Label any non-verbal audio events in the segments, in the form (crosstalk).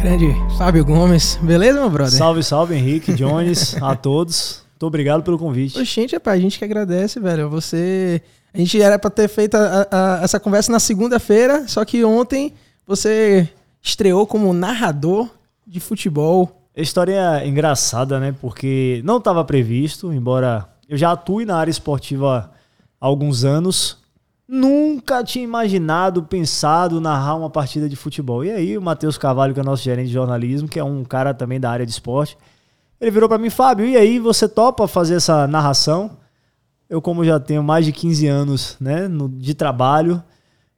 Grande Fábio Gomes. Beleza, meu brother? Salve, salve, Henrique, Jones, (laughs) a todos. Muito obrigado pelo convite. Gente, é a gente que agradece, velho. Você. A gente era pra ter feito a, a, essa conversa na segunda-feira, só que ontem você estreou como narrador de futebol. História é engraçada, né? Porque não estava previsto, embora eu já atue na área esportiva há alguns anos, Nunca tinha imaginado, pensado narrar uma partida de futebol. E aí o Matheus Carvalho, que é nosso gerente de jornalismo, que é um cara também da área de esporte, ele virou para mim, Fábio, e aí você topa fazer essa narração? Eu, como já tenho mais de 15 anos né, no, de trabalho,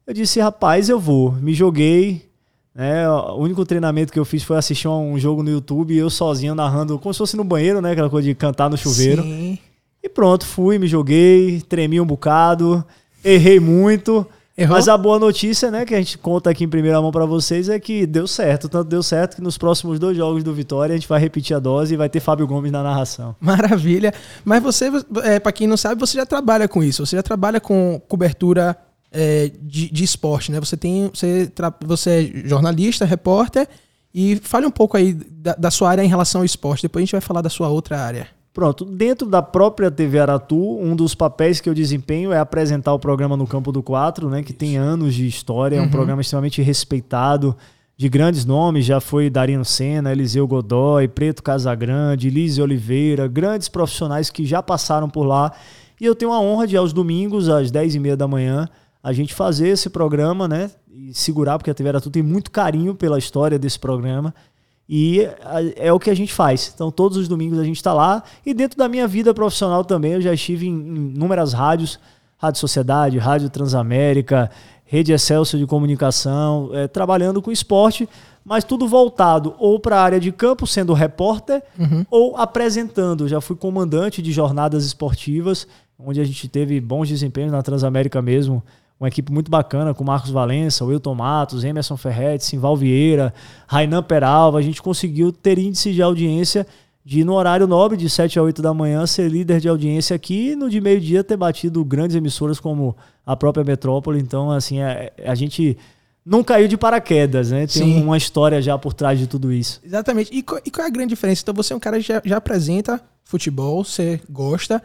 eu disse, rapaz, eu vou. Me joguei. Né, o único treinamento que eu fiz foi assistir um jogo no YouTube e eu sozinho narrando, como se fosse no banheiro, né? Aquela coisa de cantar no chuveiro. Sim. E pronto, fui, me joguei, tremi um bocado errei muito. Errou? Mas a boa notícia, né, que a gente conta aqui em primeira mão para vocês é que deu certo. Tanto deu certo que nos próximos dois jogos do Vitória a gente vai repetir a dose e vai ter Fábio Gomes na narração. Maravilha. Mas você, é, para quem não sabe, você já trabalha com isso. Você já trabalha com cobertura é, de, de, esporte, né? Você tem, você, você é jornalista, repórter e fale um pouco aí da, da sua área em relação ao esporte. Depois a gente vai falar da sua outra área. Pronto, dentro da própria TV Aratu, um dos papéis que eu desempenho é apresentar o programa no Campo do Quatro, né, que tem anos de história, é um uhum. programa extremamente respeitado, de grandes nomes, já foi Darino Senna, Eliseu Godoy, Preto Casagrande, Lise Oliveira, grandes profissionais que já passaram por lá. E eu tenho a honra de, aos domingos, às 10h30 da manhã, a gente fazer esse programa, né? E segurar, porque a TV Aratu tem muito carinho pela história desse programa. E é o que a gente faz. Então, todos os domingos a gente está lá. E dentro da minha vida profissional também, eu já estive em inúmeras rádios Rádio Sociedade, Rádio Transamérica, Rede Excelsior de Comunicação, é, trabalhando com esporte, mas tudo voltado ou para a área de campo, sendo repórter, uhum. ou apresentando. Já fui comandante de jornadas esportivas, onde a gente teve bons desempenhos na Transamérica mesmo uma equipe muito bacana com Marcos Valença, Wilton Matos, Emerson Ferretti, Simval Vieira, Rainan Peralva. A gente conseguiu ter índice de audiência de, no horário nobre, de 7 a 8 da manhã, ser líder de audiência aqui e no de meio-dia ter batido grandes emissoras como a própria Metrópole. Então, assim, a, é, a gente não caiu de paraquedas, né? Tem Sim. uma história já por trás de tudo isso. Exatamente. E, e qual é a grande diferença? Então, você é um cara que já, já apresenta futebol, você gosta,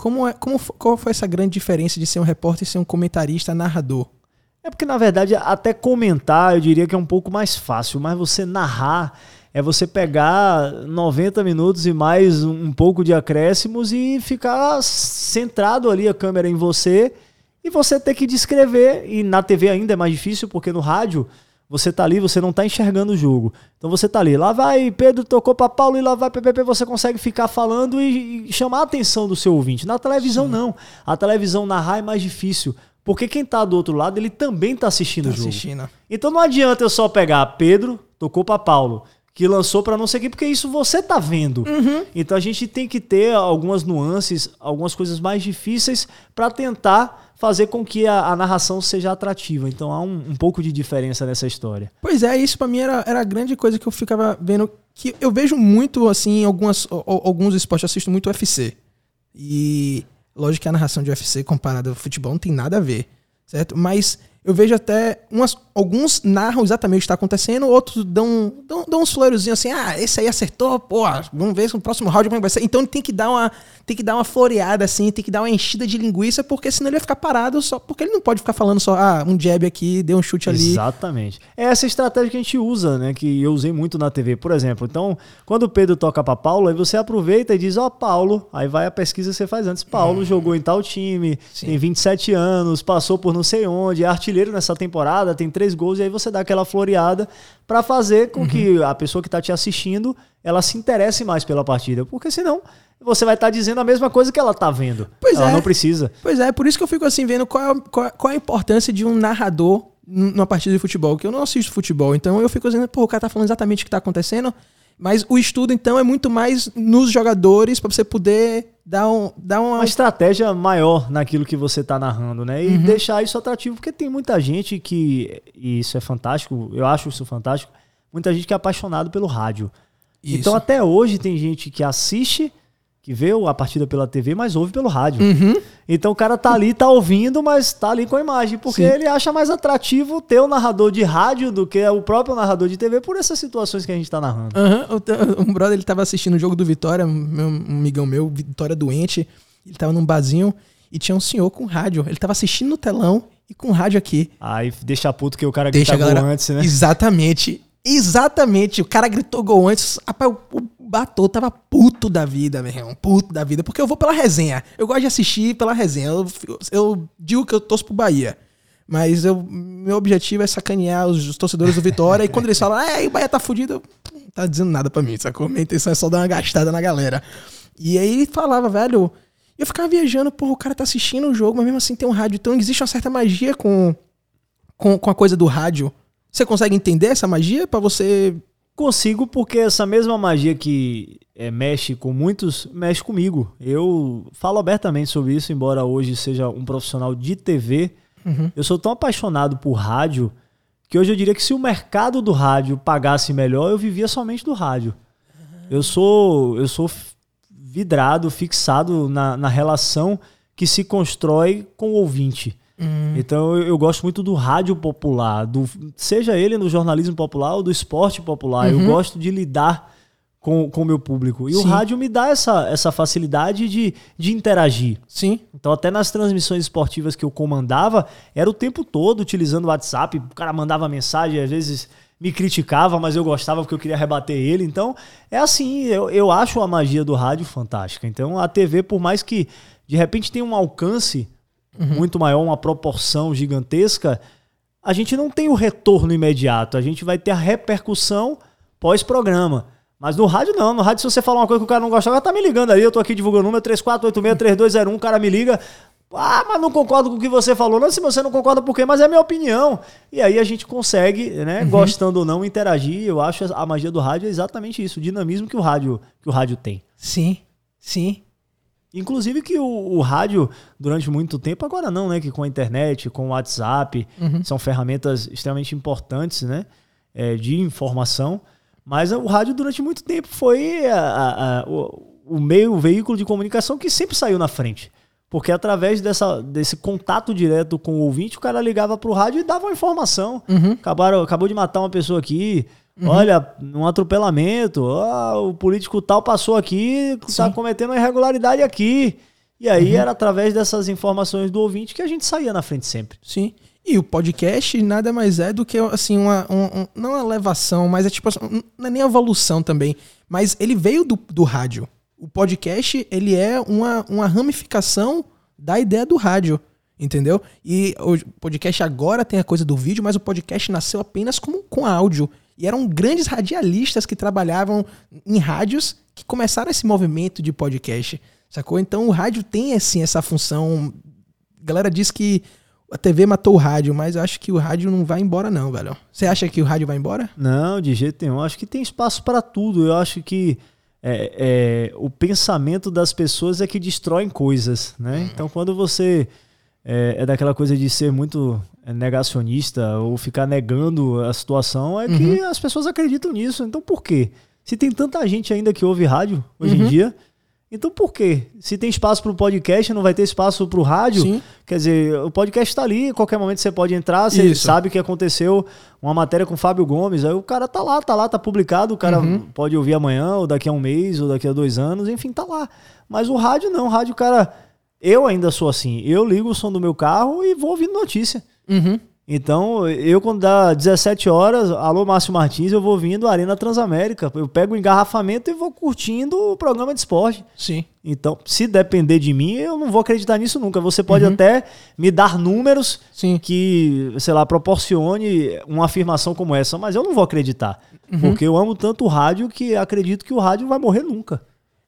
como, é, como qual foi essa grande diferença de ser um repórter e ser um comentarista narrador? É porque, na verdade, até comentar eu diria que é um pouco mais fácil, mas você narrar é você pegar 90 minutos e mais um pouco de acréscimos e ficar centrado ali a câmera em você e você ter que descrever. E na TV ainda é mais difícil, porque no rádio você tá ali, você não tá enxergando o jogo. Então você tá ali, lá vai Pedro tocou para Paulo e lá vai PPP, você consegue ficar falando e, e, chamar a atenção do seu ouvinte. Na televisão Sim. não. A televisão narrar é mais difícil, porque quem tá do outro lado, ele também tá assistindo tá o jogo. Assistindo. Então não adianta eu só pegar Pedro tocou para Paulo que lançou para não sei quê, porque isso você tá vendo. Uhum. Então a gente tem que ter algumas nuances, algumas coisas mais difíceis para tentar fazer com que a, a, narração seja atrativa. Então há um, um, pouco de diferença nessa história. Pois é, isso para mim era, era a grande coisa que eu ficava vendo. Que eu vejo muito, assim, algumas, alguns esportes, eu assisto muito UFC. E lógico que a narração de UFC comparada ao futebol não tem nada a ver, certo? Mas eu vejo até umas, alguns narram exatamente o que está acontecendo, outros dão, dão, dão uns florzinhos assim, ah, esse aí acertou, pô, vamos ver se no próximo round como é vai ser. Então tem que dar uma, tem que dar uma floreada assim, tem que dar uma enchida de linguiça, porque senão ele vai ficar parado só, porque ele não pode ficar falando só, ah, um jab aqui, deu um chute ali. Exatamente. É essa estratégia que a gente usa, né, que eu usei muito na TV, por exemplo. Então, quando o Pedro toca para Paulo, aí você aproveita e diz, ó, oh, Paulo, aí vai a pesquisa que você faz antes. Paulo hum. jogou em tal time, Sim. tem 27 anos, passou por não sei onde, é artilheiro nessa temporada, tem três gols, e aí você dá aquela floreada para fazer com uhum. que a pessoa que está te assistindo ela se interesse mais pela partida. Porque senão você vai estar tá dizendo a mesma coisa que ela está vendo. Pois ela é. não precisa. Pois é, por isso que eu fico assim vendo qual é, qual, qual é a importância de um narrador numa partida de futebol, que eu não assisto futebol, então eu fico dizendo, pô, o cara tá falando exatamente o que está acontecendo, mas o estudo, então, é muito mais nos jogadores para você poder dar, um, dar uma... uma estratégia maior naquilo que você está narrando, né? E uhum. deixar isso atrativo, porque tem muita gente que, e isso é fantástico, eu acho isso fantástico, muita gente que é apaixonado pelo rádio. Isso. Então, até hoje, tem gente que assiste, que vê a partida pela TV, mas ouve pelo rádio. Uhum. Então o cara tá ali, tá ouvindo, mas tá ali com a imagem, porque Sim. ele acha mais atrativo ter o narrador de rádio do que o próprio narrador de TV por essas situações que a gente tá narrando. Uhum. (laughs) Um brother, ele tava assistindo o jogo do Vitória, meu, um amigão meu, Vitória doente, ele tava num barzinho e tinha um senhor com rádio. Ele tava assistindo no telão e com rádio aqui. Aí deixa puto que o cara deixa grita galera... antes, né? Exatamente. Exatamente. O cara gritou gol antes. Rapaz, o Batô tava puto da vida, meu irmão. Puto da vida. Porque eu vou pela resenha. Eu gosto de assistir pela resenha. Eu, eu digo que eu torço pro Bahia. Mas eu, meu objetivo é sacanear os, os torcedores do Vitória. e quando eles falam, é, o Bahia tá fudido, não tá dizendo nada pra mim, sacou? Minha intenção é só dar uma gastada na galera. E aí ele falava, velho. Eu ficava viajando, porra, o cara tá assistindo o jogo, mas mesmo assim tem um rádio. Então existe uma certa magia com, com, com a coisa do rádio. Você consegue entender essa magia para você? Consigo, porque essa mesma magia que é, mexe com muitos, mexe comigo. Eu falo abertamente sobre isso, embora hoje seja um profissional de TV. Uhum. Eu sou tão apaixonado por rádio que hoje eu diria que se o mercado do rádio pagasse melhor, eu vivia somente do rádio. Eu sou, eu sou vidrado, fixado na, na relação que se constrói com o ouvinte. Hum. Então eu, eu, gosto muito do rádio popular, do, seja ele no jornalismo popular ou do esporte popular. Uhum. Eu gosto de lidar com o meu público. E Sim. o rádio me dá essa, essa facilidade de, de interagir. Sim. Então, até nas transmissões esportivas que eu comandava, era o tempo todo utilizando o WhatsApp. O cara mandava mensagem, às vezes me criticava, mas eu gostava porque eu queria rebater ele. Então, é assim, eu, eu acho a magia do rádio fantástica. Então, a TV, por mais que de repente tenha um alcance uhum. muito maior, uma proporção gigantesca, a gente não tem o retorno imediato. A gente vai ter a repercussão pós-programa. Mas no rádio não. No rádio, se você falar uma coisa que o cara não gostava, tá me ligando aí. Eu tô aqui divulgando o número 3486-3201. O cara me liga. Ah, mas não concordo com o que você falou. Não, se você não concorda, por quê? Mas é minha opinião. E aí a gente consegue, né, uhum. gostando ou não, interagir. Eu acho a magia do rádio é exatamente isso, o dinamismo que o rádio, que o rádio tem. Sim, sim. Inclusive que o, o, rádio, durante muito tempo, agora não, né? Que com a internet, com o WhatsApp, uhum. são ferramentas extremamente importantes, né? É, de informação. Mas o rádio, durante muito tempo, foi a, a, a, o, o, meio, o veículo de comunicação que sempre saiu na frente. Porque através dessa, desse contato direto com o ouvinte, o cara ligava para o rádio e dava uma informação. Uhum. Acabaram, acabou de matar uma pessoa aqui, Uhum. Olha, um atropelamento, oh, o político tal passou aqui, está cometendo uma irregularidade aqui. E aí uhum. era através dessas informações do ouvinte que a gente saía na frente sempre. Sim. E o podcast nada mais é do que assim uma, um, um, não uma elevação, mas é tipo assim, não é nem evolução também, mas ele veio do, do rádio. O podcast ele é uma, uma ramificação da ideia do rádio, entendeu? E o podcast agora tem a coisa do vídeo, mas o podcast nasceu apenas com, com áudio. E eram grandes radialistas que trabalhavam em rádios que começaram esse movimento de podcast, sacou? Então o rádio tem assim essa função. A galera diz que a TV matou o rádio, mas eu acho que o rádio não vai embora não, velho. Você acha que o rádio vai embora? Não, de jeito nenhum. Eu acho que tem espaço para tudo. Eu acho que é, é, o pensamento das pessoas é que destrói coisas, né? Hum. Então quando você é, é daquela coisa de ser muito negacionista ou ficar negando a situação, é uhum. que as pessoas acreditam nisso. Então por quê? Se tem tanta gente ainda que ouve rádio hoje uhum. em dia, então por quê? Se tem espaço para o podcast, não vai ter espaço para o rádio? Sim. Quer dizer, o podcast está ali, qualquer momento você pode entrar, você Isso. sabe que aconteceu uma matéria com o Fábio Gomes, aí o cara tá lá, tá lá, tá publicado, o cara uhum. pode ouvir amanhã, ou daqui a um mês, ou daqui a dois anos, enfim, tá lá. Mas o rádio não, o rádio, cara, eu ainda sou assim, eu ligo o som do meu carro e vou ouvindo notícia. Uhum. Então, eu quando dá 17 horas, alô Márcio Martins, eu vou vindo Arena Transamérica. Eu pego o engarrafamento e vou curtindo o programa de esporte. Sim. Então, se depender de mim, eu não vou acreditar nisso nunca. Você pode uhum. até me dar números Sim. que, sei lá, proporcione uma afirmação como essa, mas eu não vou acreditar. Uhum. Porque eu amo tanto o rádio que acredito que o rádio vai morrer nunca.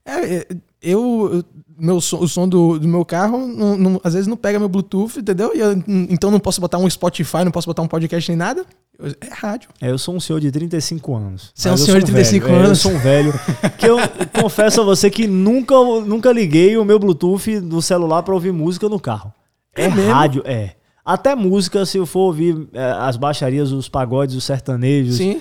É, é eu, meu o som do, do meu carro não, não, às vezes não pega meu Bluetooth, entendeu? E eu, então não posso botar um Spotify, não posso botar um podcast nem nada. É rádio. É, eu sou um senhor de 35 anos. Você é um senhor de 35 velho. anos? É, eu sou um velho. que eu confesso a você que nunca, nunca liguei o meu Bluetooth do celular para ouvir música no carro. É, é rádio, é. Até música, se eu for ouvir é, as baixarias, os pagodes, os sertanejos, Sim.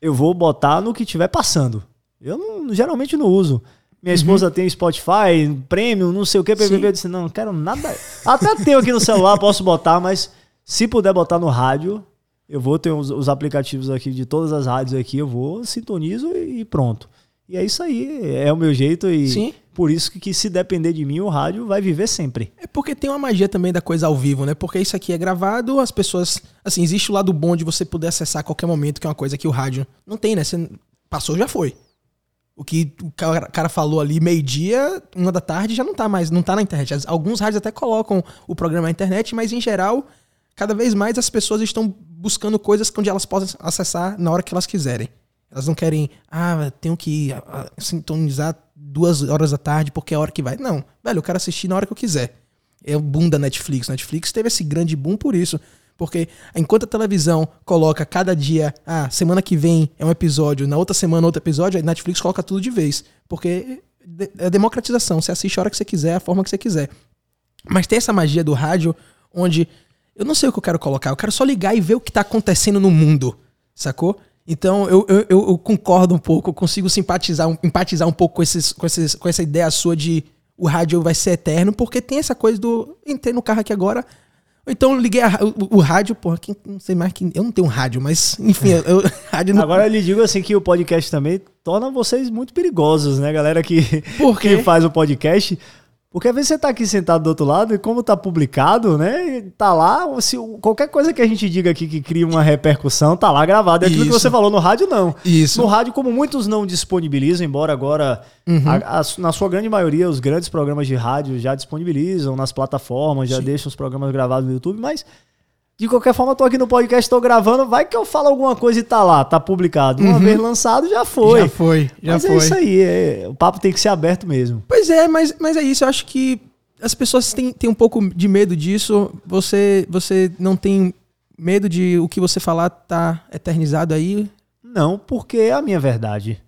eu vou botar no que estiver passando. Eu não, geralmente não uso. Minha esposa tem Spotify, Premium, não sei o que, PVP. Eu disse, não, não quero nada. Até tenho aqui no celular, posso botar, mas se puder botar no rádio, eu vou ter os, os aplicativos aqui de todas as rádios aqui, eu vou, sintonizo e, e pronto. E é isso aí, é o meu jeito e Sim. por isso que, que se depender de mim, o rádio vai viver sempre. É porque tem uma magia também da coisa ao vivo, né? Porque isso aqui é gravado, as pessoas. Assim, existe o lado bom de você poder acessar a qualquer momento, que é uma coisa que o rádio não tem, né? Você passou, já foi. O que o cara, falou ali meio-dia, uma da tarde, já não tá mais, não tá na internet. Alguns rádios até colocam o programa na internet, mas em geral, cada vez mais as pessoas estão buscando coisas onde elas possam acessar na hora que elas quiserem. Elas não querem, ah, tenho que ah, ah, sintonizar duas horas da tarde porque é a hora que vai. Não, velho, eu quero assistir na hora que eu quiser. É o boom da Netflix. Netflix teve esse grande boom por isso. Porque enquanto a televisão coloca cada dia, ah, semana que vem é um episódio, na outra semana outro episódio, a Netflix coloca tudo de vez. Porque é democratização. Você assiste a hora que você quiser, a forma que você quiser. Mas tem essa magia do rádio onde eu não sei o que eu quero colocar, eu quero só ligar e ver o que tá acontecendo no mundo, sacou? Então eu, eu, eu- concordo um pouco, eu consigo simpatizar, empatizar um pouco com, esses, com, esses, com essa ideia sua de o rádio vai ser eterno, porque tem essa coisa do. Entrei no carro aqui agora. Então liguei a o, o rádio, porra, quem, não sei mais quem. Eu não tenho rádio, mas enfim, eu, eu- (laughs) rádio não. Agora eu lhe digo assim que o podcast também torna vocês muito perigosos, né, galera que, Por quê? que faz o podcast. Porque às vezes você tá aqui sentado do outro lado e como tá publicado, né, tá lá, se, qualquer coisa que a gente diga aqui que cria uma repercussão, tá lá gravado. É aquilo que Isso. você falou no rádio, não. Isso. No rádio, como muitos não disponibilizam, embora agora, Uhum. a- a- na sua grande maioria, os grandes programas de rádio já disponibilizam nas plataformas, já deixam os programas gravados no YouTube, mas de qualquer forma, eu tô aqui no podcast, tô gravando, vai que eu falo alguma coisa e tá lá, tá publicado. Uma vez lançado, já foi. Uhum. Já foi, já mas foi. é isso aí, é- o papo tem que ser aberto mesmo. Pois é, mas, mas é isso. Eu acho que as pessoas têm, têm um pouco de medo disso. Você, você não tem medo de o que você falar tá eternizado aí. Não, porque é a minha verdade.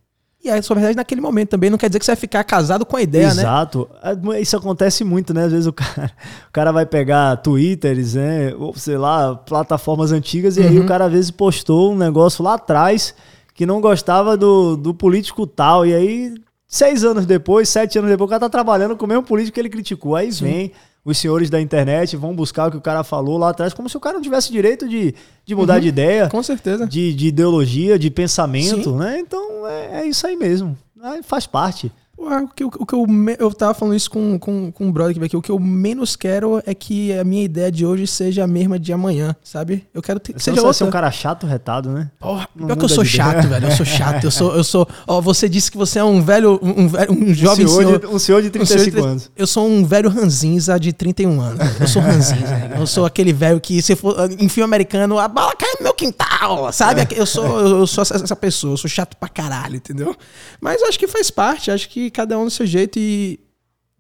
E a sua verdade naquele momento também. Não quer dizer que você vai ficar casado com a ideia, né? Exato. É, Isso acontece muito, né? Às vezes o (laughs) cara, o cara vai pegar Twitters, né? Ou sei lá, plataformas antigas, e Uhum. aí o cara às vezes postou um negócio lá atrás que não gostava do, do político tal. E aí, seis anos depois, sete anos depois, o cara tá trabalhando com o mesmo político que ele criticou. Aí vem os senhores da internet, vão buscar o que o cara falou lá atrás, como se o cara não tivesse direito de, de mudar Uhum. de ideia Com certeza. de, de ideologia, de pensamento, Sim. né? Então é, é isso aí mesmo. Aí faz parte. O que, o que eu, eu tava falando isso com, com, com um brother que veio aqui. O que eu menos quero é que a minha ideia de hoje seja a mesma de amanhã, sabe? Eu quero ter, que Você seja vai outra. ser um cara chato, retado, né? Porra, pior que eu sou chato, ideia. velho. Eu sou chato. Eu sou, eu sou. Ó, você disse que você é um velho, um, velho- um jovem um senhor, senhor. De, um senhor de Um senhor 35 anos. Eu sou um velho ranzinza de 31 anos. Eu sou ranzinza. (laughs) eu sou aquele velho que, se for em filme americano, a bala cai no meu quintal, sabe? Eu sou, eu sou essa essa pessoa. Eu sou chato pra caralho, entendeu? Mas eu acho que faz parte. Acho que cada um do seu jeito e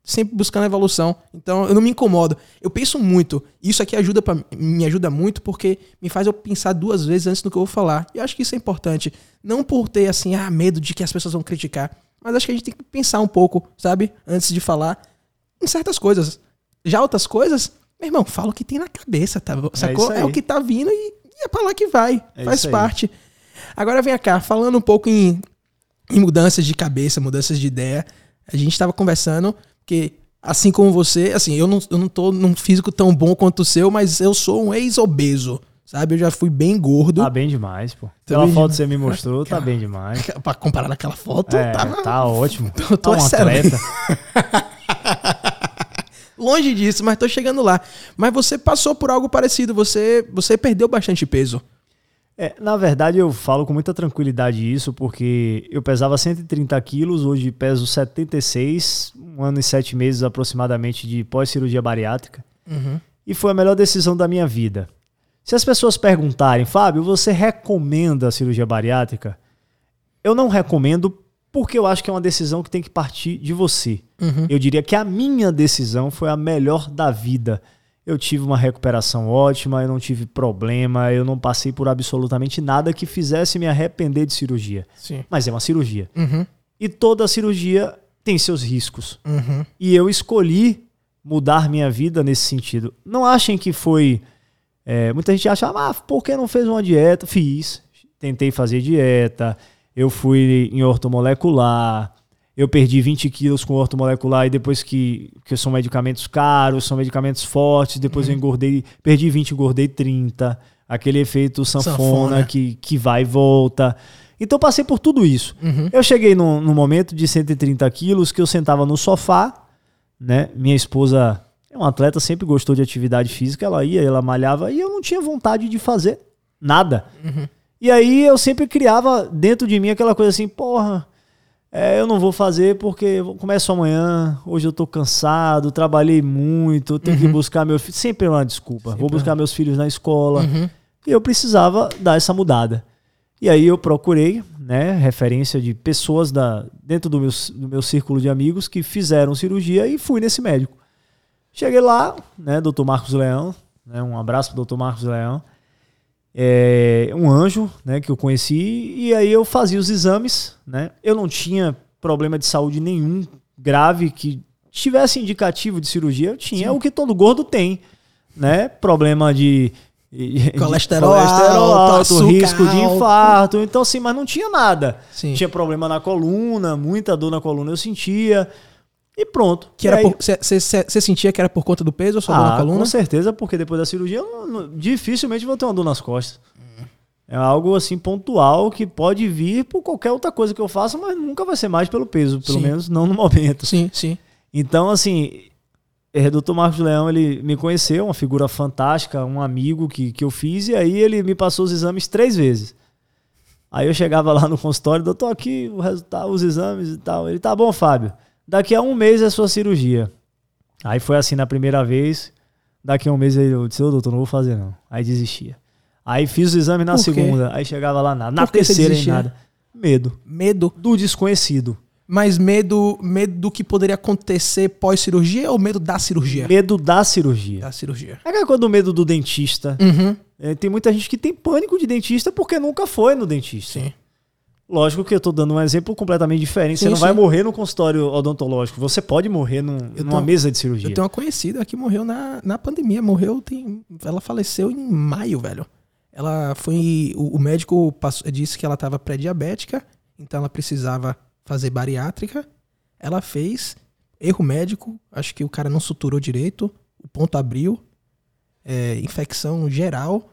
sempre buscando evolução. Então eu não me incomodo. Eu penso muito. Isso aqui ajuda pra, me ajuda muito porque me faz eu pensar duas vezes antes do que eu vou falar. E eu acho que isso é importante. Não por ter assim, ah, medo de que as pessoas vão criticar, mas acho que a gente tem que pensar um pouco, sabe? Antes de falar em certas coisas. Já outras coisas, meu irmão, fala o que tem na cabeça, tá? Sacou? isso É, aí. o que tá vindo e, e é pra lá que vai. É faz parte. Agora vem cá, falando um pouco em, em mudanças de cabeça, mudanças de ideia. A gente tava conversando que, assim como você, assim, eu não, eu não tô num físico tão bom quanto o seu, mas eu sou um ex-obeso, sabe? Eu já fui bem gordo. Tá bem demais, pô. Tá Pela bem foto que demais. você me mostrou, tá bem demais. (laughs) Pra comparar naquela foto, É, tava tá ótimo. Eu tô tá um excelente. atleta. (laughs) longe disso, mas tô chegando lá. Mas você passou por algo parecido, você, você perdeu bastante peso. É, na verdade, eu falo com muita tranquilidade isso, porque eu pesava 130 quilos, hoje peso 76, um ano e sete meses aproximadamente de pós-cirurgia bariátrica. E foi a melhor decisão da minha vida. Se as pessoas perguntarem, Fábio, você recomenda a cirurgia bariátrica? Eu não recomendo porque eu acho que é uma decisão que tem que partir de você. Eu diria que a minha decisão foi a melhor da vida. Eu tive uma recuperação ótima, eu não tive problema, eu não passei por absolutamente nada que fizesse me arrepender de cirurgia. Sim. Mas é uma cirurgia. Uhum, E toda cirurgia tem seus riscos. uhum. E eu escolhi mudar minha vida nesse sentido. Não achem que foi. é, muita gente acha, ah, por que não fez uma dieta? Fiz. Tentei fazer dieta. Eu fui em ortomolecular. Eu perdi 20 quilos com ortomolecular e depois que, que são medicamentos caros, são medicamentos fortes, depois Uhum. eu engordei, perdi 20, engordei 30. Aquele efeito sanfona, Sanfona. Que, que vai e volta. Então eu passei por tudo isso. Uhum. Eu cheguei num, num momento de 130 quilos que eu sentava no sofá, né? Minha esposa é uma atleta, sempre gostou de atividade física, ela ia, ela malhava e eu não tinha vontade de fazer nada. E aí eu sempre criava dentro de mim aquela coisa assim, porra, é, eu não vou fazer porque começo amanhã, hoje eu tô cansado, trabalhei muito, tenho que buscar meu filho. Sempre é uma desculpa. Vou buscar meus filhos na escola. Uhum. E eu precisava dar essa mudada. E aí eu procurei, né, referência de pessoas da, dentro do meu, do meu círculo de amigos que fizeram cirurgia e fui nesse médico. Cheguei lá, né, doutor Marcos Leão, né, um abraço pro doutor Marcos Leão. É, um anjo, né, que eu conheci, e aí eu fazia os exames, né? Eu não tinha problema de saúde nenhum grave que tivesse indicativo de cirurgia, eu tinha o que todo gordo tem, né? Problema de de- (laughs) Colesterol colesterol alto, risco de infarto, então assim, mas não tinha nada. Sim. Tinha problema na coluna, muita dor na coluna eu sentia. E pronto. Que era Você sentia que era por conta do peso ou só dor na ah, coluna? com certeza, porque depois da cirurgia eu não- dificilmente vou ter uma dor nas costas. É algo assim pontual que pode vir por qualquer outra coisa que eu faça, mas nunca vai ser mais pelo peso, pelo Sim. menos não no momento. Sim, sim. Então, assim, o doutor Marcos Leão, ele me conheceu, uma figura fantástica, um amigo que, que eu fiz, e aí ele me passou os exames três vezes. Aí eu chegava lá no consultório, doutor, aqui o resultado, os exames e tal. Ele, tá bom, Fábio, daqui a um mês é a sua cirurgia. Aí foi assim na primeira vez, daqui a um mês eu disse, ô doutor, não vou fazer não. Aí desistia. Aí fiz o exame na segunda, aí chegava lá nada. Na terceira, em nada. Medo. Medo. Do desconhecido. Mas medo, medo do que poderia acontecer pós-cirurgia ou medo da cirurgia? Medo da cirurgia. Da cirurgia. É aquela coisa do medo do dentista. Uhum. É, tem muita gente que tem pânico de dentista porque nunca foi no dentista. Sim. Lógico que eu tô dando um exemplo completamente diferente. Você Sim, não vai sim. morrer no consultório odontológico. Você pode morrer num- numa tenho- mesa de cirurgia. Eu tenho uma conhecida que morreu na, na pandemia. Morreu, tem, ela faleceu em maio, velho. Ela foi. O, o médico passou- disse que ela estava pré-diabética, então ela precisava fazer bariátrica. Ela fez, erro médico, acho que o cara não suturou direito, o ponto abriu, é, infecção geral.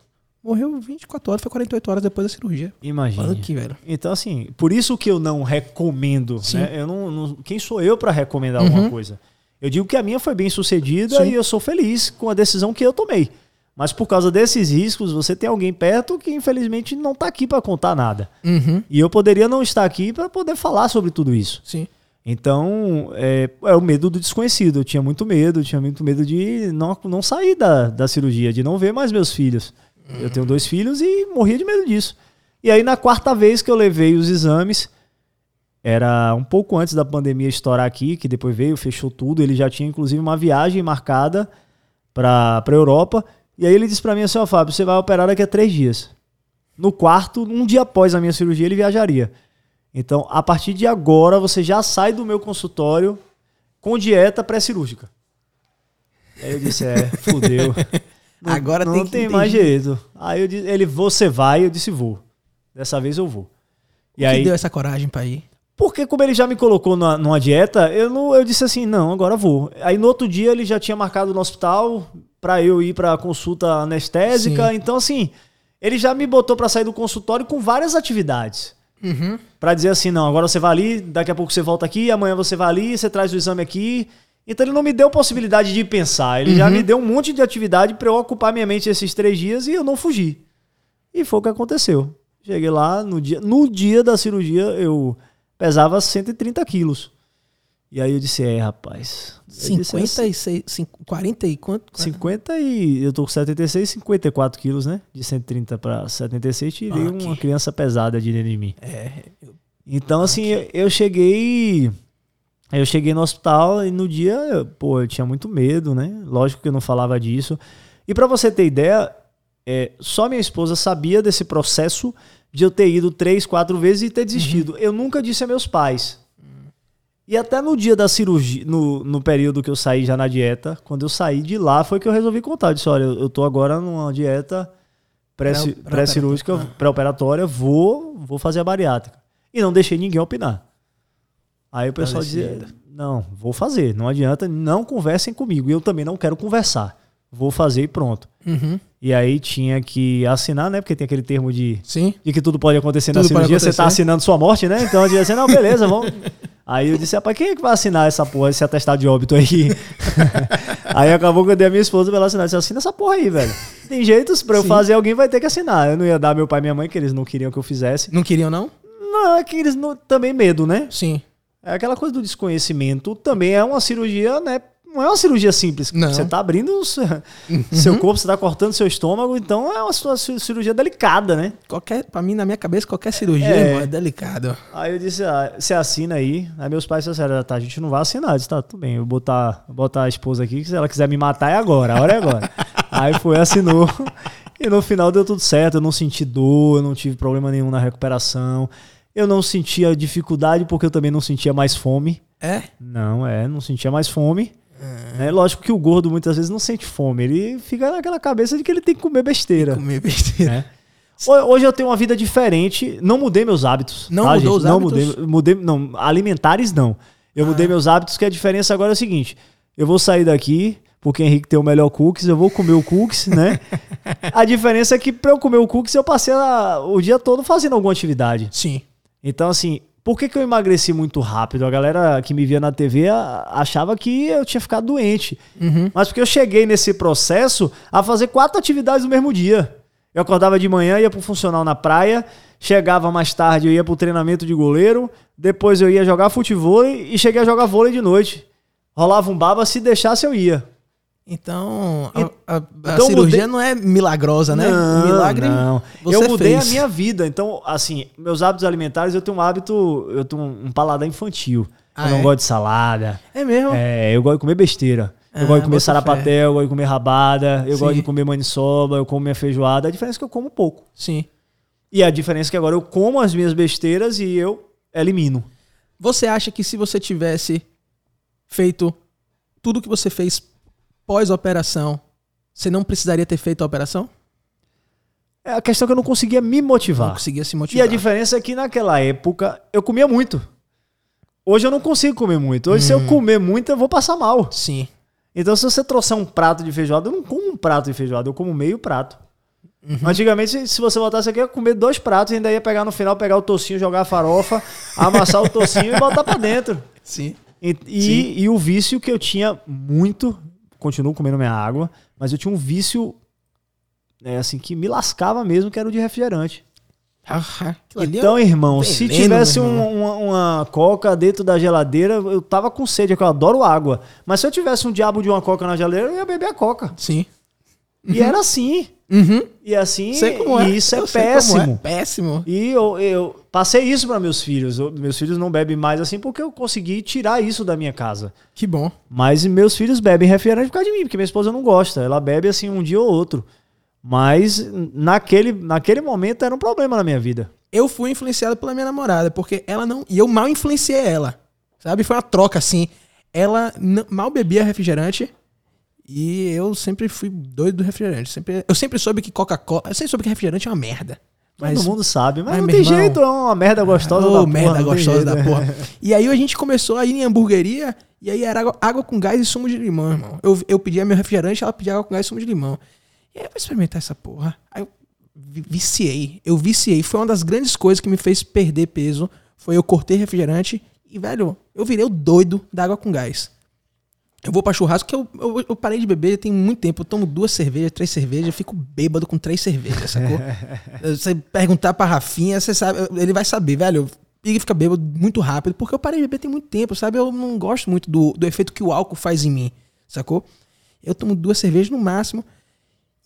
Morreu 24 horas, foi 48 horas depois da cirurgia. Imagina. Velho. Então, assim, por isso que eu não recomendo. Sim. Né? Eu não, não- quem sou eu para recomendar Uhum. alguma coisa? Eu digo que a minha foi bem sucedida Sim. e eu sou feliz com a decisão que eu tomei. Mas por causa desses riscos, você tem alguém perto que infelizmente não tá aqui para contar nada. Uhum. E eu poderia não estar aqui para poder falar sobre tudo isso. Sim. Então, é, é o medo do desconhecido. Eu tinha muito medo, tinha muito medo de não, não sair da, da cirurgia, de não ver mais meus filhos. Eu tenho dois filhos e morria de medo disso. E aí, na quarta vez que eu levei os exames, era um pouco antes da pandemia estourar aqui, que depois veio, fechou tudo. Ele já tinha, inclusive, uma viagem marcada para a Europa. E aí ele disse para mim assim, ó Fábio, você vai operar daqui a três dias. No quarto, um dia após a minha cirurgia, ele viajaria. Então, a partir de agora, você já sai do meu consultório com dieta pré-cirúrgica. Aí eu disse, é, fudeu. (laughs) Não, Agora não tem que tem mais jeito. Aí eu disse, ele, você vai? Eu disse, vou. Dessa vez eu vou. E que aí, deu essa coragem pra ir? porque como ele já me colocou na- numa dieta, eu, não, eu disse assim, não, agora vou. Aí no outro dia ele já tinha marcado no hospital pra eu ir pra consulta anestésica. Sim. Então assim, ele já me botou pra sair do consultório com várias atividades. Uhum. Pra dizer assim, não, agora você vai ali, daqui a pouco você volta aqui, amanhã você vai ali, você traz o exame aqui. Então ele não me deu possibilidade de pensar, ele já me deu um monte de atividade pra eu ocupar minha mente esses três dias e eu não fugi. E foi o que aconteceu. Cheguei lá, no dia, no dia da cirurgia eu pesava 130 quilos. E aí eu disse, é, rapaz. Eu disse, 56, cinco- 40 e quanto? 50 e eu tô com 76, 54 quilos, né? De 130 para 76, tirei Ok. uma criança pesada de dentro de mim. É, eu- Então, assim, eu- eu cheguei. Eu cheguei no hospital e no dia, eu, pô, eu tinha muito medo, né? Lógico que eu não falava disso. E pra você ter ideia, é, só minha esposa sabia desse processo de eu ter ido três, quatro vezes e ter desistido. Eu nunca disse a meus pais. E até no dia da cirurgia, no, no período que eu saí já na dieta, quando eu saí de lá, foi que eu resolvi contar. Eu disse, olha, eu, eu tô agora numa dieta pré- Pré- pré-cirúrgica, pré-operatória, vou, vou fazer a bariátrica. E não deixei ninguém opinar. Aí o pessoal dizia: Não, vou fazer. Não adianta, não conversem comigo. Eu também não quero conversar. Vou fazer e pronto. Uhum. E aí tinha que assinar, né? Porque tem aquele termo de, Sim. de que tudo pode acontecer Tudo na cirurgia. Você tá acontecer. assinando sua morte, né? Então eu dizia assim: Não, beleza, vamos. Aí eu disse, rapaz, quem é que vai assinar essa porra, esse atestado de óbito aí? (laughs) aí acabou que eu dei a minha esposa pra ela assinar. Eu disse, assina essa porra aí, velho. Tem jeitos pra eu Sim. fazer, alguém vai ter que assinar. Eu não ia dar meu pai e minha mãe, que eles não queriam que eu fizesse. Não queriam, não? Não, é que eles não, também medo, né? Sim. É aquela coisa do desconhecimento. Também é uma cirurgia, né? Não é uma cirurgia simples. Não. Você tá abrindo o seu, seu corpo, você tá cortando seu estômago, então é uma cirurgia delicada, né? Qualquer, pra mim, na minha cabeça, qualquer cirurgia É. é delicado. Aí eu disse, ah, você assina aí. Aí meus pais disseram, tá, a gente não vai assinar. Eu disse, tá, tudo bem, eu vou botar, vou botar a esposa aqui, que se ela quiser me matar é agora, a hora é agora. (laughs) aí foi, assinou. E no final deu tudo certo, eu não senti dor, eu não tive problema nenhum na recuperação. Eu não sentia dificuldade porque eu também não sentia mais fome. É? Não, é, não sentia mais fome. É lógico que o gordo muitas vezes não sente fome, ele fica naquela cabeça de que ele tem que comer besteira. Comer besteira. né? Ho- Hoje eu tenho uma vida diferente, não mudei meus hábitos. Não tá, mudou gente? os não hábitos? Mudei, mudei, não, alimentares não. Eu mudei meus hábitos, que a diferença agora é o seguinte: eu vou sair daqui, porque Henrique tem o melhor cookies, eu vou comer o cookies, né? (laughs) a diferença é que pra eu comer o cookies, eu passei a- o dia todo fazendo alguma atividade. Sim. Então, assim, por que, que eu emagreci muito rápido? A galera que me via na TV achava que eu tinha ficado doente. Uhum. Mas porque eu cheguei nesse processo a fazer quatro atividades no mesmo dia. Eu acordava de manhã, ia pro funcional na praia, chegava mais tarde, eu ia pro treinamento de goleiro, depois eu ia jogar futebol e cheguei a jogar vôlei de noite. Rolava um baba, se deixasse eu ia. Então, a, a- a Então cirurgia mudei- não é milagrosa, né? Não, milagre não. eu mudei fez. a minha vida. Então, assim, meus hábitos alimentares, eu tenho um hábito, eu tenho um paladar infantil. Ah, eu não é? gosto de salada. É mesmo? É, eu gosto de comer besteira. Eu Ah, gosto de comer sarapatel, eu gosto de comer rabada, eu Sim. gosto de comer maniçoba, eu como minha feijoada. A diferença é que eu como pouco. Sim. E a diferença é que agora eu como as minhas besteiras e eu elimino. Você acha que se você tivesse feito tudo que você fez pós-operação, você não precisaria ter feito a operação? É a questão que eu não conseguia me Não motivar. conseguia se E motivar. a diferença é que naquela época eu comia muito. Hoje eu não consigo comer muito. Hoje, se Hum. eu comer muito, eu vou passar mal. Sim. Então, se você trouxer um prato de feijoada, eu não como um prato de feijoada, eu como meio prato. Uhum. Antigamente, se você botasse aqui, eu ia comer dois pratos e ainda ia pegar no final, pegar o tocinho, jogar a farofa, (laughs) amassar o tocinho e botar pra dentro. Sim. E, e, e o vício que eu tinha muito, continuo comendo minha água, mas eu tinha um vício é, assim que me lascava mesmo, que era o de refrigerante. Ah, é- Então, irmão, se tivesse meu um- irmão. uma, uma coca dentro da geladeira, eu tava com sede, é eu adoro água. Mas se eu tivesse um diabo de uma coca na geladeira, eu ia beber a coca. Sim. E era assim. Uhum. E assim, é. e isso é Eu como péssimo. é. Péssimo. E eu, eu passei isso para meus filhos. Eu- meus filhos não bebem mais assim porque eu consegui tirar isso da minha casa. Que bom. Mas meus filhos bebem refrigerante por causa de mim, porque minha esposa não gosta. Ela bebe assim um dia ou outro. Mas naquele, naquele momento era um problema na minha vida. Eu fui influenciado pela minha namorada, porque ela não. E eu mal influenciei ela. Sabe? Foi uma troca assim. Ela mal bebia refrigerante. E eu sempre fui doido do refrigerante. Sempre, eu sempre soube que Coca-Cola. Eu sempre soube que refrigerante é uma merda. Mas. Todo mundo sabe, mas, mas, não tem irmão- jeito, é uma merda gostosa Ô, da porra. merda gostosa jeito, da né? porra. E aí a gente começou a ir em hamburgueria. E aí era água, água com gás e sumo de limão, irmão. Eu, eu pedia meu refrigerante, ela pedia água com gás e sumo de limão. E aí eu vou experimentar essa porra. Aí eu vi- viciei. Eu viciei. Foi uma das grandes coisas que me fez perder peso. Foi eu cortei refrigerante. E, velho, eu virei o doido da água com gás. Eu vou pra churrasco, que eu, eu, eu parei de beber tem muito tempo. Eu tomo duas cervejas, três cervejas, eu fico bêbado com três cervejas, sacou? (laughs) você perguntar pra Rafinha, você sabe, ele vai saber, velho. Ele fica bêbado muito rápido, porque eu parei de beber tem muito tempo, sabe? Eu não gosto muito do, do efeito que o álcool faz em mim, sacou? Eu tomo duas cervejas no máximo.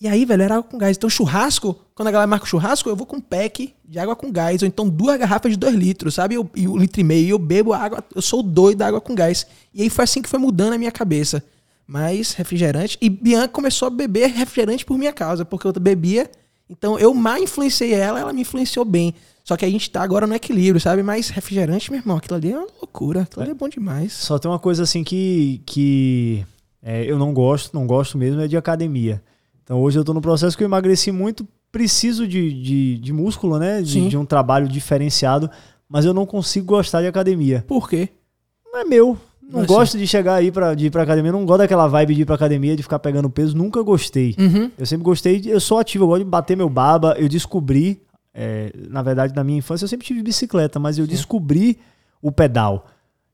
E aí, velho, era água com gás. Então, churrasco, quando a galera marca o churrasco, eu vou com um pack de água com gás. Ou então duas garrafas de dois litros, sabe? Eu- E um litro e meio. E eu bebo água, eu sou doido da água com gás. E aí foi assim que foi mudando a minha cabeça. Mas refrigerante. E Bianca começou a beber refrigerante por minha causa, porque eu bebia. Então eu mal influenciei ela, ela me influenciou bem. Só que a gente tá agora no equilíbrio, sabe? Mas refrigerante, meu irmão, aquilo ali é uma loucura. Aquilo ali é bom demais. Só tem uma coisa assim que, que é, eu não gosto, não gosto mesmo, é de academia. Então hoje eu tô no processo que eu emagreci muito, preciso de, de, de músculo, né? Sim. De, de um trabalho diferenciado, mas eu não consigo gostar de academia. Por quê? não é meu. Não Não é gosto de chegar aí pra, de ir pra academia, não gosto daquela vibe de ir pra academia, de ficar pegando peso, nunca gostei. Uhum. Eu sempre gostei, de, eu sou ativo, eu gosto de bater meu baba. Eu descobri, é, na verdade, na minha infância, eu sempre tive bicicleta, mas eu descobri o pedal.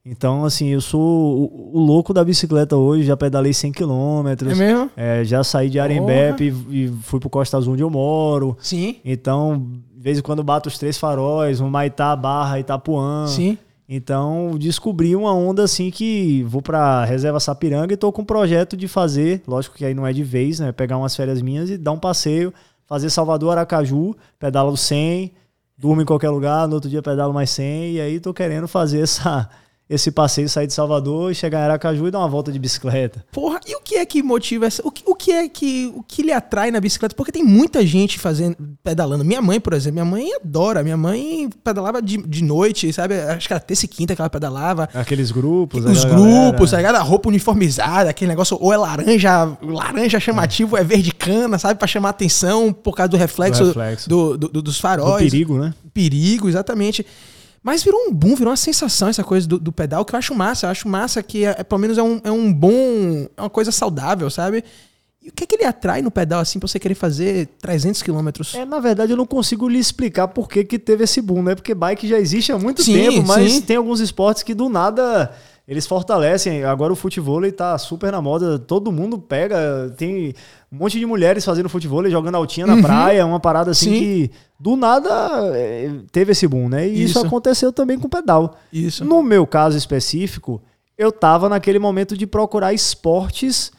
Então, assim, eu sou o, o louco da bicicleta hoje, já pedalei 100 É quilômetros, mesmo? é, já saí de Arembepe e, e fui pro Costa Azul onde eu moro. Sim. Então, de vez em quando bato os três faróis, um Maitá, Barra, Itapuã. Sim. Então, descobri uma onda assim que vou pra Reserva Sapiranga e tô com um projeto de fazer, lógico que aí não é de vez, né? Pegar umas férias minhas e dar um passeio, fazer Salvador, Aracaju, pedalo 100, durmo em qualquer lugar, no outro dia pedalo mais 100 e aí tô querendo fazer essa esse passeio, sair de Salvador e chegar em Aracaju e dar uma volta de bicicleta. Porra, e o que é que motiva essa. O que, o que é que. O que lhe atrai na bicicleta? Porque tem muita gente fazendo, pedalando. Minha mãe, por exemplo, minha mãe adora. Minha mãe pedalava de, de noite, sabe? Acho que era terça e quinta que ela pedalava. Aqueles grupos, Os aquela grupos, tá galera. ligado? A roupa uniformizada, aquele negócio, ou é laranja, laranja chamativo, é verde cana, sabe? Pra chamar atenção por causa do reflexo, Do reflexo. do- do- do- dos do faróis. perigo, né? perigo, exatamente. Mas virou um boom, virou uma sensação essa coisa do, do pedal que eu acho massa. Eu acho massa que, é, pelo menos, é um, é um bom. É uma coisa saudável, sabe? E o que é que ele atrai no pedal, assim, pra você querer fazer 300 quilômetros? É, na verdade, eu não consigo lhe explicar por que, que teve esse boom, né? Porque bike já existe há muito Sim, tempo, mas sim. tem alguns esportes que do nada eles fortalecem. Agora o futebol tá super na moda, todo mundo pega. Tem um monte de mulheres fazendo futebol, jogando altinha na praia, uma parada assim Uhum. Sim. que do nada é, teve esse boom, né? E isso, Isso. aconteceu também com o pedal. Isso. No meu caso específico, eu tava naquele momento de procurar esportes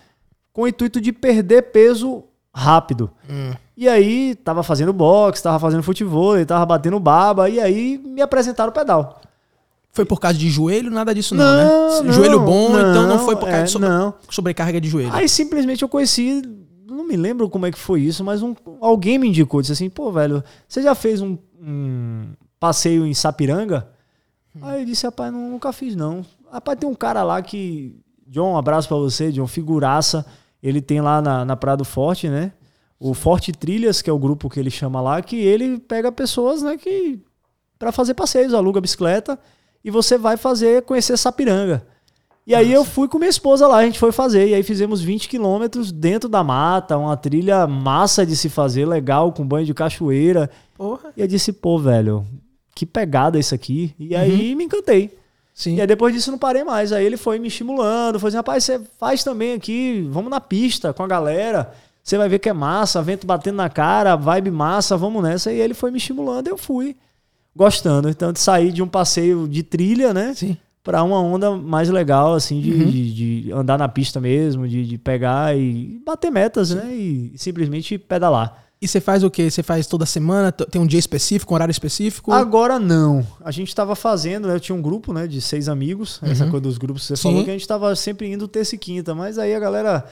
com o intuito de perder peso rápido. Hum. E aí, tava fazendo boxe, tava fazendo futebol, tava batendo baba, e aí me apresentaram o pedal. Foi por causa de joelho? Nada disso, não, né? joelho bom, então não foi por causa é, de sobre- Não. sobrecarga de joelho. Aí simplesmente eu conheci, não me lembro como é que foi isso, mas um, alguém me indicou, disse assim, pô, velho, você já fez um, um passeio em Sapiranga? Aí eu disse, rapaz, não, nunca fiz não. Rapaz, tem um cara lá que, John, um abraço pra você, John, figuraça, ele tem lá na, na Praia do Forte, né? O Forte Trilhas, que é o grupo que ele chama lá, que ele pega pessoas, né, que para fazer passeios, aluga bicicleta e você vai fazer conhecer Sapiranga. E aí eu fui com minha esposa lá, a gente foi fazer. E aí fizemos 20 quilômetros dentro da mata, uma trilha massa de se fazer, legal, com banho de cachoeira. Porra. E eu disse, pô, velho, que pegada isso aqui. E aí me encantei. Sim. E aí depois disso não parei mais. Aí ele foi me estimulando, foi assim, rapaz, você faz também aqui, vamos na pista com a galera. Você vai ver que é massa, vento batendo na cara, vibe massa, vamos nessa. E ele foi me estimulando e eu fui gostando. Então de sair de um passeio de trilha, né? Sim. Pra uma onda mais legal, assim, de, Uhum. de- de andar na pista mesmo, de, de pegar e bater metas, né? E simplesmente pedalar. E você faz o quê? Você faz toda semana? Tem um dia específico, um horário específico? Agora não. A gente tava fazendo, né? Eu tinha um grupo, né, de seis amigos. Essa Uhum. coisa dos grupos que você Sim. falou, que a gente tava sempre indo terça e quinta. Mas aí a galera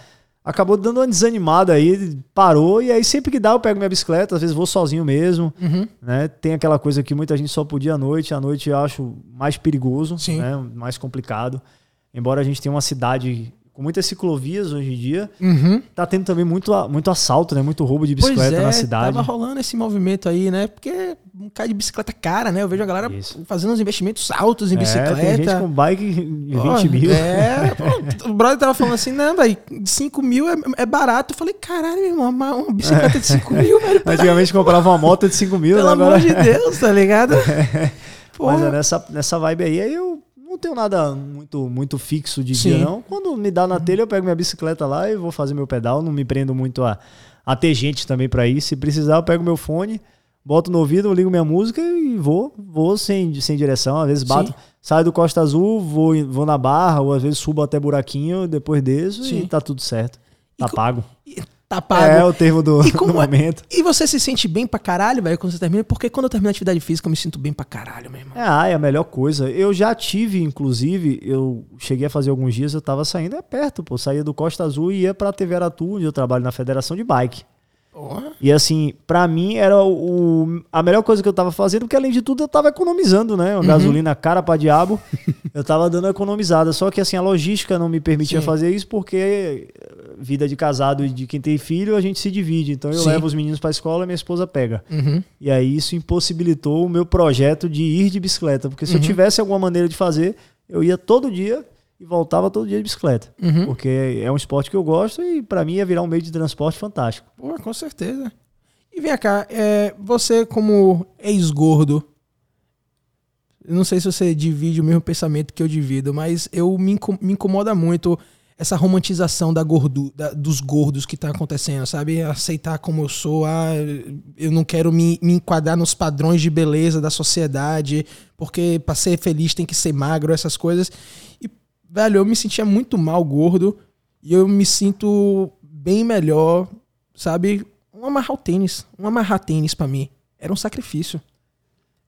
acabou dando uma desanimada aí, parou. E aí sempre que dá eu pego minha bicicleta, às vezes vou sozinho mesmo. Uhum. né? Tem aquela coisa que muita gente só podia à noite. À noite eu acho mais perigoso, Sim. né? mais complicado. Embora a gente tenha uma cidade com muitas ciclovias hoje em dia, Uhum. tá tendo também muito, muito assalto, né? muito roubo de bicicleta é, na cidade. tava rolando esse movimento aí, né? Porque um cara de bicicleta cara, né? Eu vejo a galera Isso. fazendo uns investimentos altos em É, bicicleta. tem gente com bike de 20 Pô, mil. É, o brother tava falando assim, não, velho, 5 mil é, é barato. Eu falei, caralho, meu irmão, uma, uma bicicleta de 5 mil, velho. Antigamente comprava uma moto de 5 mil, Pelo né? amor agora. de Deus, tá ligado? (laughs) Mas é Porra. nessa, nessa vibe aí, aí eu não tenho nada muito, muito fixo de Sim. dia, não. Quando me dá na telha, eu pego minha bicicleta lá e vou fazer meu pedal. Não me prendo muito a, a ter gente também pra ir. Se precisar, eu pego meu fone, boto no ouvido, ligo minha música e vou. Vou sem, sem direção. Às vezes bato, Sim. saio do Costa Azul, vou, vou na barra, ou às vezes subo até buraquinho, depois desço Sim. e tá tudo certo. Tá co- pago. Tá pago. É o termo do, E (laughs) como do é? momento. E você se sente bem pra caralho, velho, quando você termina? Porque quando eu termino a atividade física, eu me sinto bem pra caralho, meu irmão. É, ah, é a melhor coisa. Eu já tive, inclusive, eu cheguei a fazer alguns dias, eu tava saindo, é perto, pô. Saía do Costa Azul e ia pra TV Aratu, onde eu trabalho na Federação de Bike. E assim, pra mim era o, a melhor coisa que eu tava fazendo, porque além de tudo eu tava economizando, né? Uma Uhum. gasolina cara pra diabo. eu tava dando economizada. Só que assim, a logística não me permitia Sim. fazer isso, porque eh, vida de casado e de quem tem filho, a gente se divide. Então eu Sim. levo os meninos pra escola e minha esposa pega. Uhum. E aí isso impossibilitou o meu projeto de ir de bicicleta. Porque se Uhum. eu tivesse alguma maneira de fazer, eu ia todo dia e voltava todo dia de bicicleta. Uhum. Porque é um esporte que eu gosto e para mim ia virar um meio de transporte fantástico. Pô, com certeza. E vem cá, é, você como ex-gordo, não sei se você divide o mesmo pensamento que eu divido, mas eu me, me incomoda muito essa romantização da gordura, dos gordos que tá acontecendo, sabe? Aceitar como eu sou, ah, eu não quero me, me enquadrar nos padrões de beleza da sociedade, porque para ser feliz tem que ser magro, essas coisas. E, velho, eu me sentia muito mal gordo e eu me sinto bem melhor, sabe? Um amarrar o tênis, um amarrar tênis para mim era um sacrifício.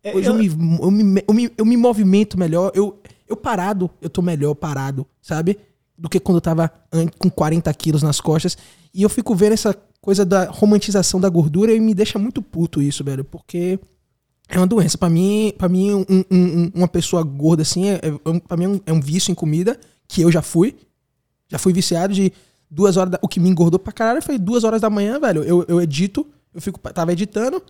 É, Hoje eu... Eu, me, eu, me, eu, me, eu me movimento melhor, eu, eu parado, eu tô melhor parado, sabe? do que quando eu tava com 40 quilos nas costas. E eu fico vendo essa coisa da romantização da gordura e me deixa muito puto isso, velho, porque é uma doença. para mim, para mim um, um, uma pessoa gorda assim, é, é, pra mim é um, é um, vício em comida, que eu já fui. Já fui viciado de duas horas. Da, o que me engordou pra caralho foi duas horas da manhã, velho. Eu, eu edito, eu fico, tava editando.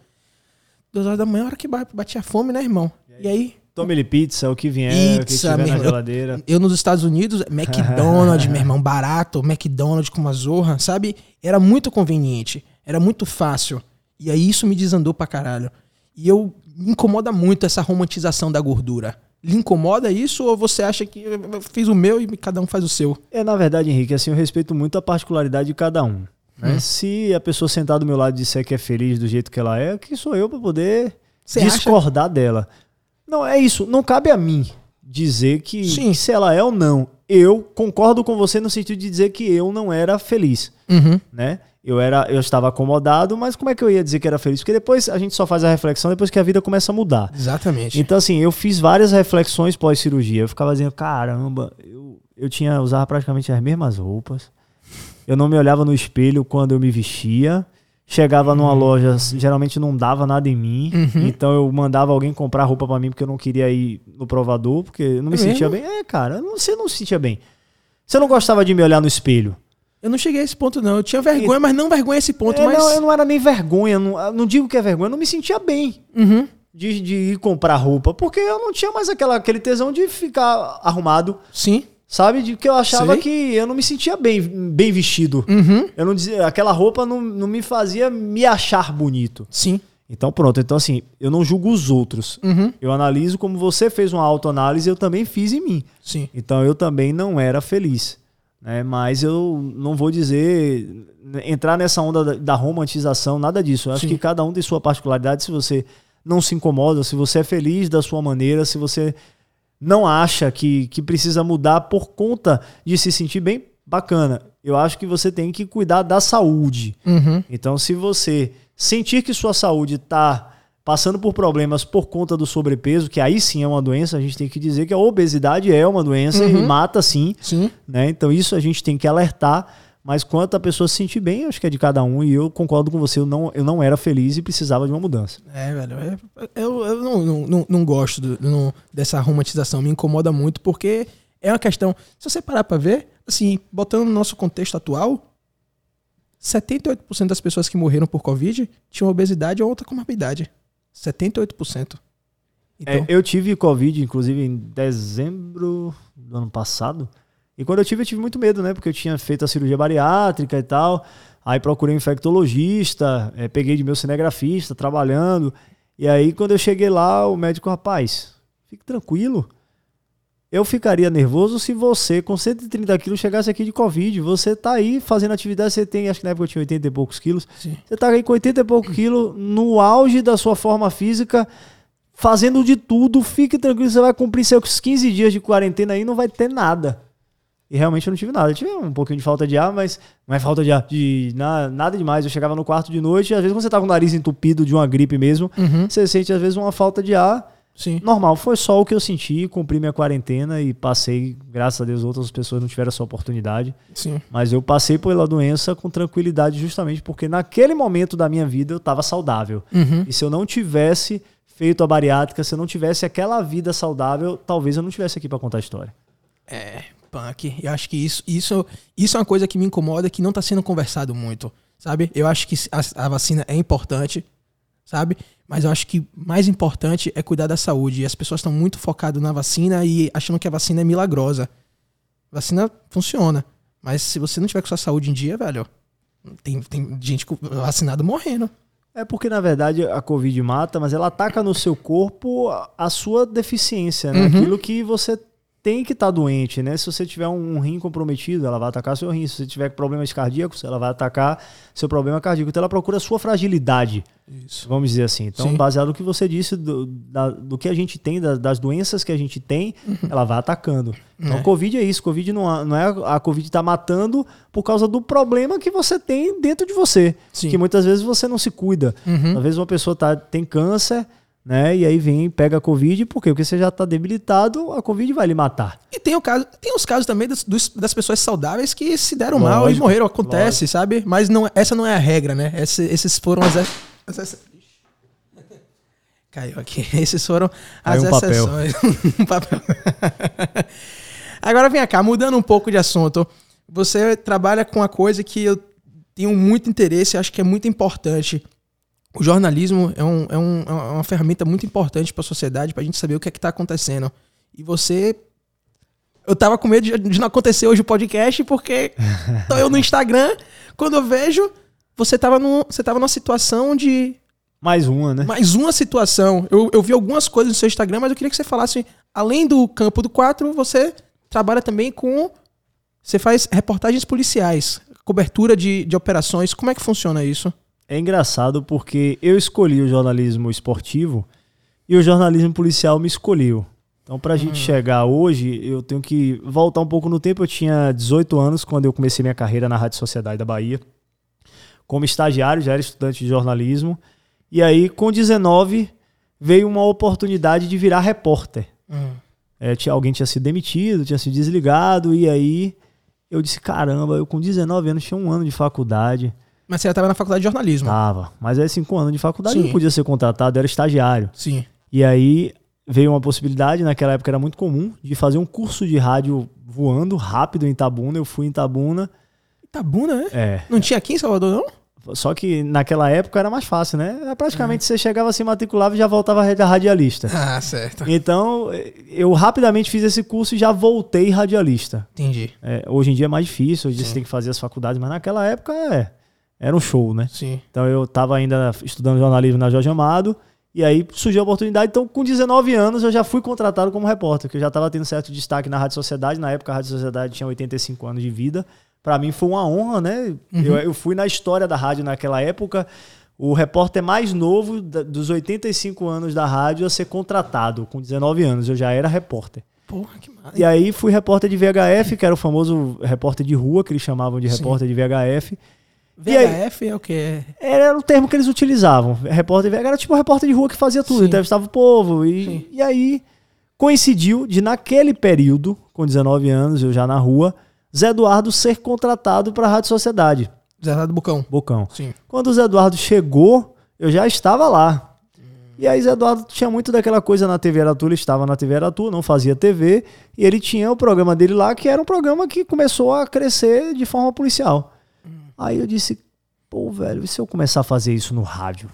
Duas horas da manhã, hora que batia fome, né, irmão? E aí, e aí Tome-lhe pizza, o que vier, pizza, o que tiver na geladeira. Eu, eu, nos Estados Unidos, McDonald's, (laughs) meu irmão, barato, McDonald's com uma zorra, sabe? Era muito conveniente, era muito fácil. E aí isso me desandou pra caralho. E eu me incomoda muito essa romantização da gordura. Lhe incomoda isso ou você acha que eu fiz o meu e cada um faz o seu? É, na verdade, Henrique, assim, eu respeito muito a particularidade de cada um. Né? Hum. Se a pessoa sentar do meu lado disser que é feliz do jeito que ela é, que sou eu para poder Cê discordar acha? dela. Não, é isso. Não cabe a mim dizer que Sim. se ela é ou não. Eu concordo com você no sentido de dizer que eu não era feliz, uhum. né? Eu era, eu estava acomodado, mas como é que eu ia dizer que era feliz? Porque depois a gente só faz a reflexão depois que a vida começa a mudar. Exatamente. Então assim, eu fiz várias reflexões pós cirurgia. Eu ficava dizendo, caramba, eu, eu tinha usava praticamente as mesmas roupas. Eu não me olhava no espelho quando eu me vestia. Chegava numa uhum. loja, geralmente não dava nada em mim. Uhum. Então eu mandava alguém comprar roupa para mim porque eu não queria ir no provador, porque eu não me é sentia mesmo? bem. É, cara, você não se sentia bem. Você não gostava de me olhar no espelho. Eu não cheguei a esse ponto, não. Eu tinha vergonha, e... mas não vergonha esse ponto. É, mas... Não, eu não era nem vergonha. Não, não digo que é vergonha, eu não me sentia bem uhum. de, de ir comprar roupa. Porque eu não tinha mais aquela, aquele tesão de ficar arrumado. Sim. Sabe? De que eu achava Sei. que eu não me sentia bem, bem vestido. Uhum. Eu não dizia, aquela roupa não, não me fazia me achar bonito. Sim. Então pronto, então assim, eu não julgo os outros. Uhum. Eu analiso como você fez uma autoanálise, eu também fiz em mim. Sim. Então eu também não era feliz. Né? Mas eu não vou dizer, entrar nessa onda da, da romantização, nada disso. Eu acho Sim. que cada um tem sua particularidade. Se você não se incomoda, se você é feliz da sua maneira, se você não acha que, que precisa mudar por conta de se sentir bem, bacana. Eu acho que você tem que cuidar da saúde. Uhum. Então, se você sentir que sua saúde está passando por problemas por conta do sobrepeso, que aí sim é uma doença, a gente tem que dizer que a obesidade é uma doença uhum. e mata sim. sim. Né? Então, isso a gente tem que alertar mas quanto a pessoa se sentir bem, acho que é de cada um. E eu concordo com você, eu não, eu não era feliz e precisava de uma mudança. É, velho. É, eu, eu não, não, não gosto do, não, dessa romantização. Me incomoda muito porque é uma questão. Se você parar pra ver, assim, botando no nosso contexto atual, 78% das pessoas que morreram por Covid tinham obesidade ou outra comorbidade. 78%. Então... É, eu tive Covid, inclusive, em dezembro do ano passado. E quando eu tive, eu tive muito medo, né? Porque eu tinha feito a cirurgia bariátrica e tal. Aí procurei um infectologista, é, peguei de meu cinegrafista, trabalhando. E aí, quando eu cheguei lá, o médico, rapaz, fique tranquilo. Eu ficaria nervoso se você, com 130 quilos, chegasse aqui de Covid. Você tá aí fazendo atividade, você tem, acho que na época eu tinha 80 e poucos quilos. Sim. Você tá aí com 80 e poucos quilos, no auge da sua forma física, fazendo de tudo. Fique tranquilo, você vai cumprir seus 15 dias de quarentena aí, não vai ter nada. E realmente eu não tive nada. Eu tive um pouquinho de falta de ar, mas não é falta de ar, de nada, nada demais. Eu chegava no quarto de noite, às vezes quando você tá com o nariz entupido de uma gripe mesmo, uhum. você sente às vezes uma falta de ar. Sim. Normal, foi só o que eu senti, cumpri minha quarentena e passei, graças a Deus, outras pessoas não tiveram essa oportunidade. Sim. Mas eu passei pela doença com tranquilidade justamente porque naquele momento da minha vida eu estava saudável. Uhum. E se eu não tivesse feito a bariátrica, se eu não tivesse aquela vida saudável, talvez eu não estivesse aqui para contar a história. É, punk. Eu acho que isso, isso, isso é uma coisa que me incomoda que não está sendo conversado muito, sabe? Eu acho que a, a, vacina é importante, sabe? Mas eu acho que mais importante é cuidar da saúde. E as pessoas estão muito focadas na vacina e achando que a vacina é milagrosa. vacina funciona. Mas se você não tiver com sua saúde em dia, velho, tem, tem gente vacinada morrendo. É porque, na verdade, a Covid mata, mas ela ataca no seu corpo a sua deficiência, né? Uhum. Aquilo que você tem que estar tá doente, né? Se você tiver um rim comprometido, ela vai atacar seu rim. Se você tiver problemas cardíacos, ela vai atacar seu problema cardíaco. Então ela procura a sua fragilidade. Isso. Vamos dizer assim. Então, Sim. baseado no que você disse, do, da, do que a gente tem, das, das doenças que a gente tem, uhum. ela vai atacando. Então, é. Covid é isso. Covid não, não é a Covid está matando por causa do problema que você tem dentro de você. Sim. Que muitas vezes você não se cuida. Uhum. Às vezes uma pessoa tá, tem câncer né? E aí vem, pega a Covid, por quê? Porque você já está debilitado, a Covid vai lhe matar. E tem, o caso, tem os casos também das, das pessoas saudáveis que se deram lógico, mal e morreram. Acontece, lógico. sabe? Mas não, essa não é a regra, né? Esse, esses foram as. as (laughs) Caiu aqui. Esses foram as um exceções. um papel. (laughs) (laughs) Agora vem cá, mudando um pouco de assunto. Você trabalha com uma coisa que eu tenho muito interesse e acho que é muito importante o jornalismo é, um, é, um, é uma ferramenta muito importante para a sociedade, para a gente saber o que é que está acontecendo. E você. Eu tava com medo de, não acontecer hoje o podcast, porque (laughs) tô eu no Instagram, quando eu vejo, você tava, no, você tava numa situação de. Mais uma, né? Mais uma situação. Eu, eu vi algumas coisas no seu Instagram, mas eu queria que você falasse, além do campo do 4, você trabalha também com. Você faz reportagens policiais, cobertura de, de operações. Como é que funciona isso? É engraçado porque eu escolhi o jornalismo esportivo e o jornalismo policial me escolheu. Então, para a uhum. gente chegar hoje, eu tenho que voltar um pouco no tempo. Eu tinha 18 anos quando eu comecei minha carreira na Rádio Sociedade da Bahia. Como estagiário, já era estudante de jornalismo. E aí, com 19, veio uma oportunidade de virar repórter. Uhum. É, tinha, alguém tinha sido demitido, tinha sido desligado. E aí, eu disse: caramba, eu com 19 anos tinha um ano de faculdade. Mas você já estava na faculdade de jornalismo. Tava. Mas aí, cinco anos de faculdade, Sim. não podia ser contratado, era estagiário. Sim. E aí veio uma possibilidade, naquela época era muito comum, de fazer um curso de rádio voando rápido em Itabuna. Eu fui em Itabuna. Itabuna, né? É. Não tinha aqui em Salvador, não? Só que naquela época era mais fácil, né? Praticamente é. você chegava, se matriculava e já voltava radialista. Ah, certo. Então, eu rapidamente fiz esse curso e já voltei radialista. Entendi. É, hoje em dia é mais difícil, hoje Sim. você tem que fazer as faculdades, mas naquela época é era um show, né? Sim. Então eu estava ainda estudando jornalismo na Jorge Amado. E aí surgiu a oportunidade. Então, com 19 anos, eu já fui contratado como repórter, que eu já estava tendo certo destaque na Rádio Sociedade. Na época, a Rádio Sociedade tinha 85 anos de vida. Para mim foi uma honra, né? Uhum. Eu, eu, fui na história da rádio naquela época. O repórter mais novo dos 85 anos da rádio a ser contratado, com 19 anos. Eu já era repórter. Porra, que maravilha. E aí fui repórter de VHF, que era o famoso repórter de rua, que eles chamavam de repórter Sim. de VHF. VHF aí, é o que? Era o termo que eles utilizavam. Repórter VHF era tipo um repórter de rua que fazia tudo, Sim. entrevistava o povo. E, e aí coincidiu de, naquele período, com 19 anos, eu já na rua, Zé Eduardo ser contratado para a Rádio Sociedade. Zé Eduardo Bocão. Bocão. Sim. Quando o Zé Eduardo chegou, eu já estava lá. E aí Zé Eduardo tinha muito daquela coisa na TV Aratu, ele estava na TV Aratu, não fazia TV, e ele tinha o programa dele lá, que era um programa que começou a crescer de forma policial. Aí eu disse, pô, velho, e se eu começar a fazer isso no rádio?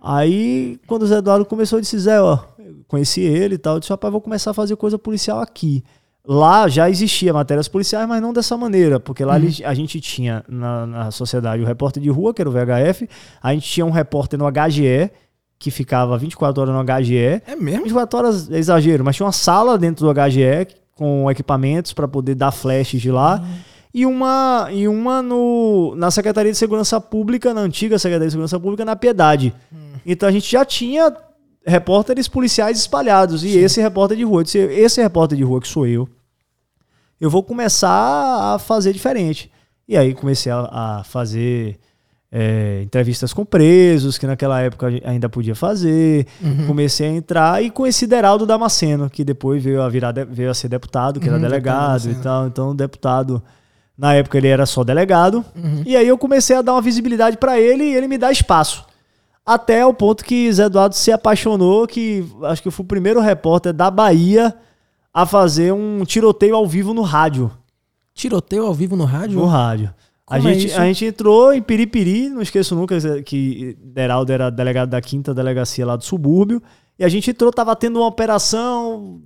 Aí, quando o Zé Eduardo começou, eu disse, Zé, ó, conheci ele e tal, eu disse, rapaz, vou começar a fazer coisa policial aqui. Lá já existia matérias policiais, mas não dessa maneira, porque lá uhum. a gente tinha na, na sociedade o repórter de rua, que era o VHF, a gente tinha um repórter no HGE, que ficava 24 horas no HGE. É mesmo? 24 horas é exagero, mas tinha uma sala dentro do HGE com equipamentos para poder dar flashes de lá. Uhum e uma, e uma no, na Secretaria de Segurança Pública, na antiga Secretaria de Segurança Pública, na Piedade. Hum. Então a gente já tinha repórteres policiais espalhados. E Sim. esse repórter de rua, disse, esse repórter de rua que sou eu, eu vou começar a fazer diferente. E aí comecei a, a fazer é, entrevistas com presos, que naquela época ainda podia fazer. Uhum. Comecei a entrar e conheci Deraldo Damasceno, que depois veio a, virar, veio a ser deputado, que uhum, era delegado e tal. Então, deputado na época ele era só delegado. Uhum. E aí eu comecei a dar uma visibilidade para ele e ele me dá espaço. Até o ponto que Zé Eduardo se apaixonou, que acho que eu fui o primeiro repórter da Bahia a fazer um tiroteio ao vivo no rádio. Tiroteio ao vivo no rádio? No rádio. A Como é gente, isso? a gente entrou em Piripiri, não esqueço nunca que Deraldo era delegado da quinta delegacia lá do subúrbio. E a gente entrou, tava tendo uma operação,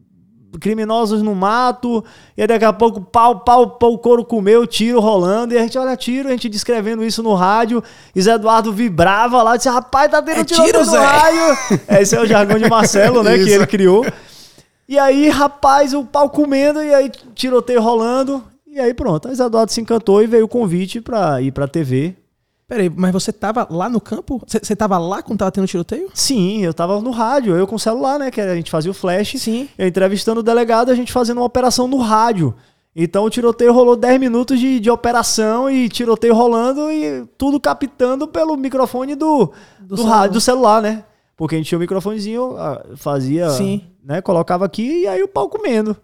criminosos no mato, e aí daqui a pouco pau, pau, pau, o couro comeu, tiro rolando, e a gente olha tiro, a gente descrevendo isso no rádio, e Zé Eduardo vibrava lá, disse, rapaz, tá tendo É tiro, no Zé. rádio. Esse é o jargão de Marcelo, né, que ele criou. E aí, rapaz, o pau comendo, e aí tiroteio rolando, e aí pronto, aí Zé Eduardo se encantou e veio o convite pra ir pra TV, Peraí, mas você tava lá no campo? Você tava lá quando tava tendo tiroteio? Sim, eu tava no rádio, eu com o celular, né? Que a gente fazia o flash. Sim. Eu entrevistando o delegado, a gente fazendo uma operação no rádio. Então o tiroteio rolou 10 minutos de, de operação e tiroteio rolando e tudo captando pelo microfone do, do, celular. rádio, do celular, né? Porque a gente tinha um microfonezinho, ah, fazia, Sim. né? Colocava aqui e aí o pau comendo.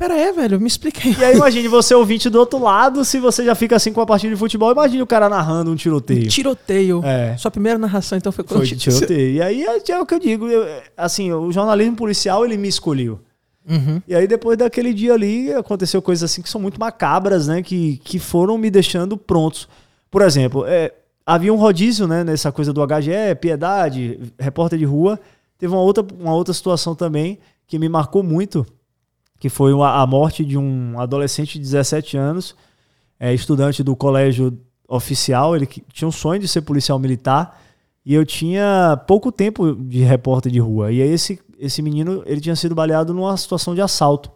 Pera aí, velho, me explica aí. E aí imagine você ouvinte do outro lado, se você já fica assim com a partida de futebol, imagine o cara narrando um tiroteio. Tiroteio. É. Sua primeira narração, então, foi quando Foi tiroteio. E aí é, é o que eu digo, eu- assim, o jornalismo policial ele me escolheu. Uhum. E aí, depois daquele dia ali, aconteceu coisas assim que são muito macabras, né? Que, que foram me deixando prontos. Por exemplo, é, havia um rodízio, né? Nessa coisa do HGE, Piedade, repórter de rua. Teve uma outra, uma outra situação também que me marcou muito, que foi a, a morte de um adolescente de 17 anos, é, estudante do colégio oficial. Ele tinha um sonho de ser policial militar. E eu tinha pouco tempo de repórter de rua. E aí esse, esse menino, ele tinha sido baleado numa situação de assalto.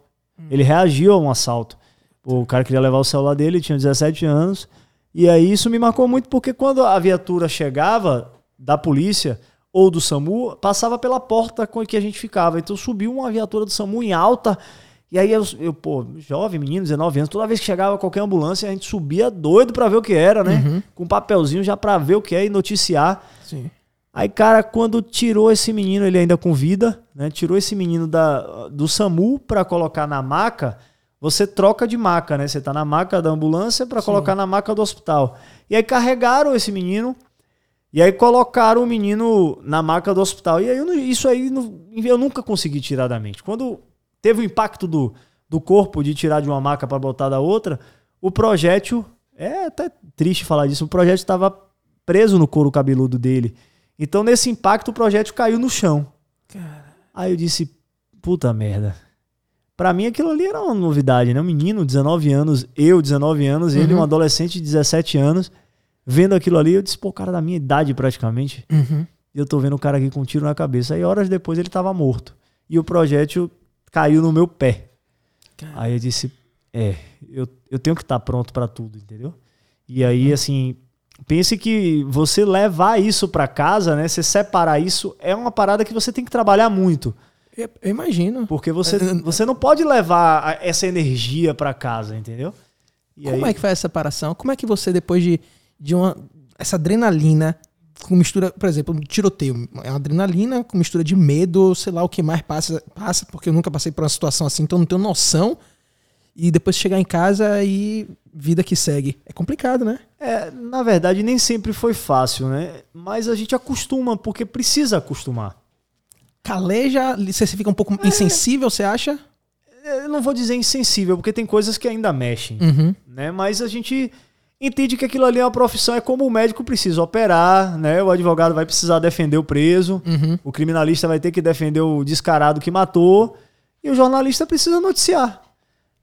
Ele reagiu a um assalto. O cara queria levar o celular dele, ele tinha 17 anos. E aí isso me marcou muito porque quando a viatura chegava da polícia ou do SAMU, passava pela porta com que a gente ficava. Então subiu uma viatura do SAMU em alta. E aí eu, eu, pô, jovem, menino, 19 anos, toda vez que chegava qualquer ambulância, a gente subia doido pra ver o que era, né? Com um papelzinho já pra ver o que é e noticiar. Sim. Aí, cara, quando tirou esse menino, ele ainda com vida, né? Tirou esse menino da, do SAMU pra colocar na maca, você troca de maca, né? Você tá na maca da ambulância pra colocar na maca do hospital. E aí carregaram esse menino e aí colocaram o menino na maca do hospital. E aí isso aí eu nunca consegui tirar da mente. Quando teve o impacto do, do corpo de tirar de uma maca pra botar da outra, o projétil, é até triste falar disso, o projétil estava preso no couro cabeludo dele. Então nesse impacto o projétil caiu no chão. Aí eu disse, puta merda. Pra mim aquilo ali era uma novidade, né? Um menino, 19 anos, eu, 19 anos, ele, Uhum. um adolescente de 17 anos, vendo aquilo ali, eu disse, pô, cara da minha idade praticamente. Uhum. E eu tô vendo o cara aqui com um tiro na cabeça. Aí horas depois ele tava morto. E o projétil caiu no meu pé. Cara. Aí eu disse, é, eu, eu tenho que estar pronto pra tudo, entendeu? E aí, assim, pense que você levar isso pra casa, né? Você separar isso, é uma parada que você tem que trabalhar muito. Eu, imagino. Porque você, você não pode levar a- essa energia pra casa, entendeu? E Como aí- é que faz essa separação? Como é que você, depois de, de uma. Essa adrenalina com mistura, por exemplo, um tiroteio. É uma adrenalina com mistura de medo, sei lá o que mais passa, passa, porque eu nunca passei por uma situação assim, então não tenho noção. E depois chegar em casa e vida que segue. É complicado, né? É, na verdade, nem sempre foi fácil, né? Mas a gente acostuma, porque precisa acostumar. Caleja, você fica um pouco insensível, você acha? Eu não vou dizer insensível, porque tem coisas que ainda mexem, Uhum. né? Mas a gente entende que aquilo ali é uma profissão, é como o médico precisa operar, né? O advogado vai precisar defender o preso, Uhum. o criminalista vai ter que defender o descarado que matou, e o jornalista precisa noticiar.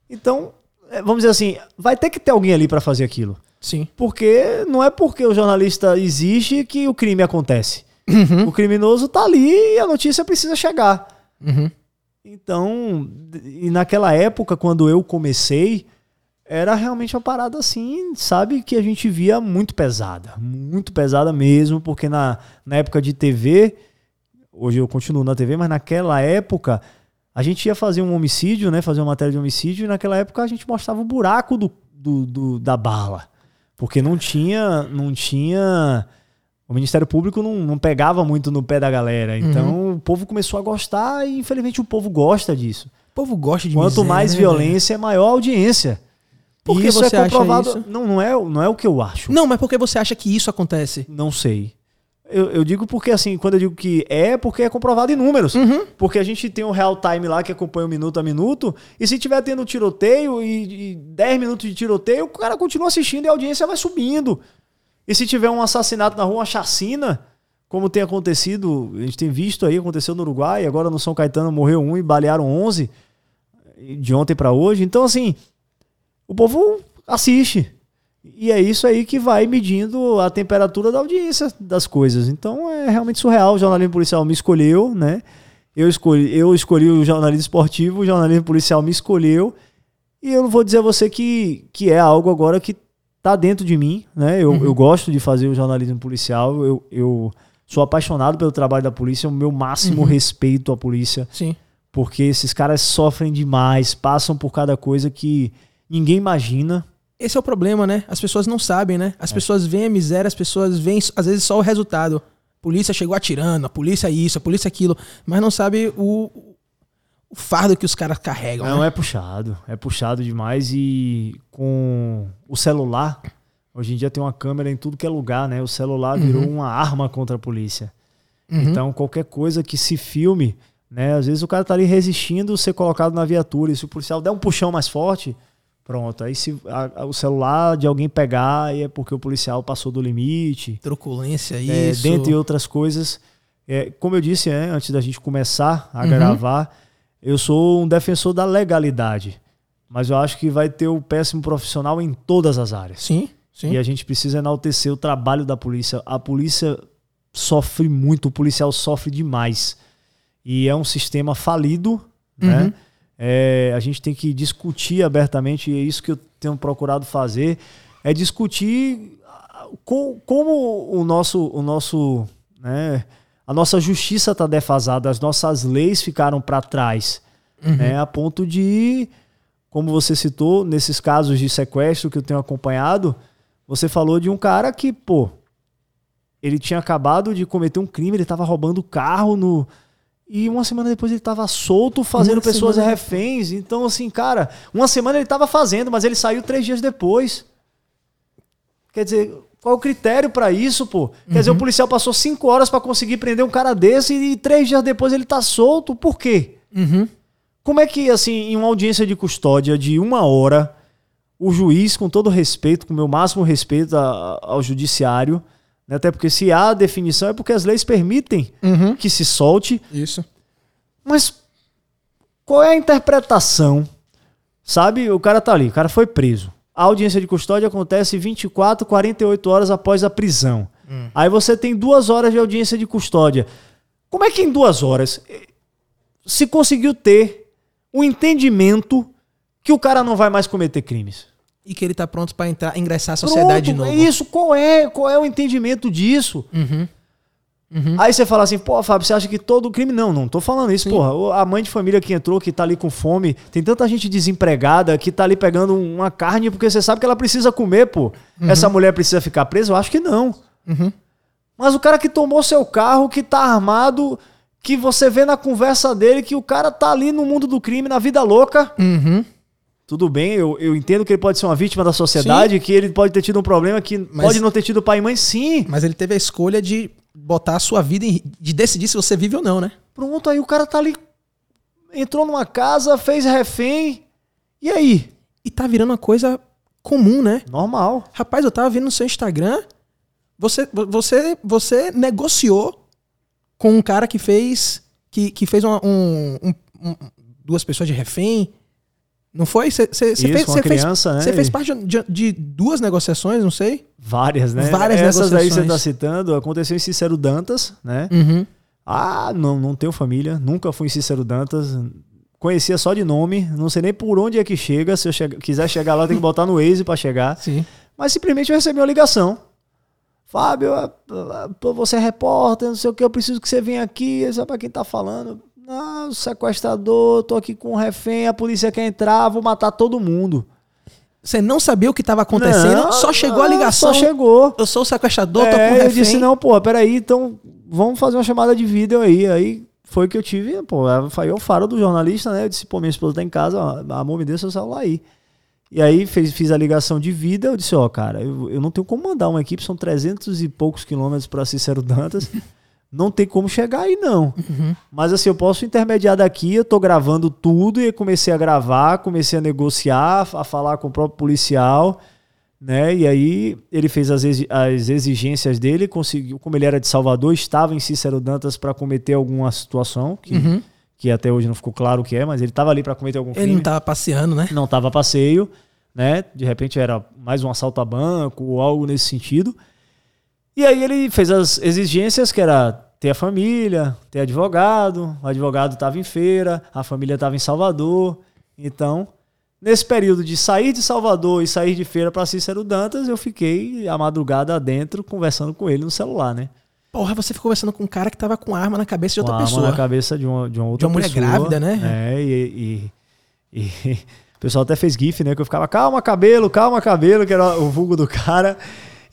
Então, é, vamos dizer assim, vai ter que ter alguém ali para fazer aquilo. Sim. Porque não é porque o jornalista existe que o crime acontece. Uhum. O criminoso tá ali e a notícia precisa chegar. Uhum. Então, e naquela época, quando eu comecei, era realmente uma parada assim, sabe, que a gente via muito pesada. Muito pesada mesmo, porque na, na época de TV, hoje eu continuo na TV, mas naquela época a gente ia fazer um homicídio, né? Fazer uma matéria de homicídio, e naquela época a gente mostrava o buraco do, do, do- da bala. Porque não tinha. Não tinha. O Ministério Público não, não pegava muito no pé da galera. Então o povo começou a gostar e infelizmente o povo gosta disso. O povo gosta de Quanto miséria, mais né, violência, maior audiência. Por que E isso você é acha comprovado. isso? Não, não é, não é o que eu acho. Não, mas por que você acha que isso acontece? Não sei. Eu, eu digo porque, assim, quando eu digo que é, porque é comprovado em números. Uhum. Porque a gente tem um real time lá que acompanha o minuto a minuto, e se tiver tendo tiroteio e, e 10 minutos de tiroteio, o cara continua assistindo e a audiência vai subindo. E se tiver um assassinato na rua, uma chacina, como tem acontecido, a gente tem visto aí, aconteceu no Uruguai, agora no São Caetano morreu um e balearam 11, de ontem para hoje. Então, assim, o povo assiste. E é isso aí que vai medindo a temperatura da audiência das coisas. Então é realmente surreal. O jornalismo policial me escolheu, né? Eu escolhi, eu escolhi o jornalismo esportivo, o jornalismo policial me escolheu. E eu não vou dizer a você que, que é algo agora que tá dentro de mim, né? Eu, uhum. eu gosto de fazer o jornalismo policial. Eu, eu sou apaixonado pelo trabalho da polícia, o meu máximo uhum. respeito à polícia. Sim. Porque esses caras sofrem demais, passam por cada coisa que ninguém imagina. Esse é o problema, né? As pessoas não sabem, né? As é. pessoas veem a miséria, as pessoas veem, às vezes, só o resultado. A polícia chegou atirando, a polícia isso, a polícia aquilo, mas não sabe o, o fardo que os caras carregam. Não, né? é puxado. É puxado demais e com o celular, hoje em dia tem uma câmera em tudo que é lugar, né? O celular virou uhum. uma arma contra a polícia. Uhum. Então, qualquer coisa que se filme, né? Às vezes o cara tá ali resistindo ser colocado na viatura e se o policial der um puxão mais forte, Pronto, aí se a, a, o celular de alguém pegar, é porque o policial passou do limite. Truculência, é, isso. Dentre outras coisas. É, como eu disse é, antes da gente começar a uhum. gravar, eu sou um defensor da legalidade. Mas eu acho que vai ter o péssimo profissional em todas as áreas. Sim, sim. E a gente precisa enaltecer o trabalho da polícia. A polícia sofre muito, o policial sofre demais. E é um sistema falido, né? uhum. né? É, a gente tem que discutir abertamente, e é isso que eu tenho procurado fazer, é discutir com, como o nosso, o nosso, né, a nossa justiça está defasada, as nossas leis ficaram para trás, uhum. né, a ponto de, como você citou, nesses casos de sequestro que eu tenho acompanhado, você falou de um cara que, pô, ele tinha acabado de cometer um crime, ele estava roubando carro no, e uma semana depois ele estava solto fazendo uma pessoas semana... reféns. Então, assim, cara, uma semana ele estava fazendo, mas ele saiu três dias depois. Quer dizer, qual é o critério para isso, pô? Quer uhum. dizer, o policial passou cinco horas para conseguir prender um cara desse e três dias depois ele tá solto. Por quê? Uhum. Como é que, assim, em uma audiência de custódia de uma hora, o juiz, com todo respeito, com o meu máximo respeito ao judiciário? Até porque se há definição é porque as leis permitem uhum. que se solte. Isso. Mas qual é a interpretação? Sabe, o cara tá ali, o cara foi preso. A audiência de custódia acontece 24, 48 horas após a prisão. Hum. Aí você tem duas horas de audiência de custódia. Como é que em duas horas eh, se conseguiu ter o um entendimento que o cara não vai mais cometer crimes? E que ele tá pronto para entrar, ingressar a sociedade pronto, de novo. É isso, qual é, qual é o entendimento disso? Uhum. Uhum. Aí você fala assim, pô, Fábio, você acha que todo crime. Não, não tô falando isso, Sim. porra. A mãe de família que entrou, que tá ali com fome, tem tanta gente desempregada que tá ali pegando uma carne porque você sabe que ela precisa comer, pô. Uhum. Essa mulher precisa ficar presa? Eu acho que não. Uhum. Mas o cara que tomou seu carro, que tá armado, que você vê na conversa dele que o cara tá ali no mundo do crime, na vida louca. Uhum. Tudo bem, eu, eu entendo que ele pode ser uma vítima da sociedade, sim. que ele pode ter tido um problema que mas, pode não ter tido pai e mãe, sim. Mas ele teve a escolha de botar a sua vida, em, de decidir se você vive ou não, né? Pronto, aí o cara tá ali, entrou numa casa, fez refém, e aí? E tá virando uma coisa comum, né? Normal. Rapaz, eu tava vendo no seu Instagram, você, você, você negociou com um cara que fez, que, que fez uma, um, um, um, duas pessoas de refém, não foi? Você fez, criança, fez, né? Você fez parte de, de, duas negociações, não sei? Várias, né? Várias Essas negociações. aí você está citando, aconteceu em Cícero Dantas, né? Uhum. Ah, não, não tenho família, nunca fui em Cícero Dantas, conhecia só de nome, não sei nem por onde é que chega, se eu che quiser chegar lá tem que botar no Waze para chegar. (laughs) Sim. Mas simplesmente eu recebi uma ligação. Fábio, você é repórter, não sei o que, eu preciso que você venha aqui, sabe para quem tá falando? Ah, o sequestrador, tô aqui com um refém, a polícia quer entrar, vou matar todo mundo. Você não sabia o que estava acontecendo, não, só chegou a ligação. Só chegou. Eu sou o sequestrador, é, tô com refém. Eu disse, não, pô, peraí, então vamos fazer uma chamada de vídeo aí. Aí foi que eu tive, pô, foi o faro do jornalista, né? Eu disse, pô, minha esposa tá em casa, ó, amor, me dê seu celular aí. E aí fez, fiz a ligação de vida. Eu disse: Ó, cara, eu, eu não tenho como mandar uma equipe, são 300 e poucos quilômetros para Cícero Dantas. (laughs) não tem como chegar aí, não. Uhum. Mas assim, eu posso intermediar daqui, eu tô gravando tudo e comecei a gravar, comecei a negociar, a falar com o próprio policial, né? E aí ele fez as, as exigências dele, conseguiu, como ele era de Salvador, estava em Cícero Dantas para cometer alguma situação que, uhum. que até hoje não ficou claro o que é, mas ele estava ali para cometer algum crime. Ele não estava passeando, né? Não estava passeio, né? De repente era mais um assalto a banco ou algo nesse sentido. E aí ele fez as exigências que era ter a família, ter advogado, o advogado estava em feira, a família estava em Salvador. Então, nesse período de sair de Salvador e sair de feira para Cícero Dantas, eu fiquei a madrugada dentro conversando com ele no celular, né? Porra, você ficou conversando com um cara que tava com arma na cabeça de outra com pessoa. Arma na cabeça de uma, de uma outra de uma pessoa. mulher grávida, né? É, e, e, e (laughs) o pessoal até fez GIF, né? Que eu ficava, calma, cabelo, calma, cabelo, que era o vulgo do cara.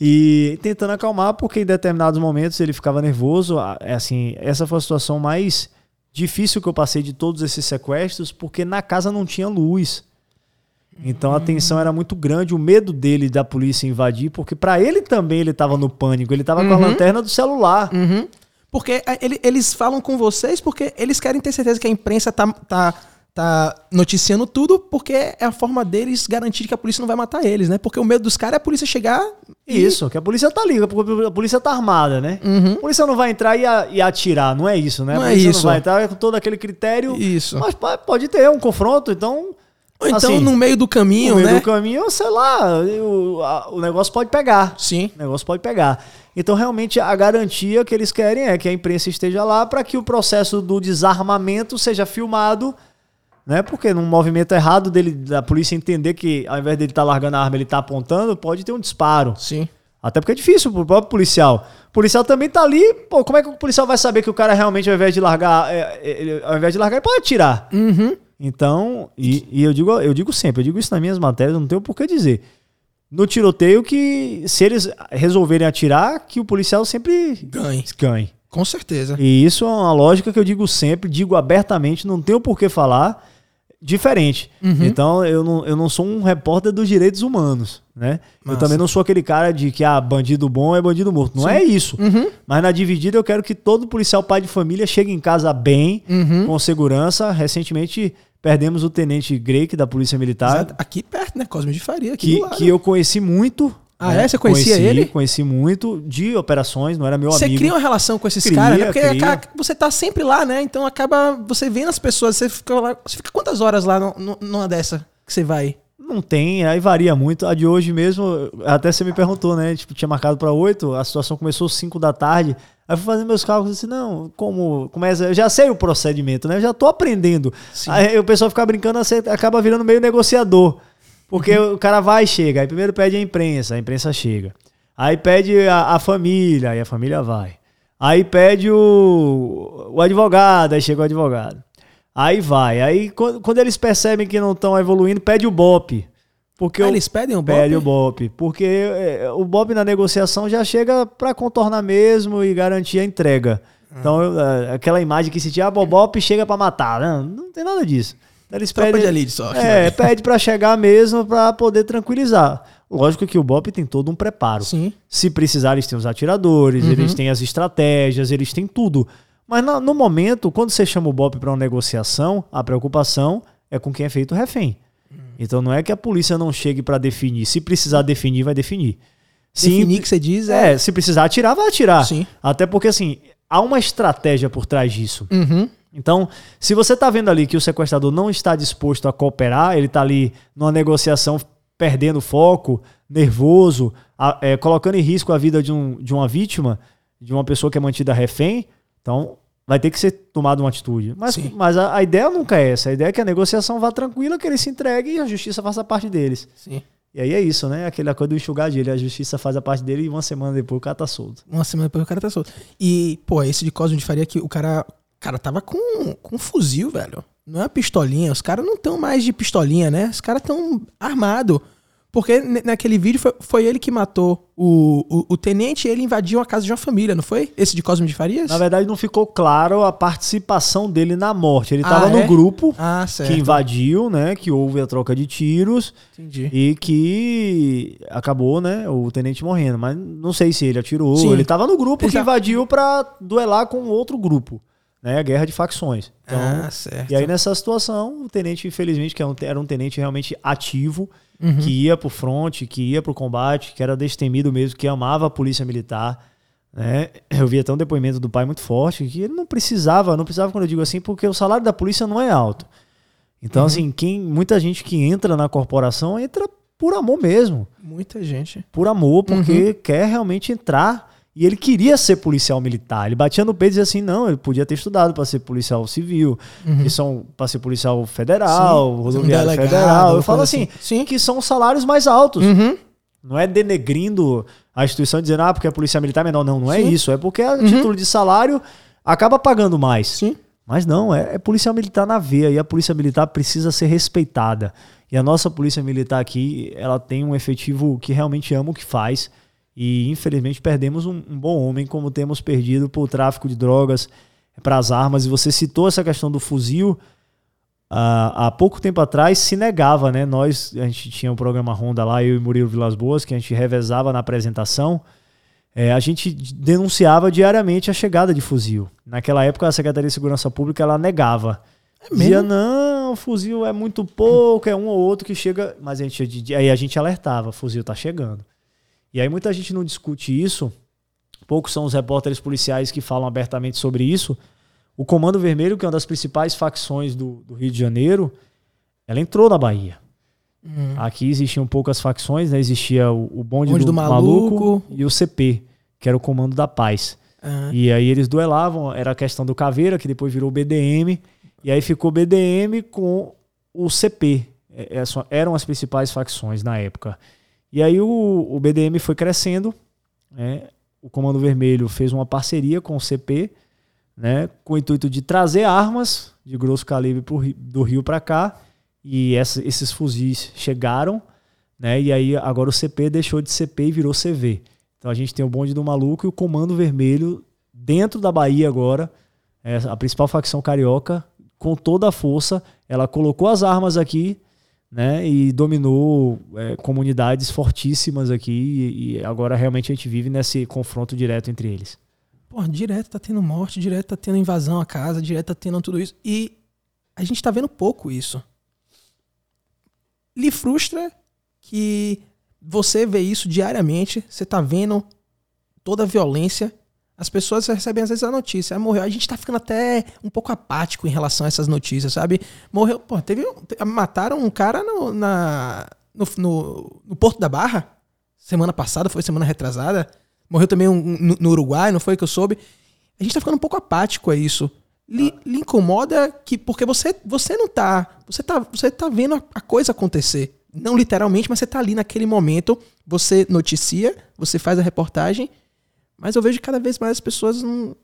E tentando acalmar, porque em determinados momentos ele ficava nervoso. É assim, essa foi a situação mais difícil que eu passei de todos esses sequestros, porque na casa não tinha luz. Então a tensão era muito grande, o medo dele da polícia invadir, porque para ele também ele estava no pânico, ele estava uhum. com a uhum. lanterna do celular. Uhum. Porque é, ele, eles falam com vocês porque eles querem ter certeza que a imprensa tá, tá tá noticiando tudo porque é a forma deles garantir que a polícia não vai matar eles, né? Porque o medo dos caras é a polícia chegar e... Isso, que a polícia tá ali, a polícia tá armada, né? Uhum. A polícia não vai entrar e, a, e, atirar, não é isso, né? Não a polícia é isso. não vai entrar com todo aquele critério. Isso. Mas pode ter um confronto, então... Ou então assim, no meio do caminho, no meio né? do caminho, sei lá, o, a, o negócio pode pegar. Sim. O negócio pode pegar. Então, realmente, a garantia que eles querem é que a imprensa esteja lá para que o processo do desarmamento seja filmado né? Porque num movimento errado dele, da polícia entender que ao invés dele estar tá largando a arma, ele está apontando, pode ter um disparo. Sim. Até porque é difícil pro próprio policial. O policial também tá ali, pô, como é que o policial vai saber que o cara realmente, ao invés de largar, é, é, ele, ao invés de largar, ele pode atirar. Uhum. Então, e, e, eu, digo, eu digo sempre, eu digo isso nas minhas matérias, não tenho por que dizer. No tiroteio que, se eles resolverem atirar, que o policial sempre ganhe. ganhe. Com certeza. E isso é uma lógica que eu digo sempre, digo abertamente, não tenho por que falar diferente. Uhum. Então eu não, eu não sou um repórter dos direitos humanos, né? Massa. Eu também não sou aquele cara de que ah, bandido bom é bandido morto. Não Sim. é isso. Uhum. Mas na dividida eu quero que todo policial pai de família chegue em casa bem, uhum. com segurança. Recentemente perdemos o tenente Greik da Polícia Militar. Exato. Aqui perto, né? Cosme de Faria. Aqui que, que eu conheci muito ah, é? Você conhecia conheci, ele? Conheci muito de operações, não era meu você amigo. Você cria uma relação com esses caras, né? Porque cria. você tá sempre lá, né? Então acaba você vendo as pessoas, você fica lá. Você fica quantas horas lá no, numa dessa que você vai? Não tem, aí varia muito. A de hoje mesmo, até você me perguntou, né? Tipo, tinha marcado para 8, a situação começou às 5 da tarde. Aí eu fui fazendo meus cálculos assim, não, como começa, eu já sei o procedimento, né? Eu já tô aprendendo. Sim. Aí o pessoal fica brincando, você acaba virando meio negociador. Porque o cara vai e chega, aí primeiro pede a imprensa, a imprensa chega. Aí pede a, a família, aí a família vai. Aí pede o, o advogado, aí chega o advogado. Aí vai. Aí quando, quando eles percebem que não estão evoluindo, pede o BOP. Porque ah, eles pedem o BOP? Pede o BOP. Porque é, o BOP na negociação já chega para contornar mesmo e garantir a entrega. Hum. Então, é, aquela imagem que se tinha, ah, o BOP chega para matar. Não, não tem nada disso. Eles pedem, de elite só. É, pede para chegar mesmo para poder tranquilizar. Lógico que o BOP tem todo um preparo. Sim. Se precisar, eles têm os atiradores, uhum. eles têm as estratégias, eles têm tudo. Mas no, no momento, quando você chama o BOP para uma negociação, a preocupação é com quem é feito refém. Uhum. Então não é que a polícia não chegue para definir. Se precisar definir, vai definir. Definir que você diz é... é... se precisar atirar, vai atirar. Sim. Até porque, assim, há uma estratégia por trás disso. Uhum. Então, se você está vendo ali que o sequestrador não está disposto a cooperar, ele está ali numa negociação perdendo foco, nervoso, a, é, colocando em risco a vida de, um, de uma vítima, de uma pessoa que é mantida refém, então vai ter que ser tomada uma atitude. Mas, mas a, a, ideia nunca é essa. A ideia é que a negociação vá tranquila, que ele se entregue e a justiça faça parte deles. Sim. E aí é isso, né? Aquela coisa do enxugar de ele. A justiça faz a parte dele e uma semana depois o cara tá solto. Uma semana depois o cara tá solto. E, pô, esse de Cosmo de Faria que o cara cara tava com, com um fuzil, velho. Não é uma pistolinha. Os caras não estão mais de pistolinha, né? Os caras estão armados. Porque naquele vídeo foi, foi, ele que matou o, o, o, tenente e ele invadiu a casa de uma família, não foi? Esse de Cosme de Farias? Na verdade, não ficou claro a participação dele na morte. Ele estava ah, é? no grupo ah, que invadiu, né? Que houve a troca de tiros. Entendi. E que acabou, né? O tenente morrendo. Mas não sei se ele atirou. Sim. Ele estava no grupo ele que tá... invadiu para duelar com outro grupo né, a guerra de facções. Então, ah, certo. E aí nessa situação, o tenente, infelizmente, que era um tenente realmente ativo, uhum. que ia pro fronte, que ia pro combate, que era destemido mesmo, que amava a polícia militar, né? Eu vi até um depoimento do pai muito forte, que ele não precisava, não precisava quando eu digo assim, porque o salário da polícia não é alto. Então, uhum. assim, quem, muita gente que entra na corporação entra por amor mesmo. Muita gente. Por amor, porque uhum. quer realmente entrar e ele queria ser policial militar. Ele batia no peito e dizia assim: não, ele podia ter estudado para ser policial civil, uhum. que são para ser policial federal, Sim, rodoviário federal. Eu falo assim, assim que são salários mais altos. Uhum. Não é denegrindo a instituição dizendo, ah, porque a polícia militar é menor. Não, não é isso. É porque a uhum. título de salário acaba pagando mais. Sim. Mas não, é, é policial militar na veia e a polícia militar precisa ser respeitada. E a nossa polícia militar aqui, ela tem um efetivo que realmente ama o que faz e infelizmente perdemos um, um bom homem, como temos perdido por tráfico de drogas, para as armas. E você citou essa questão do fuzil. Uh, há pouco tempo atrás se negava, né? Nós, a gente tinha um programa Ronda lá, eu e Murilo Vilas Boas, que a gente revezava na apresentação. É, a gente denunciava diariamente a chegada de fuzil. Naquela época, a Secretaria de Segurança Pública ela negava. É Dizia, não, fuzil é muito pouco, é um ou outro que chega. Mas a gente, aí a gente alertava: fuzil tá chegando. E aí muita gente não discute isso. Poucos são os repórteres policiais que falam abertamente sobre isso. O Comando Vermelho, que é uma das principais facções do, do Rio de Janeiro, ela entrou na Bahia. Uhum. Aqui existiam poucas facções, né? Existia o, o bonde, bonde do, do maluco. maluco. e o CP, que era o Comando da Paz. Uhum. E aí eles duelavam, era a questão do Caveira, que depois virou BDM, e aí ficou BDM com o CP. É, é, eram as principais facções na época. E aí o, o BDM foi crescendo, né? o Comando Vermelho fez uma parceria com o CP, né? com o intuito de trazer armas de grosso calibre pro, do Rio para cá, e essa, esses fuzis chegaram, né? e aí agora o CP deixou de CP e virou CV. Então a gente tem o bonde do maluco e o Comando Vermelho dentro da Bahia agora, é a principal facção carioca, com toda a força, ela colocou as armas aqui, né? E dominou é, comunidades fortíssimas aqui e, agora realmente a gente vive nesse confronto direto entre eles. Pô, direto tá tendo morte, direto tá tendo invasão à casa, direto tá tendo tudo isso. E a gente tá vendo pouco isso. Lhe frustra que você vê isso diariamente, você tá vendo toda a violência as pessoas recebem às vezes a notícia, ah, morreu. A gente tá ficando até um pouco apático em relação a essas notícias, sabe? Morreu, pô, teve. Mataram um cara no, na, no, no, no Porto da Barra, semana passada, foi semana retrasada. Morreu também um, no, no, Uruguai, não foi que eu soube. A gente tá ficando um pouco apático a isso. Lhe, lhe incomoda que. Porque você, você não tá. Você tá, você tá vendo a, a coisa acontecer. Não literalmente, mas você tá ali naquele momento. Você noticia, você faz a reportagem mas eu vejo que cada vez mais as pessoas não,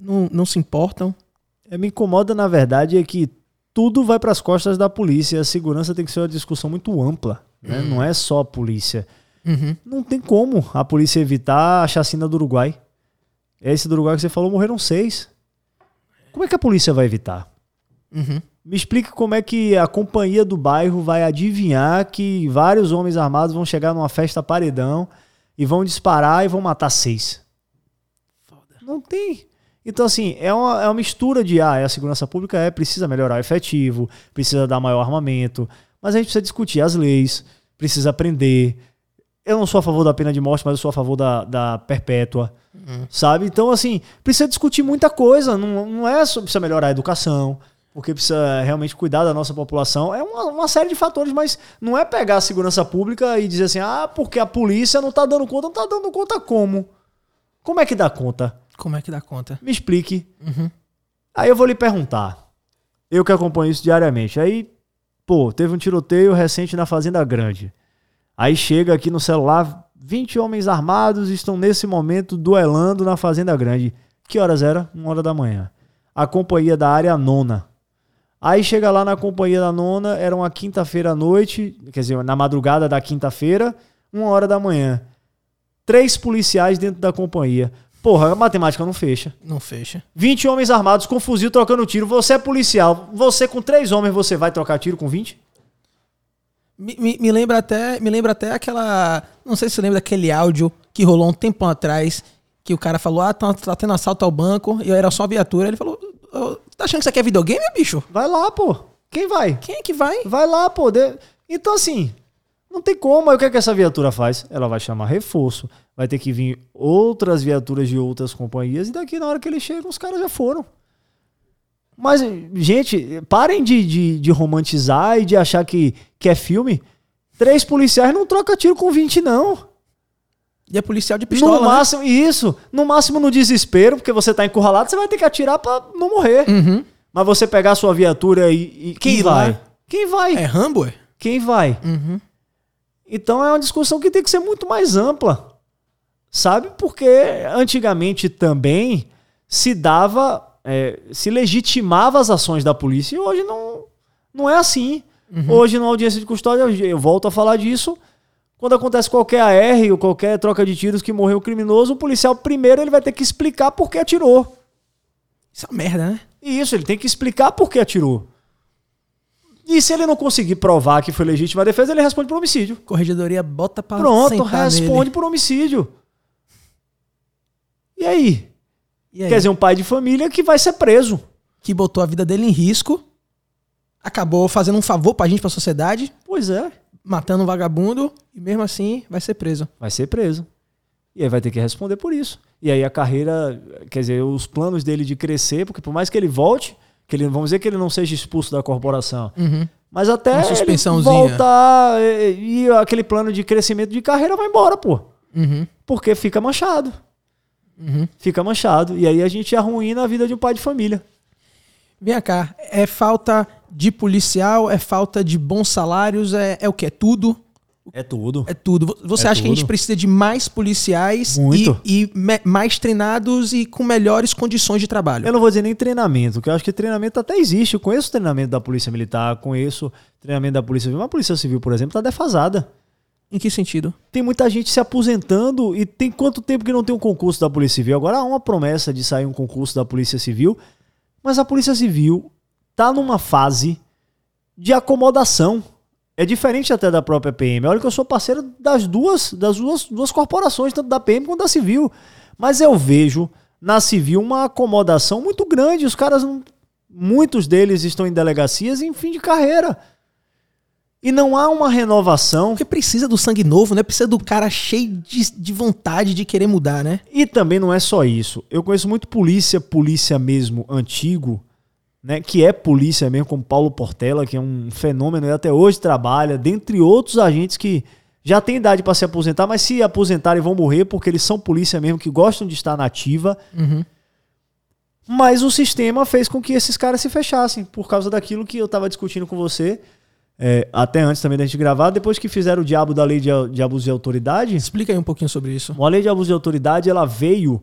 não, não se importam. É, me incomoda, na verdade, é que tudo vai para as costas da polícia. A segurança tem que ser uma discussão muito ampla. Né? Uhum. Não é só a polícia. Uhum. Não tem como a polícia evitar a chacina do Uruguai. Esse do Uruguai que você falou, morreram seis. Como é que a polícia vai evitar? Uhum. Me explique como é que a companhia do bairro vai adivinhar que vários homens armados vão chegar numa festa paredão e vão disparar e vão matar seis. Foda. Não tem. Então, assim, é uma, é uma mistura de, ah, a segurança pública é, precisa melhorar o efetivo, precisa dar maior armamento, mas a gente precisa discutir as leis, precisa aprender. Eu não sou a favor da pena de morte, mas eu sou a favor da, da perpétua, uhum. sabe? Então, assim, precisa discutir muita coisa, não, não é só precisa melhorar a educação, porque precisa realmente cuidar da nossa população. É uma, uma, série de fatores, mas não é pegar a segurança pública e dizer assim, ah, porque a polícia não está dando conta. Não está dando conta como? Como é que dá conta? Como é que dá conta? Me explique. Uhum. Aí eu vou lhe perguntar. Eu que acompanho isso diariamente. Aí, pô, teve um tiroteio recente na Fazenda Grande. Aí chega aqui no celular, 20 homens armados estão nesse momento duelando na Fazenda Grande. Que horas era? Uma hora da manhã. A companhia da área nona Aí chega lá na companhia da nona, era uma quinta-feira à noite, quer dizer, na madrugada da quinta-feira, uma hora da manhã. Três policiais dentro da companhia. Porra, a matemática não fecha. Não fecha. 20 homens armados com fuzil trocando tiro. Você é policial. Você com três homens, você vai trocar tiro com 20? Me, me, me lembra até, me lembra até aquela, não sei se você lembra daquele áudio que rolou um tempão atrás, que o cara falou: "Ah, tá, tá tendo assalto ao banco", e era só viatura. Ele falou: "Ô, "Tá achando que isso aqui é videogame, bicho? Vai lá, pô. Quem vai? Quem é que vai?" Vai lá, pô. De- Então, assim, não tem como. Aí o que, é que essa viatura faz? Ela vai chamar reforço. Vai ter que vir outras viaturas de outras companhias. E daqui, na hora que eles chegam, os caras já foram. Mas, gente, parem de, de, de romantizar e de achar que, que é filme. Três policiais não troca tiro com 20, não. E é policial de pistola, no né? máximo, isso. No máximo no desespero, porque você tá encurralado, você vai ter que atirar pra não morrer. Uhum. Mas você pegar a sua viatura e. e quem vai? lá. Quem vai? É Rambo, é? Quem vai? Uhum. Então é uma discussão que tem que ser muito mais ampla. Sabe? Porque antigamente também se dava, é, se legitimava as ações da polícia e hoje não, não é assim. Hoje, na audiência de custódia, eu volto a falar disso. Quando acontece qualquer AR ou qualquer troca de tiros que morreu o criminoso, o policial primeiro ele vai ter que explicar por que atirou. Isso é uma merda, né? Isso, ele tem que explicar por que atirou. E se ele não conseguir provar que foi legítima a defesa, ele responde por homicídio. Corregedoria bota pra Pronto, responde nele. por homicídio. E aí? E aí? Quer dizer, um pai de família que vai ser preso. que botou a vida dele em risco, acabou fazendo um favor pra gente, pra sociedade, Pois é. Matando um vagabundo, e mesmo assim vai ser preso. Vai ser preso. E aí vai ter que responder por isso. E aí a carreira, quer dizer, os planos dele de crescer, porque por mais que ele volte, que ele, vamos dizer que ele não seja expulso da corporação, Uhum. mas até Uma ele voltar e, e aquele plano de crescimento de carreira vai embora, pô. Uhum. Porque fica manchado. Uhum. Fica manchado. E aí a gente arruína a vida de um pai de família. Vem cá, é falta de policial, é falta de bons salários, é, é o que? É tudo? É tudo. É tudo. Vo- Você É acha que a gente tudo. precisa de mais policiais Muito. e, e mais treinados e com melhores condições de trabalho? Eu não vou dizer nem treinamento, porque eu acho que treinamento até existe. Eu conheço o treinamento da Polícia Militar, conheço treinamento da Polícia Civil. Mas a Polícia Civil, por exemplo, está defasada. Em que sentido? Tem muita gente se aposentando e tem quanto tempo que não tem um concurso da Polícia Civil? Agora há uma promessa de sair um concurso da Polícia Civil, mas a Polícia Civil tá numa fase de acomodação. É diferente até da própria PM. Olha que eu sou parceiro das duas, das duas, duas corporações, tanto da PM quanto da Civil. Mas eu vejo na Civil uma acomodação muito grande. Os caras, muitos deles estão em delegacias em fim de carreira. E não há uma renovação. Porque precisa do sangue novo, né? Precisa do cara cheio de, de vontade de querer mudar, né? E também não é só isso. Eu conheço muito polícia, polícia mesmo antigo, né, que é polícia mesmo, como Paulo Portela, que é um fenômeno e até hoje trabalha, dentre outros agentes que já têm idade para se aposentar, mas se aposentarem vão morrer porque eles são polícia mesmo, que gostam de estar na ativa. Uhum. Mas o sistema fez com que esses caras se fechassem por causa daquilo que eu estava discutindo com você. É, até antes também da gente gravar, depois que fizeram o diabo da lei de, de abuso de autoridade, Explica aí um pouquinho sobre isso. a lei de abuso de autoridade ela veio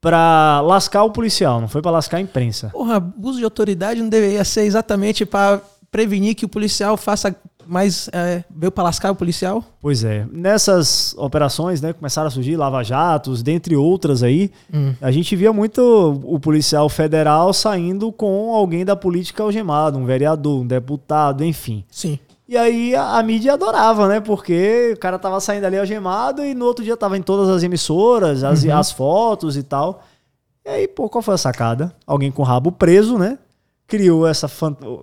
pra lascar o policial, não foi pra lascar a imprensa. Porra, abuso de autoridade não deveria ser exatamente pra prevenir que o policial faça mais. É, veio pra lascar o policial? Pois é. Nessas operações, né, começaram a surgir lava-jatos, dentre outras aí, Hum. a gente via muito o policial federal saindo com alguém da política algemado, um vereador, um deputado, enfim. Sim. E aí a, a mídia adorava, né? Porque o cara tava saindo ali algemado e no outro dia tava em todas as emissoras, as, Uhum. as fotos e tal. E aí, pô, qual foi a sacada? Alguém com o rabo preso, né? Criou essa,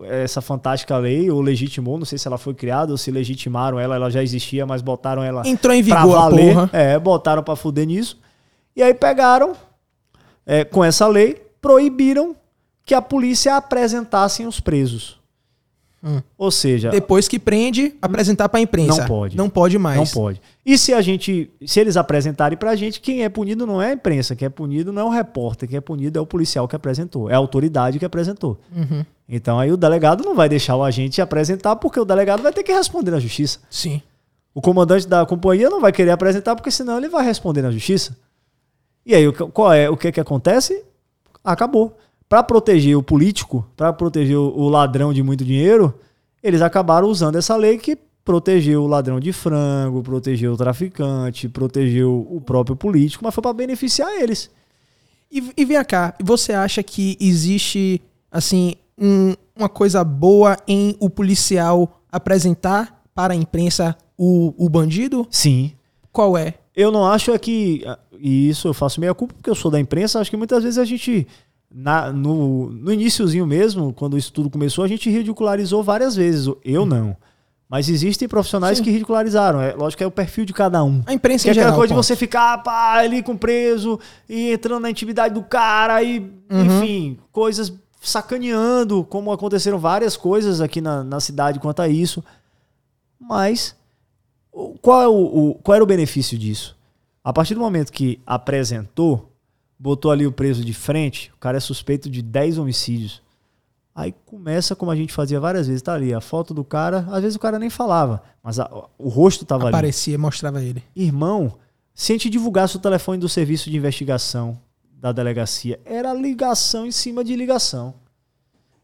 essa fantástica lei, ou legitimou, não sei se ela foi criada ou se legitimaram ela, ela já existia, mas botaram ela Entrou em vigor a valer. porra. É, botaram pra fuder nisso. E aí pegaram, é, com essa lei, proibiram que a polícia apresentassem os presos. Hum. Ou seja, Depois que prende, apresentar pra imprensa. Não pode. Não pode mais. não pode. E se a gente, se eles apresentarem pra gente, quem é punido não é a imprensa, quem é punido não é o repórter, quem é punido é o policial que apresentou, é a autoridade que apresentou. Uhum. Então aí o delegado não vai deixar o agente apresentar porque o delegado vai ter que responder na justiça. Sim. O comandante da companhia não vai querer apresentar porque senão ele vai responder na justiça. E aí qual é o que que acontece? Acabou. Para proteger o político, para proteger o ladrão de muito dinheiro, eles acabaram usando essa lei que protegeu o ladrão de frango, protegeu o traficante, protegeu o próprio político, mas foi para beneficiar eles. E, e vem cá, você acha que existe, assim, um, uma coisa boa em o policial apresentar para a imprensa o, o bandido? Sim. Qual é? Eu não acho é que. E isso eu faço meia culpa porque eu sou da imprensa. Acho que muitas vezes a gente. Na, no, no iníciozinho mesmo, quando isso tudo começou, a gente ridicularizou várias vezes. Eu não. Mas existem profissionais Sim. que ridicularizaram. É, lógico que é o perfil de cada um. A imprensa que em é aquela coisa de você ficar pá, ali com preso e entrando na intimidade do cara e, uhum. enfim, coisas sacaneando, como aconteceram várias coisas aqui na, na cidade quanto a isso. Mas qual, é o, o, qual era o benefício disso? A partir do momento que apresentou, botou ali o preso de frente, o cara é suspeito de 10 homicídios. Aí começa como a gente fazia várias vezes, tá ali a foto do cara, às vezes o cara nem falava, mas a, o rosto tava Aparecia, ali. Aparecia, mostrava ele. Irmão, se a gente divulgasse o telefone do serviço de investigação da delegacia, era ligação em cima de ligação.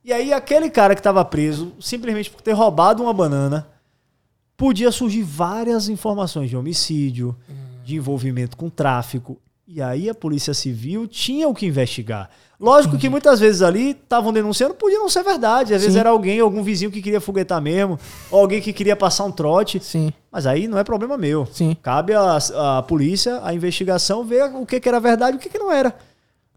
E aí aquele cara que estava preso, simplesmente por ter roubado uma banana, podia surgir várias informações de homicídio, hum. de envolvimento com tráfico. E aí a Polícia Civil tinha o que investigar. Lógico que muitas vezes ali estavam denunciando, podia não ser verdade. Às Sim. vezes era alguém, algum vizinho que queria foguetar mesmo, ou alguém que queria passar um trote. Sim. Mas aí não é problema meu. Sim. Cabe a, a polícia, a investigação, ver o que, que era verdade e o que, que não era.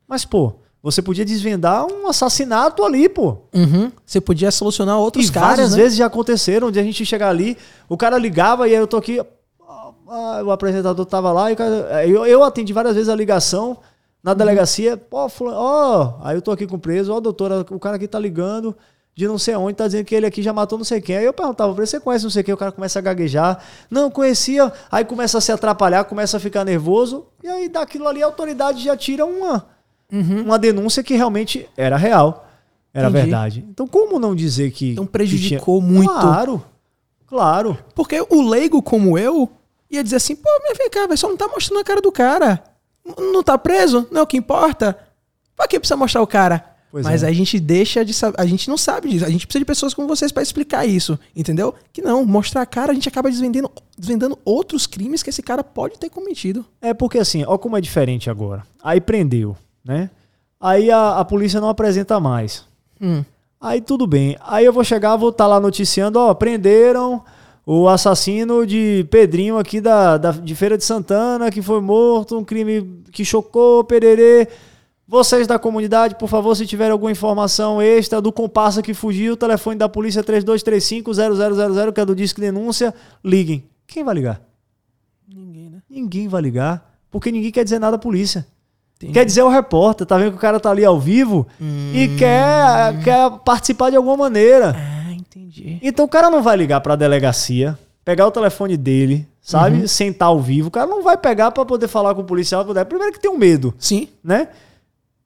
Mas, pô, você podia desvendar um assassinato ali, pô. Uhum. Você podia solucionar outros e casos. Várias né? vezes já aconteceram, onde a gente chega ali, o cara ligava e aí eu tô aqui. Ah, o apresentador tava lá e eu, eu atendi várias vezes a ligação na delegacia. Pô, ó, aí eu tô aqui com o preso, ó, doutora, o cara aqui tá ligando de não sei onde, tá dizendo que ele aqui já matou não sei quem. Aí eu perguntava pra ele, você conhece não sei quem? O cara começa a gaguejar. Não, conhecia. Aí começa a se atrapalhar, começa a ficar nervoso. E aí daquilo ali a autoridade já tira uma uhum. uma denúncia que realmente era real, era Entendi. verdade. Então, como não dizer que. Então prejudicou que tinha... muito. Claro, claro. Porque o leigo como eu ia dizer assim: pô, mas vem cá, só não tá mostrando a cara do cara. Não tá preso? Não é o que importa. Pra que precisa mostrar o cara? Pois Mas é. a gente deixa de saber. A gente não sabe disso. A gente precisa de pessoas como vocês para explicar isso. Entendeu? Que não, mostrar a cara, a gente acaba desvendando, desvendando outros crimes que esse cara pode ter cometido. É porque assim, ó como é diferente agora. Aí prendeu né? Aí a, a polícia não apresenta mais. Hum. Aí tudo bem. Aí eu vou chegar, vou estar tá lá noticiando, ó, prenderam o assassino de Pedrinho aqui da, da, de Feira de Santana, que foi morto, um crime que chocou, pererê. Vocês da comunidade, por favor, se tiver alguma informação extra do comparsa que fugiu, telefone da polícia 3235-0000, que é do Disque Denúncia, liguem. Quem vai ligar? Ninguém, né? Ninguém vai ligar, porque ninguém quer dizer nada à polícia. Entendi. Quer dizer o repórter, tá vendo que o cara tá ali ao vivo hum. e quer, quer participar de alguma maneira. Entendi. Então o cara não vai ligar pra delegacia, pegar o telefone dele, sabe? Uhum. Sentar ao vivo. O cara não vai pegar para poder falar com o policial. Primeiro que tem um medo. Sim. Né?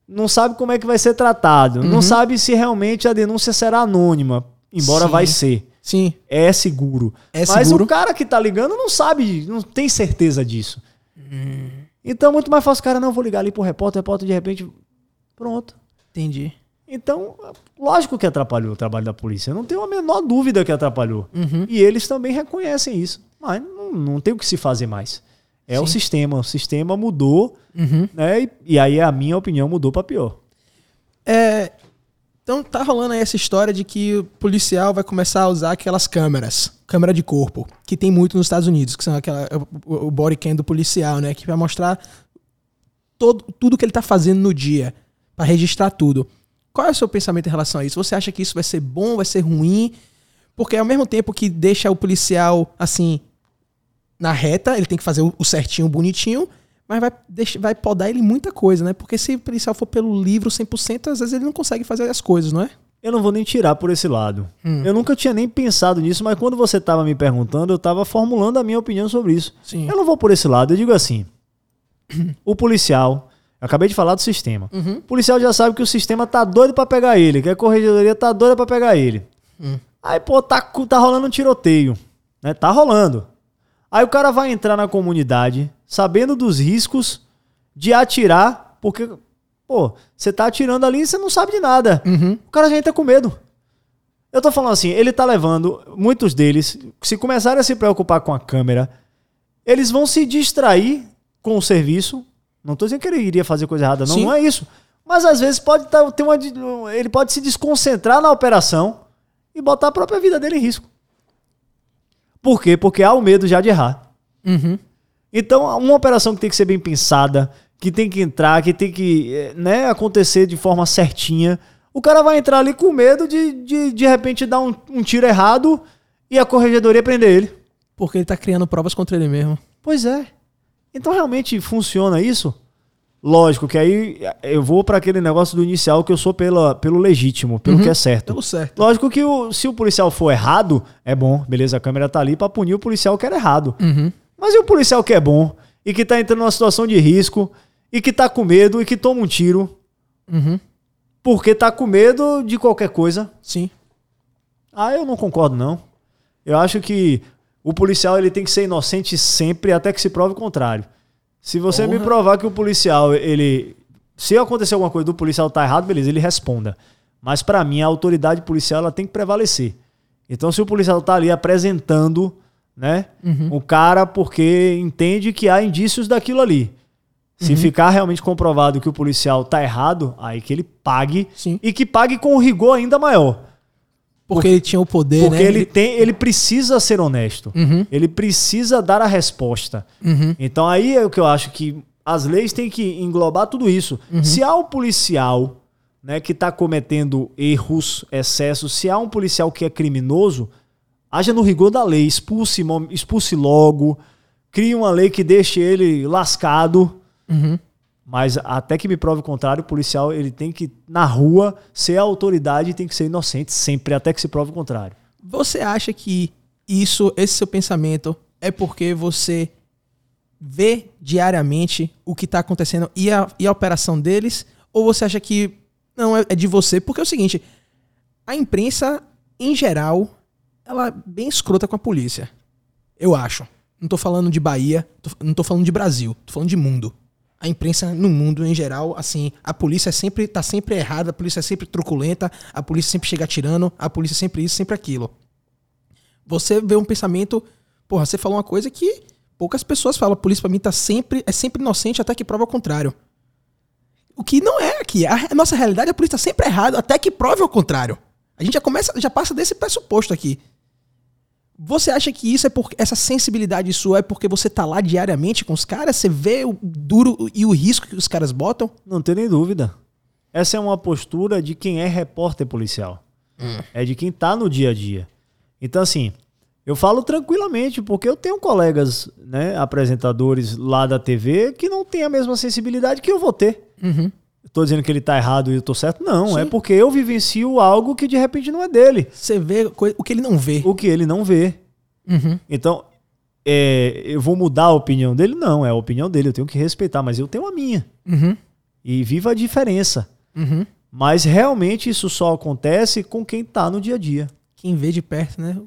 Não sabe como é que vai ser tratado. Uhum. Não sabe se realmente a denúncia será anônima. Embora Sim. vai ser. Sim. É seguro. É Mas seguro. o cara que tá ligando não sabe, não tem certeza disso. Hum. Então, muito mais fácil, cara, não, vou ligar ali pro repórter, o repórter de repente. Pronto. Entendi. Então, lógico que atrapalhou o trabalho da polícia. Não tenho a menor dúvida que atrapalhou. Uhum. E eles também reconhecem isso. Mas não, não tem o que se fazer mais. É Sim. o sistema. O sistema mudou, uhum. né? E, e, aí a minha opinião mudou para pior. É, então tá rolando aí essa história de que o policial vai começar a usar aquelas câmeras, câmera de corpo, que tem muito nos Estados Unidos, que são aquela, o, o body cam do policial, né? Que vai mostrar todo, tudo que ele tá fazendo no dia, para registrar tudo. Qual é o seu pensamento em relação a isso? Você acha que isso vai ser bom, vai ser ruim? Porque ao mesmo tempo que deixa o policial, assim, na reta, ele tem que fazer o certinho, bonitinho, mas vai, deixar, vai podar ele muita coisa, né? Porque se o policial for pelo livro 100%, às vezes ele não consegue fazer as coisas, não é? Eu não vou nem tirar por esse lado. Hum. Eu nunca tinha nem pensado nisso, mas quando você estava me perguntando, eu estava formulando a minha opinião sobre isso. Sim. Eu não vou por esse lado. Eu digo assim: (clears throat) o policial, eu acabei de falar do sistema. Uhum. O policial já sabe que o sistema tá doido para pegar ele, que a corregedoria tá doida para pegar ele. Hum. Aí, pô, tá, tá rolando um tiroteio. Né? Tá rolando. Aí o cara vai entrar na comunidade sabendo dos riscos de atirar, porque Pô, você tá atirando ali e você não sabe de nada. Uhum. O cara já entra com medo. Eu tô falando assim, ele tá levando, muitos deles, se começarem a se preocupar com a câmera, eles vão se distrair com o serviço. Não tô dizendo que ele iria fazer coisa errada, não, Sim. não é isso. Mas às vezes pode tá- ter uma. Ele pode se desconcentrar na operação e botar a própria vida dele em risco. Por quê? Porque há o medo já de errar. Uhum. Então, uma operação que tem que ser bem pensada, que tem que entrar, que tem que eh, né, acontecer de forma certinha. O cara vai entrar ali com medo de de, de repente dar um, um tiro errado e a corregedoria prender ele. Porque ele tá criando provas contra ele mesmo. Pois é. Então realmente funciona isso? Lógico que aí eu vou para aquele negócio do inicial que eu sou pela, pelo legítimo, pelo que é certo. Pelo certo. Lógico que o- se o policial for errado, é bom, beleza, a câmera tá ali pra punir o policial que era errado. Uhum. Mas e o policial que é bom e que tá entrando numa situação de risco e que tá com medo e que toma um tiro Uhum. porque tá com medo de qualquer coisa? Sim. Ah, eu não concordo não. Eu acho que o policial ele tem que ser inocente sempre até que se prove o contrário. Se você me Porra. provar que o policial ele se acontecer alguma coisa do policial tá errado, beleza, ele responda. Mas pra mim a autoridade policial ela tem que prevalecer. Então se o policial tá ali apresentando, né, o cara porque entende que há indícios daquilo ali. Se ficar realmente comprovado que o policial tá errado, aí que ele pague Sim. e que pague com um rigor ainda maior. Porque ele tinha o poder, Porque né? ele tem, ele precisa ser honesto. Uhum. Ele precisa dar a resposta. Uhum. Então aí é o que eu acho que as leis têm que englobar tudo isso. Uhum. Se há um policial, né, que está cometendo erros, excessos, se há um policial que é criminoso, haja no rigor da lei, expulse, expulse logo, crie uma lei que deixe ele lascado. Uhum. Mas até que me prove o contrário, o policial ele tem que, na rua, ser a autoridade e tem que ser inocente sempre, até que se prove o contrário. Você acha que isso, esse seu pensamento, é porque você vê diariamente o que tá acontecendo e a, e a operação deles? Ou você acha que não é, é de você? Porque é o seguinte, a imprensa, em geral, ela é bem escrota com a polícia. Eu acho. Não tô falando de Bahia, tô- não tô falando de Brasil, tô falando de mundo. A imprensa no mundo, em geral, assim, a polícia sempre tá sempre errada, a polícia é sempre truculenta, a polícia sempre chega atirando, a polícia sempre isso, sempre aquilo. Você vê um pensamento, porra, você falou uma coisa que poucas pessoas falam, a polícia pra mim tá sempre, é sempre inocente até que prova o contrário. O que não é aqui. A, a nossa realidade, a polícia tá sempre errada até que prove o contrário. A gente já começa, já passa desse pressuposto aqui. Você acha que isso é porque essa sensibilidade sua é porque você tá lá diariamente com os caras? Você vê o duro e o risco que os caras botam? Não tem nem dúvida. Essa é uma postura de quem é repórter policial. É de quem tá no dia a dia. Então, assim, eu falo tranquilamente, porque eu tenho colegas, né, apresentadores lá da TV que não têm a mesma sensibilidade que eu vou ter. Uhum. Tô dizendo que ele tá errado e eu tô certo? Não, Sim. é porque eu vivencio algo que de repente não é dele. Você vê o que ele não vê. O que ele não vê. Uhum. Então, é, eu vou mudar a opinião dele? Não, é a opinião dele, eu tenho que respeitar, mas eu tenho a minha. Uhum. E viva a diferença. Uhum. Mas realmente isso só acontece com quem tá no dia a dia. Quem vê de perto, né?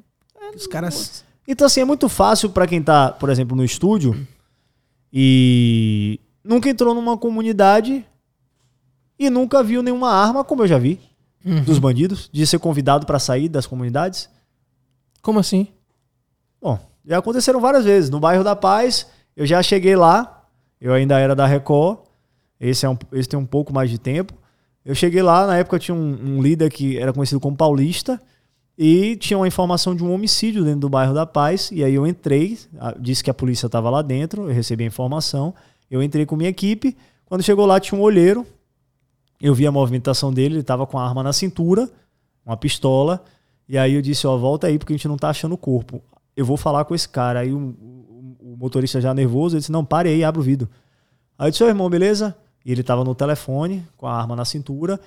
Os caras. Então, assim, é muito fácil pra quem tá, por exemplo, no estúdio e nunca entrou numa comunidade e nunca viu nenhuma arma, como eu já vi, Uhum. dos bandidos, de ser convidado pra sair das comunidades. Como assim? Bom, já aconteceram várias vezes. No bairro da Paz, eu já cheguei lá, eu ainda era da Record, esse, é um, esse tem um pouco mais de tempo. Eu cheguei lá, na época tinha um, um líder que era conhecido como Paulista, e tinha uma informação de um homicídio dentro do bairro da Paz, e aí eu entrei, disse que a polícia estava lá dentro, eu recebi a informação, eu entrei com minha equipe, quando chegou lá tinha um olheiro, eu vi a movimentação dele, ele estava com a arma na cintura, uma pistola, e aí eu disse, ó, volta aí porque a gente não tá achando o corpo. Eu vou falar com esse cara. Aí o, o- o motorista já nervoso, ele disse, não, pare aí, abre o vidro. Aí eu disse, ô irmão, beleza? E ele tava no telefone, com a arma na cintura.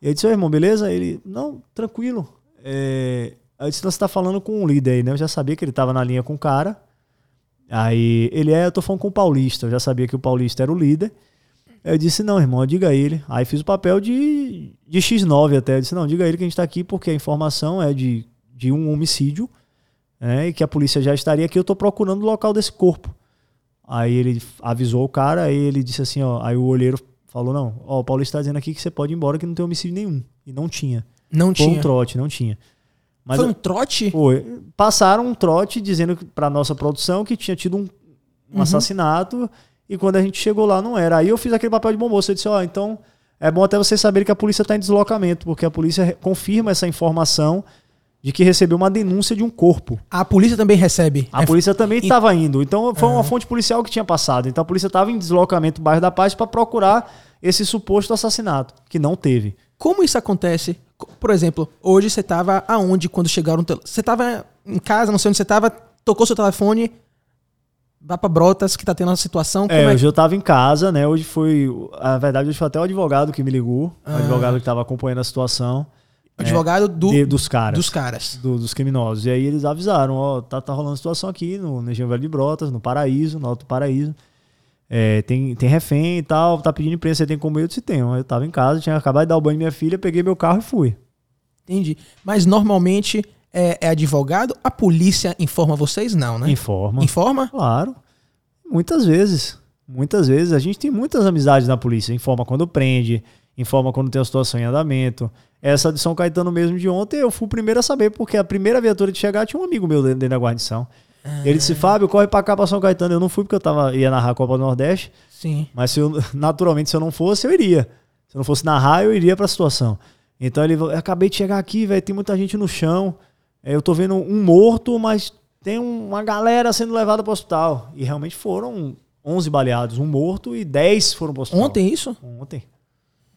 E eu disse, ô irmão, beleza? Ele, não, tranquilo. É... Aí eu disse, você tá falando com um líder aí, né? Eu já sabia que ele tava na linha com o cara. Aí ele é, eu tô falando com o Paulista. Eu já sabia que o Paulista era o líder. Eu disse, não, irmão, diga a ele. Aí fiz o papel de, de X9 até. Eu disse, não, diga a ele que a gente tá aqui porque a informação é de, de um homicídio né, e que a polícia já estaria aqui, eu tô procurando o local desse corpo. Aí ele avisou o cara, aí ele disse assim, ó, aí o olheiro falou: não, ó, o Paulista tá dizendo aqui que você pode ir embora que não tem homicídio nenhum. E não tinha. Não Foi tinha. um trote, não tinha. Mas Foi um trote? foi. Passaram um trote dizendo para nossa produção que tinha tido um, um Uhum. assassinato e quando a gente chegou lá não era. Aí eu fiz aquele papel de bom moço. Eu disse: ó, então é bom até vocês saberem que a polícia está em deslocamento, porque a polícia confirma essa informação de que recebeu uma denúncia de um corpo. A polícia também recebe. A É, polícia também estava indo. Então foi uma fonte policial que tinha passado. Então a polícia estava em deslocamento no bairro da Paz para procurar esse suposto assassinato, que não teve. Como isso acontece? Co- Por exemplo, hoje você tava aonde quando chegaram? Você tava em casa, não sei onde você tava, tocou seu telefone, vá pra Brotas, que tá tendo uma situação. É, é, hoje eu estava em casa, né? Hoje foi. A verdade, hoje foi até o advogado que me ligou. O Ah. advogado que estava acompanhando a situação o advogado do, de- dos caras. dos caras. do- dos criminosos. E aí eles avisaram, ó, tá, tá rolando situação aqui no no Engenho Velho de Brotas, no Paraíso, no Alto Paraíso. É, tem, tem refém e tal, tá pedindo imprensa, você tem como eu? Eu disse, tenho. Eu tava em casa, tinha acabado de dar o banho em minha filha, peguei meu carro e fui. Entendi. Mas normalmente é, é advogado, a polícia informa vocês? Não, né? Informa. Informa? Claro. Muitas vezes. Muitas vezes. A gente tem muitas amizades na polícia. Informa quando prende, informa quando tem a situação em andamento. Essa de São Caetano mesmo de ontem, eu fui o primeiro a saber, porque a primeira viatura de chegar tinha um amigo meu dentro, da guarnição. Ele disse, Fábio, corre pra cá pra São Caetano. Eu não fui porque eu tava, ia narrar a Copa do Nordeste, Sim. mas se eu, naturalmente, se eu não fosse, eu iria. Se eu não fosse narrar, eu iria pra situação. Então ele falou, "Eu acabei de chegar aqui, velho, tem muita gente no chão. É, Eu tô vendo um morto, mas tem um- uma galera sendo levada pro hospital. E realmente foram 11 baleados, um morto e 10 foram pro hospital. Ontem isso? Ontem,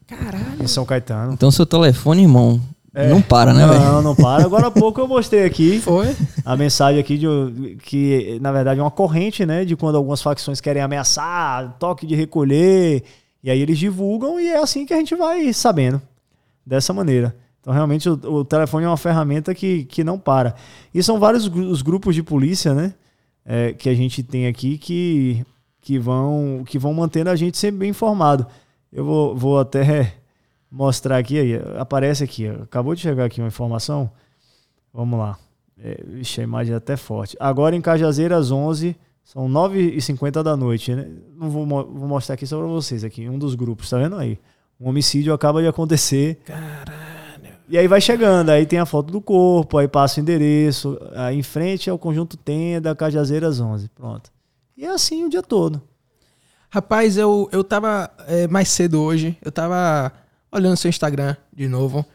Caralho. em São Caetano. Então seu telefone, irmão, É. não para, né, velho? Não, não para. Agora há pouco eu mostrei aqui Foi? a mensagem aqui de que, na verdade, é uma corrente, né? De quando algumas facções querem ameaçar, toque de recolher. E aí eles divulgam e é assim que a gente vai sabendo. Dessa maneira. Então, realmente, o, o telefone é uma ferramenta que, que não para. E são vários os grupos de polícia, né? é, que a gente tem aqui que, que, vão, que vão mantendo a gente sempre bem informado. Eu vou, vou até mostrar aqui, aí, aparece aqui, acabou de chegar aqui uma informação. Vamos lá. É, vixe, a imagem é até forte. Agora em Cajazeiras 11, são 9h50 da noite. Né? Não vou, vou mostrar aqui só pra vocês, aqui, um dos grupos, tá vendo aí? Um homicídio acaba de acontecer. Caralho. E aí vai chegando, aí tem a foto do corpo, aí passa o endereço, aí em frente é o conjunto Tenda, Cajazeiras 11, pronto. E é assim o dia todo. Rapaz, eu, eu tava é, mais cedo hoje, eu tava olhando seu Instagram de novo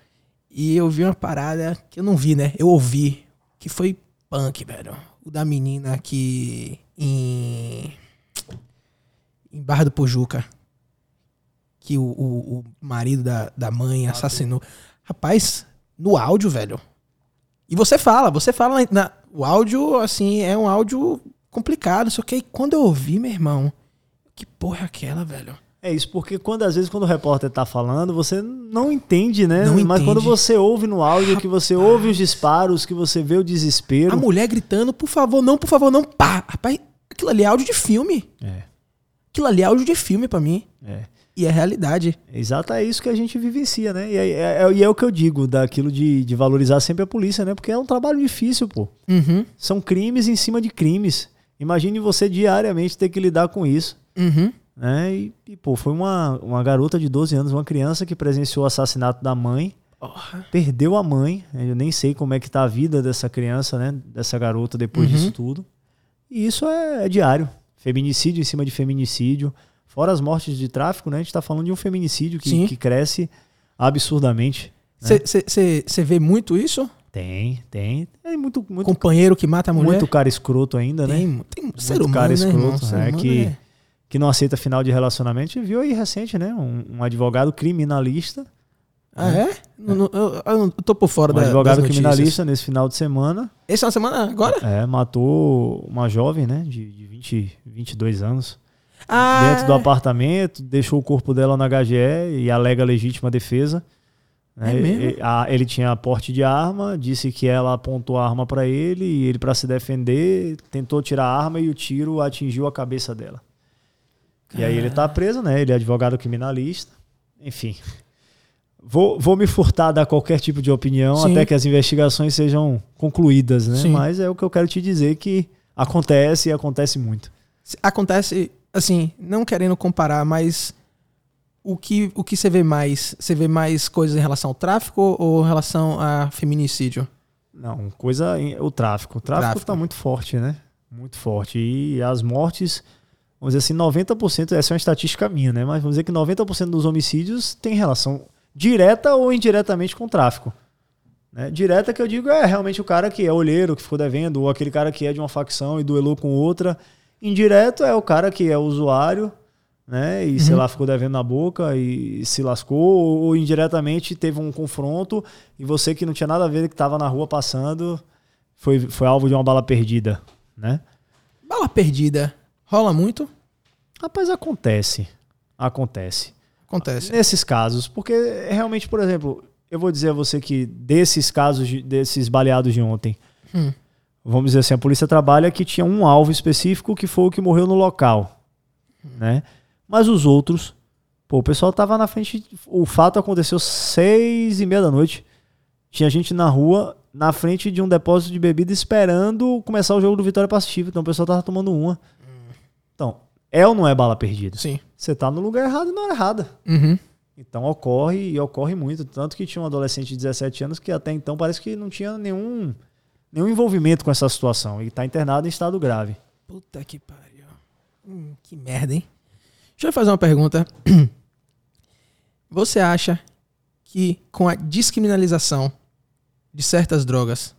e eu vi uma parada que eu não vi, né? Eu ouvi, que foi punk, velho. O da menina que em, em Barra do Pujuca, que o, o, o marido da, da mãe assassinou. Rapaz, no áudio, velho. E você fala, você fala na, o áudio, assim, é um áudio complicado, só que aí quando eu ouvi, meu irmão, que porra é aquela, velho? É isso, porque quando às vezes quando o repórter tá falando, você não entende, né? Não Mas entende. quando você ouve no áudio, que você ouve os disparos, que você vê o desespero. A mulher gritando, por favor, não, por favor, não, pá. Rapaz, aquilo ali é áudio de filme. É, Aquilo ali é áudio de filme pra mim. é. E é realidade. Exato, é isso que a gente vivencia, né? E é, é- é- e é o que eu digo, daquilo de, de valorizar sempre a polícia, né? Porque é um trabalho difícil, pô. Uhum, São crimes em cima de crimes. Imagine você diariamente ter que lidar com isso. uhum. né? E, e, pô, foi uma, uma garota de 12 anos, uma criança que presenciou o assassinato da mãe, Porra. perdeu a mãe. Eu nem sei como é que tá a vida dessa criança, né? Dessa garota depois Uhum. disso tudo. E isso é, é diário. Feminicídio em cima de feminicídio. Fora as mortes de tráfico, né? A gente tá falando de um feminicídio que, que cresce absurdamente. Você vê muito isso? Tem, tem. É muito, muito, Companheiro que mata a mulher? muito cara escroto ainda, né? tem, tem ser Muito humano, cara né, irmão? escroto, Ser né, humano que- é- que não aceita final de relacionamento. Gente viu aí recente, né? Um, um advogado criminalista. Ah, é? Não- não- eu, eu tô por fora Um da, advogado criminalista nesse final de semana. Esse é uma semana agora? É, matou uma jovem, né? De, de 20, 22 anos. Ah, Dentro do apartamento, deixou o corpo dela na HGE e alega legítima defesa. né? É? E- a- ele tinha porte de arma, disse que ela apontou a arma pra ele e ele, pra se defender, tentou tirar a arma e o tiro atingiu a cabeça dela. E aí ele tá preso, né? Ele é advogado criminalista. Enfim. Vou, vou me furtar a dar qualquer tipo de opinião Sim. até que as investigações sejam concluídas, né? Sim. Mas é o que eu quero te dizer que acontece e acontece muito. acontece, assim, não querendo comparar, mas o que, o que você vê mais? Você vê mais coisas em relação ao tráfico ou em relação a feminicídio? Não, coisa. O tráfico. O tráfico, Tráfico. tá muito forte, né? Muito forte. E as mortes, vamos dizer assim, 90%, essa é uma estatística minha, né? Mas vamos dizer que 90% dos homicídios tem relação direta ou indiretamente com o tráfico. Né? Direta que eu digo é realmente o cara que é olheiro, que ficou devendo, ou aquele cara que é de uma facção e duelou com outra. Indireto é o cara que é usuário, né? E sei lá, ficou devendo na boca e se lascou, ou, ou indiretamente teve um confronto e você que não tinha nada a ver, que estava na rua passando, foi, foi alvo de uma bala perdida, né? Bala perdida. Rola muito? Rapaz, acontece. Acontece. Acontece. Nesses casos, porque realmente, por exemplo, eu vou dizer a você que desses casos, de- desses baleados de ontem, Hum. Vamos dizer assim, a polícia trabalha que tinha um alvo específico que foi o que morreu no local, né? Mas os outros, pô, o pessoal tava na frente, o fato aconteceu seis e meia da noite, tinha gente na rua, na frente de um depósito de bebida esperando começar o jogo do Vitória Passiva, então o pessoal tava tomando uma. Então, é ou não é bala perdida? Sim. Você tá no lugar errado e na hora errada. Uhum. Então ocorre e ocorre muito. Tanto que tinha um adolescente de 17 anos que até então parece que não tinha nenhum, nenhum envolvimento com essa situação. E está internado em estado grave. Puta que pariu. Hum, que merda, hein? Deixa eu fazer uma pergunta. (clears throat) Você acha que com a descriminalização de certas drogas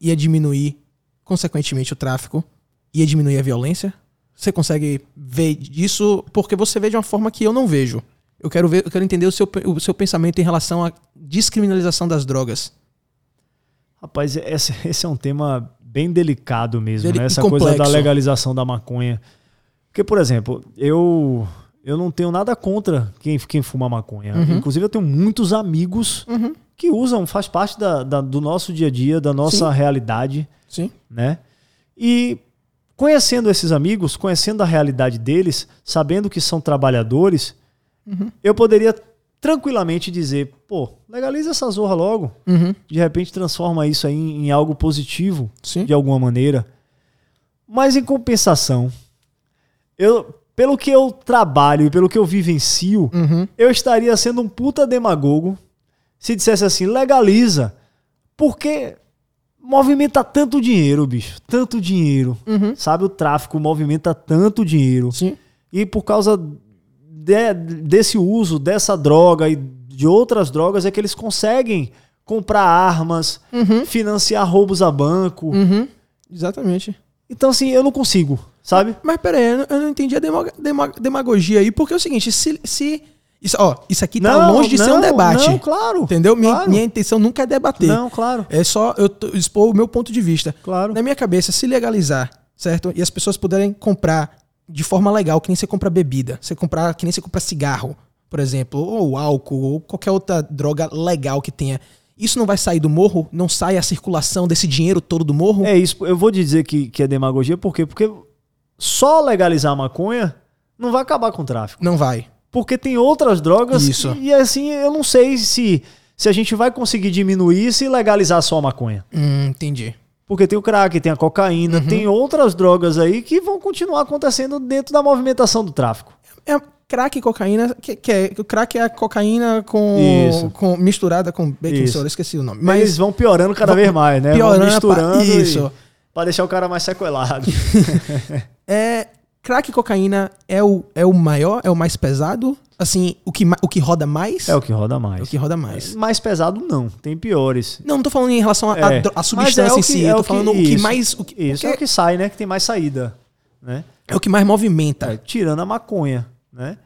ia diminuir, consequentemente, o tráfico? Ia diminuir a violência? Você consegue ver isso? Porque você vê de uma forma que eu não vejo. Eu quero ver, eu quero entender o seu, o seu pensamento em relação à descriminalização das drogas. Rapaz, esse, (laughs) esse é um tema bem delicado mesmo, Deli- né? Essa coisa da legalização da maconha. Porque, por exemplo, eu eu não tenho nada contra quem, quem fuma maconha. Uhum. Inclusive, eu tenho muitos amigos Uhum. que usam, faz parte da, da- do nosso dia a dia, da nossa Sim. realidade. Sim. né? E conhecendo esses amigos, conhecendo a realidade deles, sabendo que são trabalhadores, Uhum. eu poderia tranquilamente dizer, pô, legaliza essa zorra logo. Uhum. De repente transforma isso aí em, algo positivo, Sim. de alguma maneira. Mas em compensação, eu, pelo que eu trabalho e pelo que eu vivencio, Uhum. eu estaria sendo um puta demagogo se dissesse assim, legaliza, porque movimenta tanto dinheiro, bicho, tanto dinheiro. Uhum. Sabe, o tráfico movimenta tanto dinheiro. Sim. E por causa de- desse uso dessa droga e de outras drogas é que eles conseguem comprar armas, Uhum. financiar roubos a banco. Uhum. Exatamente. Então, assim, eu não consigo, sabe? Mas pera aí, eu não- eu não entendi a demo- dema- demagogia aí, porque é o seguinte, se. se isso, ó, isso aqui tá longe de ser um não, debate. Não, claro. Entendeu? Minha, Claro. minha intenção nunca é debater. Não, claro. É só eu expor o meu ponto de vista. Claro. Na minha cabeça, se legalizar, certo? E as pessoas puderem comprar de forma legal, que nem você compra bebida, você comprar, que nem você compra cigarro, por exemplo, ou álcool, ou qualquer outra droga legal que tenha. Isso não vai sair do morro? Não sai a circulação desse dinheiro todo do morro? É isso. Eu vou dizer que, que é demagogia, por quê? Porque só legalizar a maconha não vai acabar com o tráfico. Não vai. Porque tem outras drogas Isso. e assim, eu não sei se, se a gente vai conseguir diminuir se legalizar só a maconha. Hum, entendi. Porque tem o crack, tem a cocaína, Uhum. tem outras drogas aí que vão continuar acontecendo dentro da movimentação do tráfico. É crack e cocaína, que, que é, o crack é a cocaína com, Isso. com misturada com baking Isso. soda, esqueci o nome. Mas eles vão piorando cada vão vez mais, né? piorando vão misturando pa- isso. para deixar o cara mais sequelado. (laughs) É, crack e cocaína é o, é o maior, é o mais pesado? Assim, o que, o que roda mais? é o que roda É mais. o que roda mais. Mais pesado não, tem piores. Não, não tô falando em relação à É. Mas substância é o em que- si. é eu tô o que- falando o que isso. mais. O que, Isso é o que sai, né? Que tem mais saída, né? é o que mais movimenta. É, tirando a maconha, né?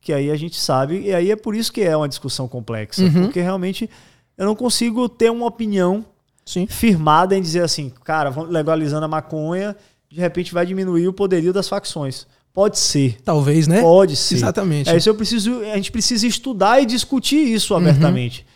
Que aí a gente sabe, e aí é por isso que é uma discussão complexa, Uhum. porque realmente eu não consigo ter uma opinião Sim. firmada em dizer assim, cara, vamos legalizando a maconha, de repente vai diminuir o poderio das facções. Pode ser, Talvez, né? pode ser. Exatamente. É isso eu preciso, a gente precisa estudar e discutir isso abertamente. Uhum.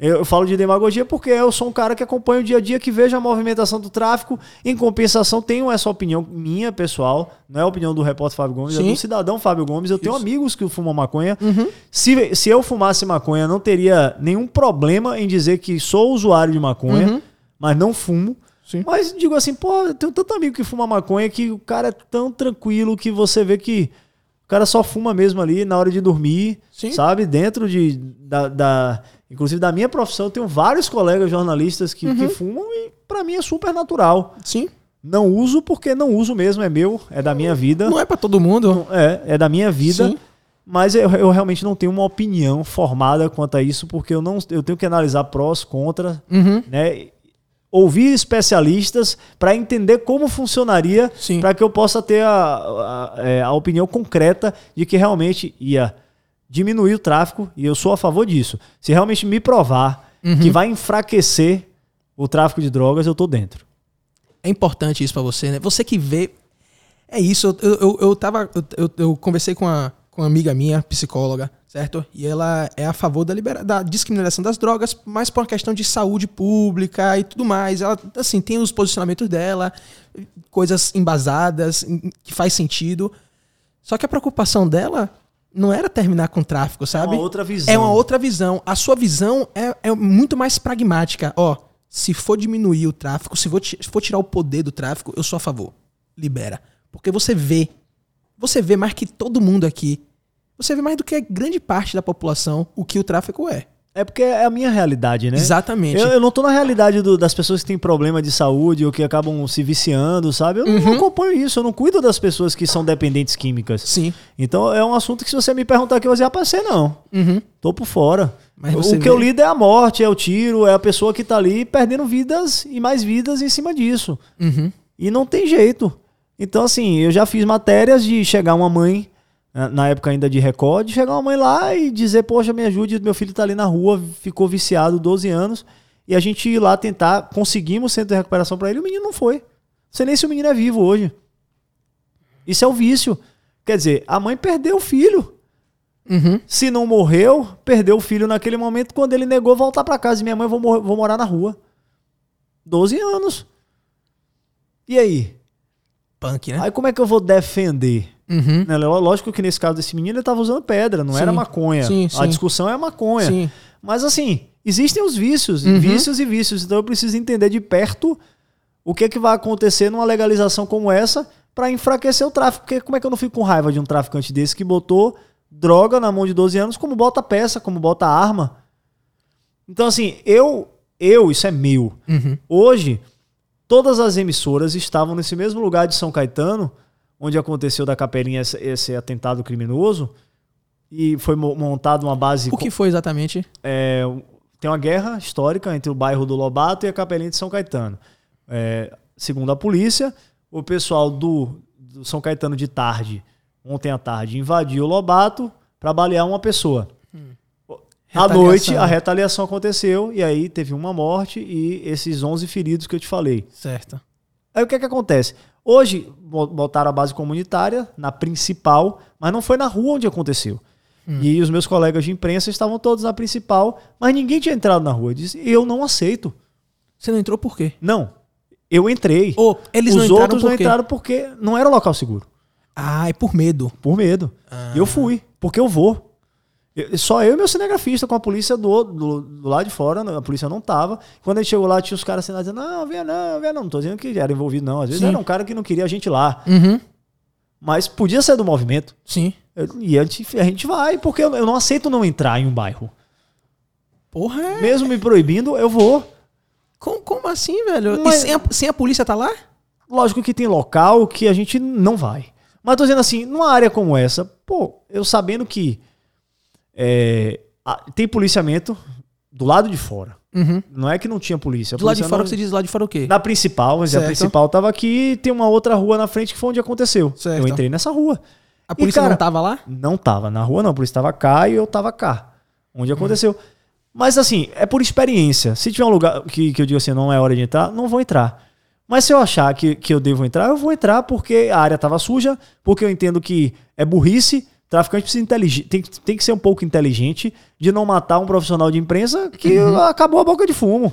Eu, eu falo de demagogia porque eu sou um cara que acompanha o dia a dia, que vejo a movimentação do tráfico. Em compensação, tenho essa opinião minha, pessoal. Não é a opinião do repórter Fábio Gomes, é Sim. do cidadão Fábio Gomes. Eu tenho Isso. amigos que fumam maconha. Uhum. Se, se eu fumasse maconha, não teria nenhum problema em dizer que sou usuário de maconha, Uhum. mas não fumo. Sim. Mas digo assim, pô, eu tenho tanto amigo que fuma maconha que o cara é tão tranquilo que você vê que O cara só fuma mesmo ali na hora de dormir, Sim. sabe? Dentro de, da, da- Inclusive da minha profissão, eu tenho vários colegas jornalistas que, Uhum. que fumam e pra mim é super natural. Sim. Não uso porque não uso mesmo, é meu, é da minha vida. Não é pra todo mundo. É, é da minha vida. Sim. Mas eu, eu realmente não tenho uma opinião formada quanto a isso, porque eu não eu tenho que analisar prós, contras, Uhum. né? Ouvir especialistas para entender como funcionaria, para que eu possa ter a, a, é, a opinião concreta de que realmente ia diminuir o tráfico, e eu sou a favor disso. Se realmente me provar Uhum. que vai enfraquecer o tráfico de drogas, eu tô dentro. É importante isso pra você, né? Você que vê. É isso, eu, eu, eu tava. Eu, eu, eu conversei com, a, com uma amiga minha, psicóloga, certo? E ela é a favor da, libera, da descriminalização das drogas, mas por uma questão de saúde pública e tudo mais. Ela, assim, tem os posicionamentos dela, coisas embasadas, em- que faz sentido. Só que a preocupação dela não era terminar com o tráfico, sabe? uma outra visão. É uma outra visão. A sua visão é, é muito mais pragmática. Ó, se for diminuir o tráfico, se for, ti- for tirar o poder do tráfico, eu sou a favor. Libera. Porque você vê. Você vê mais que todo mundo aqui. Você vê mais do que grande parte da população o que o tráfico é. É porque é a minha realidade, né? Exatamente. Eu, eu não tô na realidade do- das pessoas que têm problema de saúde ou que acabam se viciando, sabe? Eu não- não Uhum. acompanho isso, eu não cuido das pessoas que são dependentes químicas. Sim. Então é um assunto que se você me perguntar aqui, eu vou dizer, ah, passei não. Uhum. Tô por fora. Mas o que vê- eu lido é a morte, é o tiro, é a pessoa que tá ali perdendo vidas e mais vidas em cima disso. Uhum. E não tem jeito. Então, assim, eu já fiz matérias de chegar uma mãe, na- época ainda de Record, de chegar uma mãe lá e dizer, poxa, me ajude, meu filho tá ali na rua, ficou viciado 12 anos, e a gente ir lá tentar, conseguimos centro de recuperação pra ele, o menino não foi. Não sei nem se o menino é vivo hoje. Isso é o vício. Quer dizer, a mãe perdeu o filho. Uhum. Se não morreu, perdeu o filho naquele momento quando ele negou voltar pra casa. E minha mãe, vou, mor- vou morar na rua. 12 anos. E aí? Punk, né? Aí como é que eu vou defender? Uhum. Né, Ló- Lógico que nesse caso desse menino ele tava usando pedra, não Sim. era maconha. Sim, A sim. discussão é a maconha. Mas assim, existem os vícios, Uhum. vícios e vícios. Então eu preciso entender de perto o que, que vai acontecer numa legalização como essa para enfraquecer o tráfico. Porque como é que eu não fico com raiva de um traficante desse que botou droga na mão de 12 anos, como bota peça, como bota arma? Então assim, eu, eu, isso é meu. Uhum. Hoje, todas as emissoras estavam nesse mesmo lugar de São Caetano, onde aconteceu da Capelinha esse, esse atentado criminoso, e foi mo- montada uma base. O que foi exatamente? é, tem uma guerra histórica entre o bairro do Lobato e a Capelinha de São Caetano. É, segundo a polícia, o pessoal do, do São Caetano de tarde, ontem à tarde, invadiu o Lobato para balear uma pessoa. À Retaliação. noite, a retaliação aconteceu e aí teve uma morte e esses 11 feridos que eu te falei. Certo. Aí o que é que acontece? Hoje bo- botaram a base comunitária na principal, mas não foi na rua onde aconteceu. E os meus colegas de imprensa estavam todos na principal, mas ninguém tinha entrado na rua. Eu disse, eu não aceito. Você não entrou por quê? Não, eu entrei. Ou eles Os não entraram outros por não entraram porque não era um local seguro. Ah, é por medo. Por medo. E eu fui, porque eu vou. Eu- só eu e meu cinegrafista com a polícia do, do, do lado de fora, a polícia não tava. Quando a gente chegou lá, tinha os caras assim, dizendo, não, venha não, venha não. Não tô dizendo que era envolvido, não. Às vezes Sim. era um cara que não queria a gente lá. Uhum. Mas podia ser do movimento. Sim. Eu- E a gente, a gente vai, porque eu, eu não aceito não entrar em um bairro. Porra, é. Mesmo me proibindo, eu vou. Como, como assim, velho? Mas- E sem a, sem a polícia tá lá? Lógico que tem local que a gente não vai. Mas tô dizendo assim, numa área como essa, pô, eu sabendo que é, a- tem policiamento do lado de fora. Uhum. Não é que não tinha polícia. A Do lado de fora não- que você diz lá de fora o quê? Na principal, mas a Certo. principal tava aqui e tem uma outra rua na frente que foi onde aconteceu. Certo. Eu entrei nessa rua. A polícia E, cara, não tava lá? Não tava na rua, não. A polícia tava cá e eu tava cá. Onde aconteceu. Mas assim, é por experiência. Se tiver um lugar que, que eu digo assim, não é hora de entrar, não vou entrar. Mas se eu achar que, que eu devo entrar, eu vou entrar porque a área tava suja, porque eu entendo que é burrice. Traficante precisa tem, que- tem que ser um pouco inteligente de não matar um profissional de imprensa que acabou a boca de fumo.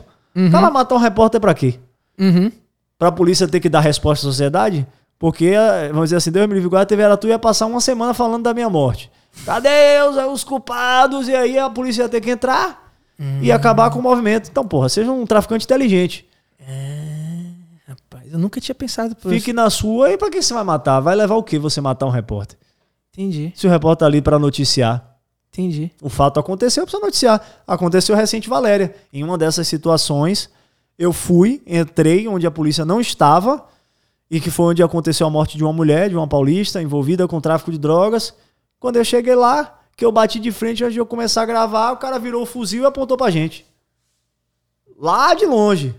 Cara matar um repórter pra quê? Uhum. pra polícia ter que dar resposta à sociedade? Porque, eh, vamos dizer assim, Deus me livre, igual a TV Aratu ia passar uma semana falando da minha morte. Cadê os, os culpados? E aí a polícia ia ter que entrar e acabar com o movimento. Então, porra, seja um traficante inteligente. Rapaz, eu nunca tinha pensado por Fique na sua e pra que você vai matar? Vai levar o que você matar um repórter? Entendi, Se o repórter tá ali para noticiar, entendi. o fato aconteceu, precisa noticiar. Aconteceu recente Valéria. Em uma dessas situações, eu fui, entrei onde a polícia não estava e que foi onde aconteceu a morte de uma mulher, de uma paulista, envolvida com tráfico de drogas. Quando eu cheguei lá, que eu bati de frente antes de eu começar a gravar, o cara virou o fuzil e apontou pra gente. Lá de longe.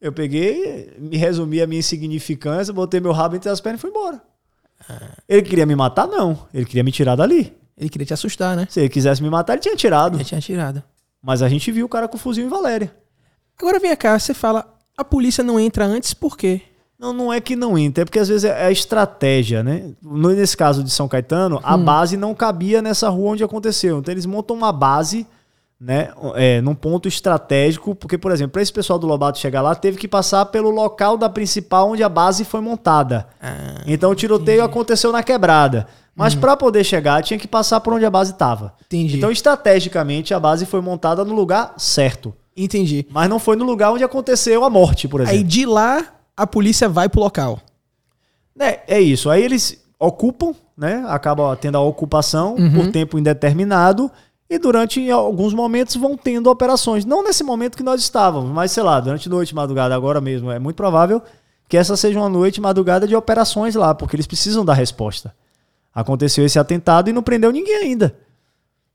Eu peguei, me resumi a minha insignificância, botei meu rabo entre as pernas e fui embora. Ele queria me matar? Não. Ele queria me tirar dali. Ele queria te assustar, né? Se ele quisesse me matar, ele tinha tirado. Já tinha tirado. Mas a gente viu o cara com fuzil em Valéria. Agora vem cá, você fala, a polícia não entra antes por quê? Não, não é que não entra, é porque às vezes é a estratégia, né? Nesse caso de São Caetano, a base não cabia nessa rua onde aconteceu. Então eles montam uma base, né? É, num ponto estratégico, porque, por exemplo, para esse pessoal do Lobato chegar lá, teve que passar pelo local da principal onde a base foi montada. Ah, Então o tiroteio aconteceu na quebrada. Mas para poder chegar, tinha que passar por onde a base estava. entendi. Então, estrategicamente, a base foi montada no lugar certo. entendi. Mas não foi no lugar onde aconteceu a morte, por exemplo. Aí de lá, a polícia vai pro local. É, é isso. Aí eles ocupam, né? Acabam tendo a ocupação Uhum. por tempo indeterminado. E durante alguns momentos vão tendo operações. Não nesse momento que nós estávamos, mas sei lá, durante noite, madrugada, agora mesmo. É muito provável que essa seja uma noite, madrugada de operações lá, porque eles precisam dar resposta. Aconteceu esse atentado e não prendeu ninguém ainda.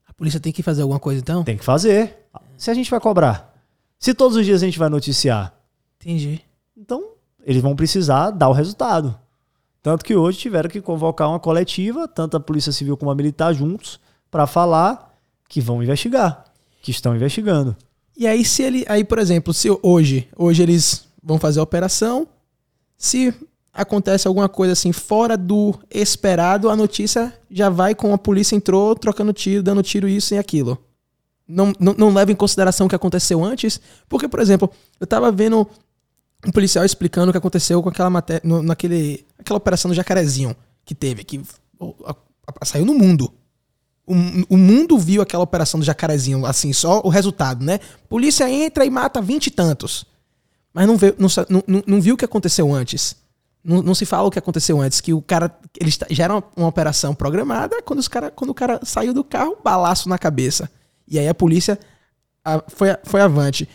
A polícia tem que fazer alguma coisa então? Tem que fazer. Se a gente vai cobrar. Se todos os dias a gente vai noticiar. Entendi. Então, eles vão precisar dar o resultado. Tanto que hoje tiveram que convocar uma coletiva, tanto a Polícia Civil como a Militar juntos, para falar que vão investigar, que estão investigando. E aí, se ele. Aí, por exemplo, se hoje, hoje eles vão fazer a operação, se acontece alguma coisa assim fora do esperado, a notícia já vai com a polícia entrou trocando tiro, dando tiro, isso e aquilo. Não, não, não leva em consideração o que aconteceu antes, porque, por exemplo, eu tava vendo um policial explicando o que aconteceu com aquela matéria, naquele, aquela operação do Jacarezinho que teve, que saiu no mundo. O, o mundo viu aquela operação do Jacarezinho, assim, só o resultado, né? Polícia entra e mata vinte e tantos. Mas não, vê, não, não, não- viu o que aconteceu antes. Não, não se fala o que aconteceu antes, que o cara. Eles já era uma, uma operação programada, quando, os cara, quando o cara saiu do carro, balaço na cabeça. E aí a polícia a- foi, foi avante.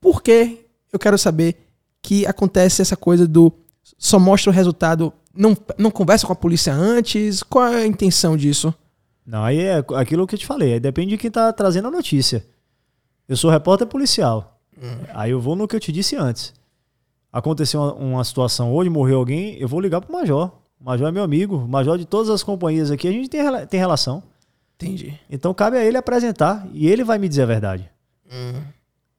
Por que eu quero saber que acontece essa coisa do só mostra o resultado, não, não conversa com a polícia antes? Qual é a intenção disso? Não, aí é aquilo que eu te falei, aí depende de quem tá trazendo a notícia. Eu sou repórter policial. Aí eu vou no que eu te disse antes. Aconteceu uma, uma situação hoje, morreu alguém, eu vou ligar pro major. O major é meu amigo, o major de todas as companhias aqui, a gente tem, tem relação. Entendi. Então cabe a ele apresentar e ele vai me dizer a verdade.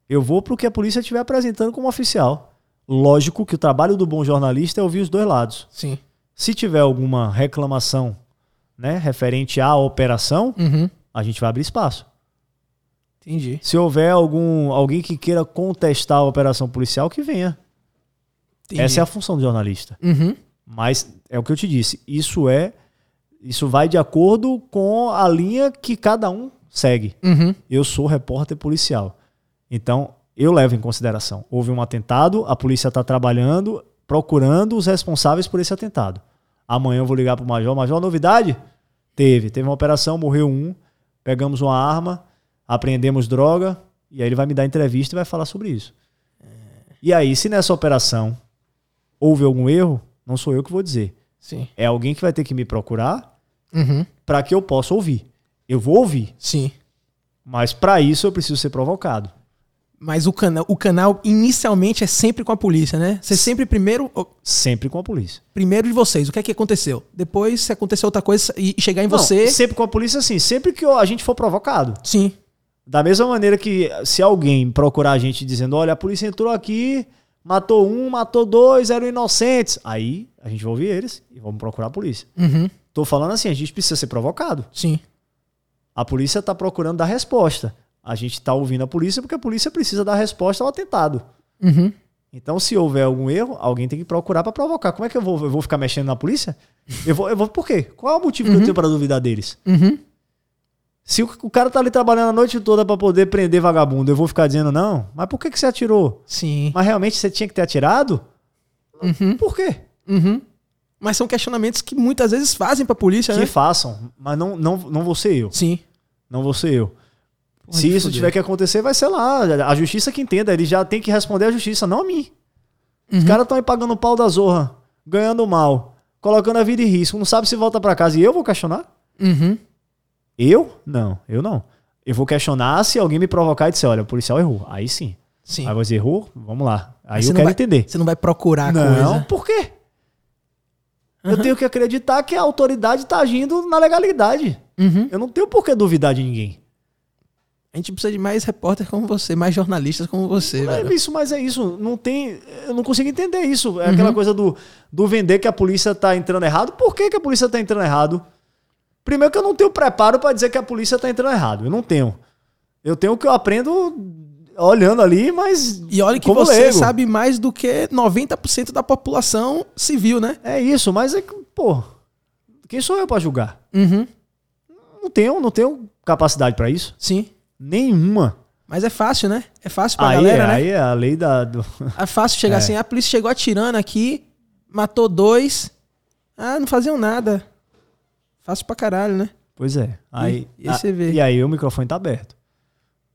Eu vou pro que a polícia estiver apresentando como oficial. Lógico que o trabalho do bom jornalista é ouvir os dois lados. Sim. Se tiver alguma reclamação, né, referente à operação, Uhum. a gente vai abrir espaço. Entendi. Se houver algum alguém que queira contestar a operação policial, que venha. Entendi. Essa é a função do jornalista. Uhum. Mas é o que eu te disse, isso é isso vai de acordo com a linha que cada um segue. Uhum. Eu sou repórter policial. Então, eu levo em consideração. Houve um atentado, a polícia está trabalhando, procurando os responsáveis por esse atentado. Amanhã eu vou ligar pro major. Major, novidade? Teve. Teve uma operação, morreu um. Pegamos uma arma, apreendemos droga. E aí ele vai me dar entrevista e vai falar sobre isso. E aí, se nessa operação houve algum erro, não sou eu que vou dizer. Sim. É alguém que vai ter que me procurar Uhum. para que eu possa ouvir. Eu vou ouvir, Sim. mas para isso eu preciso ser provocado. Mas o canal, o canal inicialmente é sempre com a polícia, né? Você sempre primeiro, Sempre com a polícia. primeiro de vocês, o que é que aconteceu? Depois, se acontecer outra coisa e chegar em você, Não, sempre com a polícia, assim, sempre que a gente for provocado. sim. Da mesma maneira que se alguém procurar a gente dizendo, olha, a polícia entrou aqui, matou um, matou dois, eram inocentes. Aí a gente vai ouvir eles e vamos procurar a polícia. Uhum. Tô falando assim, a gente precisa ser provocado. Sim. A polícia tá procurando dar resposta. A gente tá ouvindo a polícia porque a polícia precisa dar resposta ao atentado. Uhum. Então, se houver algum erro, alguém tem que procurar para provocar. Como é que eu vou, eu vou ficar mexendo na polícia? Eu vou, eu vou por quê? Qual é o motivo que eu tenho para duvidar deles? Uhum. Se o, o cara tá ali trabalhando a noite toda para poder prender vagabundo, eu vou ficar dizendo não. Mas por que, que você atirou? Sim. Mas realmente você tinha que ter atirado? Uhum. Por quê? Uhum. Mas são questionamentos que muitas vezes fazem pra polícia, Que né? façam, mas não, não, não vou ser eu. Sim. Não vou ser eu. Porra, Se isso tiver que acontecer, vai ser lá. A justiça que entenda. Ele já tem que responder à justiça, não a mim. Os Uhum. caras estão aí pagando o pau da zorra, ganhando mal, colocando a vida em risco. Não sabe se volta pra casa. E eu vou questionar? Uhum. Eu? Não, eu não. Eu vou questionar se alguém me provocar e disser, olha, o policial errou. Aí sim. Sim. Aí você errou? Vamos lá. Aí Mas eu não quero vai- entender. Você não vai procurar a Não, coisa. por quê? Eu Aham. tenho que acreditar que a autoridade está agindo na legalidade. Uhum. Eu não tenho por que duvidar de ninguém. A gente precisa de mais repórter como você, mais jornalistas como você, Não é velho. isso, mas é isso. Não tem. Eu não consigo entender isso. É aquela Uhum. coisa do, do vender que a polícia tá entrando errado. Por que, que a polícia tá entrando errado? Primeiro que eu não tenho preparo para dizer que a polícia tá entrando errado. Eu não tenho. Eu tenho o que eu aprendo olhando ali, mas. E olha que você leigo. sabe mais do que 90% da população civil, né? É isso, mas é que, pô. Quem sou eu para julgar? Uhum. Não tenho, não tenho capacidade para isso. Sim. Nenhuma. Mas é fácil, né? É fácil pra Aí, galera, é, né? aí é a lei da. do- (laughs) É fácil chegar É. assim, "Ah, a polícia chegou atirando aqui, matou dois. Ah, não faziam nada. Fácil pra caralho, né? Pois é. Aí, E- e aí você vê. E aí o microfone tá aberto.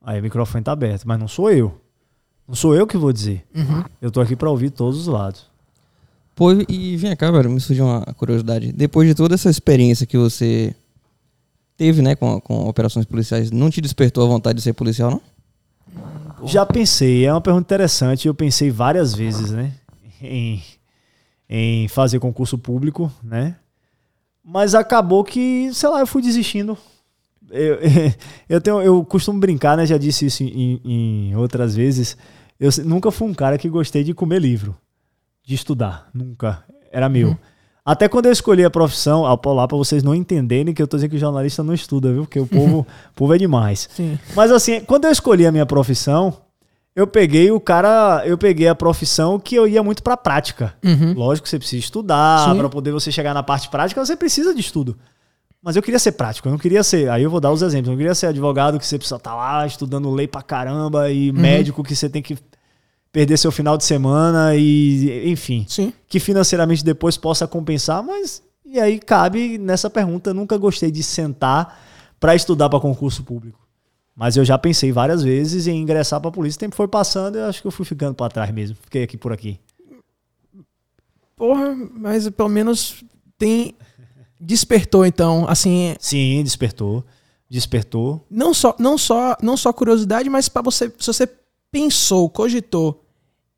Aí o microfone tá aberto, mas não sou eu. Não sou eu que vou dizer. Uhum. Eu tô aqui pra ouvir todos os lados. Pô, e vem cá, velho, me surgiu uma curiosidade. Depois de toda essa experiência que você teve, né, com, com operações policiais, não te despertou a vontade de ser policial, não? Já pensei, é uma pergunta interessante. Eu pensei várias vezes, né? Em, em fazer concurso público, né? Mas acabou que, sei lá, eu fui desistindo. Eu, (laughs) eu, tenho, eu costumo brincar, né? Já disse isso em, em outras vezes. Eu nunca fui um cara que gostei de comer livro, de estudar. Nunca. Era meu. Até quando eu escolhi a profissão, ao lá para vocês não entenderem que eu tô dizendo que jornalista não estuda, viu? Porque o (laughs) povo, o povo é demais. Sim. Mas assim, quando eu escolhi a minha profissão, eu peguei o cara, eu peguei a profissão que eu ia muito pra prática. Uhum. Lógico que você precisa estudar, pra poder você chegar na parte prática, você precisa de estudo. Mas eu queria ser prático, eu não queria ser, aí eu vou dar os exemplos, eu não queria ser advogado que você precisa estar lá estudando lei pra caramba e médico que você tem que perder seu final de semana e enfim, Sim. que financeiramente depois possa compensar, mas e aí cabe nessa pergunta, nunca gostei de sentar pra estudar pra concurso público. Mas eu já pensei várias vezes em ingressar pra polícia, o tempo foi passando, eu acho que eu fui ficando pra trás mesmo. Fiquei aqui por aqui. Porra, mas pelo menos tem. Despertou, então, assim, Sim, despertou. Despertou. não só, não só, não só curiosidade, mas para você, se você pensou, cogitou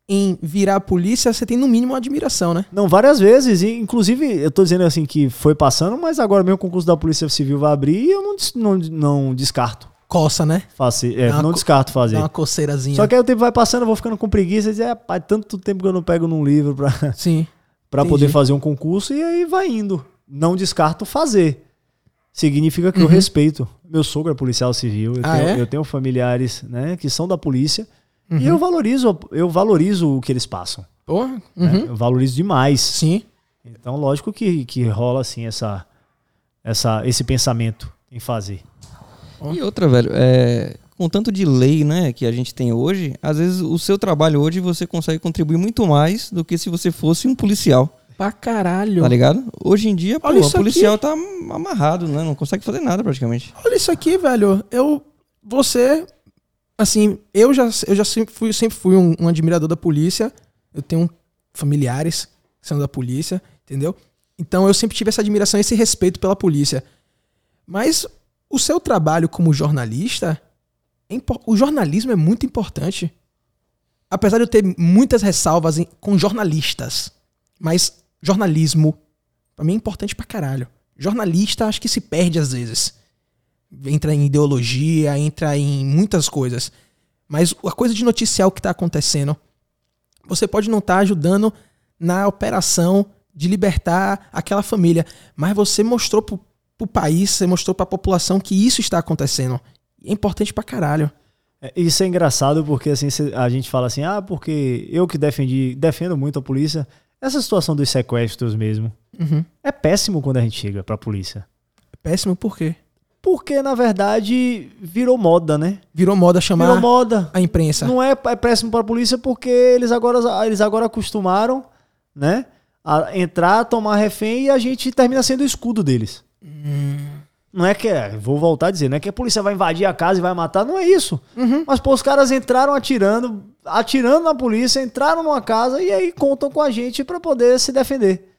em virar polícia, você tem no mínimo admiração, né? Não, várias vezes. E, inclusive, eu tô dizendo assim que foi passando, mas agora mesmo o concurso da Polícia Civil vai abrir e eu não, não, não descarto. Coça, né? Fazer, é, não descarto fazer. Dá uma coceirazinha. Só que aí o tempo vai passando, eu vou ficando com preguiça e dizer, é, pai, tanto tempo que eu não pego num livro pra, Sim. (laughs) pra poder fazer um concurso e aí vai indo. Não descarto fazer. Significa que eu Uhum. respeito. Meu sogro é policial civil, eu, Ah, tenho, é? eu tenho familiares né, que são da polícia e Uhum. eu valorizo, eu valorizo o que eles passam. Porra. né? Uhum. Eu valorizo demais. Sim. Então, lógico que, que rola assim essa, essa, esse pensamento em fazer. E outra, velho, é, com tanto de lei, né, que a gente tem hoje, às vezes o seu trabalho hoje você consegue contribuir muito mais do que se você fosse um policial, Pra caralho. tá ligado? Hoje em dia, pô, o policial tá amarrado, né, não consegue fazer nada praticamente. Olha isso aqui, velho. Eu. Você. Assim, eu já, eu já sempre fui, sempre fui um, um admirador da polícia. Eu tenho familiares são da polícia, entendeu? Então eu sempre tive essa admiração, esse respeito pela polícia. Mas o seu trabalho como jornalista. é O jornalismo é muito importante. Apesar de eu ter muitas ressalvas em- com jornalistas. Mas jornalismo, pra mim, é importante pra caralho. Jornalista, acho que se perde às vezes. Entra em ideologia, entra em muitas coisas. Mas a coisa de noticiar o que tá acontecendo, você pode não estar ajudando na operação de libertar aquela família, mas você mostrou pro, pro país, você mostrou pra população que isso está acontecendo. E é importante pra caralho. É, Isso é engraçado porque assim a gente fala assim, ah, porque eu que defendi, defendo muito a polícia. Essa situação dos sequestros mesmo Uhum. é péssimo quando a gente chega pra polícia. É péssimo por quê? Porque na verdade virou moda, né? Virou moda chamar Virou moda. a imprensa. Não é, é péssimo para a polícia porque eles agora, eles agora acostumaram, né? a entrar, tomar refém e a gente termina sendo o escudo deles. Não é que é, vou voltar a dizer, não é que a polícia vai invadir a casa e vai matar, não é isso. Mas, pô, os caras entraram atirando, atirando na polícia, entraram numa casa e aí contam com a gente pra poder se defender.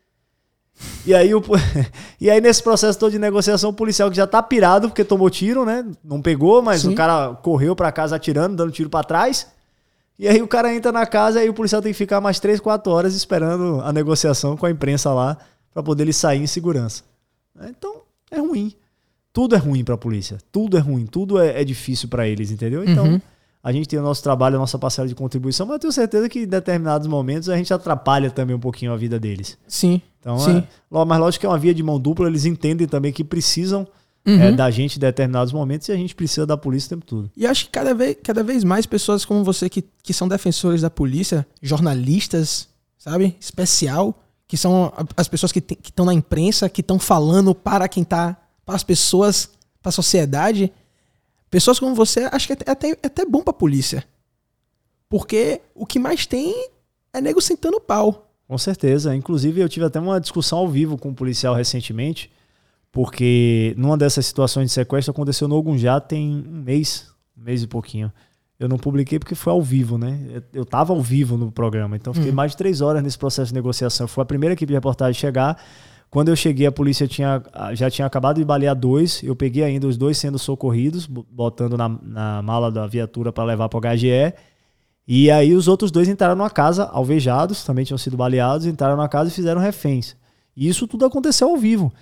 E aí, o, (laughs) e aí, nesse processo todo de negociação, o policial que já tá pirado porque tomou tiro, né? Não pegou, mas Sim. o cara correu pra casa atirando, dando tiro pra trás. E aí o cara entra na casa e o policial tem que ficar mais 3, 4 horas esperando a negociação com a imprensa lá pra poder ele sair em segurança. Então, é ruim. Tudo é ruim pra polícia. Tudo é ruim. Tudo é, é difícil pra eles, entendeu? Então, Uhum. A gente tem o nosso trabalho, a nossa parcela de contribuição, mas eu tenho certeza que em determinados momentos a gente atrapalha também um pouquinho a vida deles. Sim. Então, Sim. é, mas lógico que é uma via de mão dupla, eles entendem também que precisam Uhum. é, da gente em determinados momentos e a gente precisa da polícia o tempo todo. E acho que cada vez, cada vez mais pessoas como você que, que são defensores da polícia, jornalistas, sabe? Especial, que são as pessoas que estão na imprensa, que estão falando para quem tá, para as pessoas, para a sociedade. Pessoas como você, acho que é até, é até bom pra polícia. Porque o que mais tem é nego sentando pau. Com certeza. Inclusive, eu tive até uma discussão ao vivo com um policial recentemente, porque numa dessas situações de sequestro aconteceu no Ogunjá tem um mês, um mês e pouquinho. Eu não publiquei porque foi ao vivo, né? Eu- Eu tava ao vivo no programa, então fiquei Uhum. mais de três horas nesse processo de negociação. Foi a primeira equipe de reportagem a chegar. Quando eu cheguei, a polícia tinha, já tinha acabado de balear dois. Eu peguei ainda os dois sendo socorridos, bo- botando na, na mala da viatura para levar para o HGE. E aí os outros dois entraram numa casa, alvejados, também tinham sido baleados, entraram na casa e fizeram reféns. E isso tudo aconteceu ao vivo.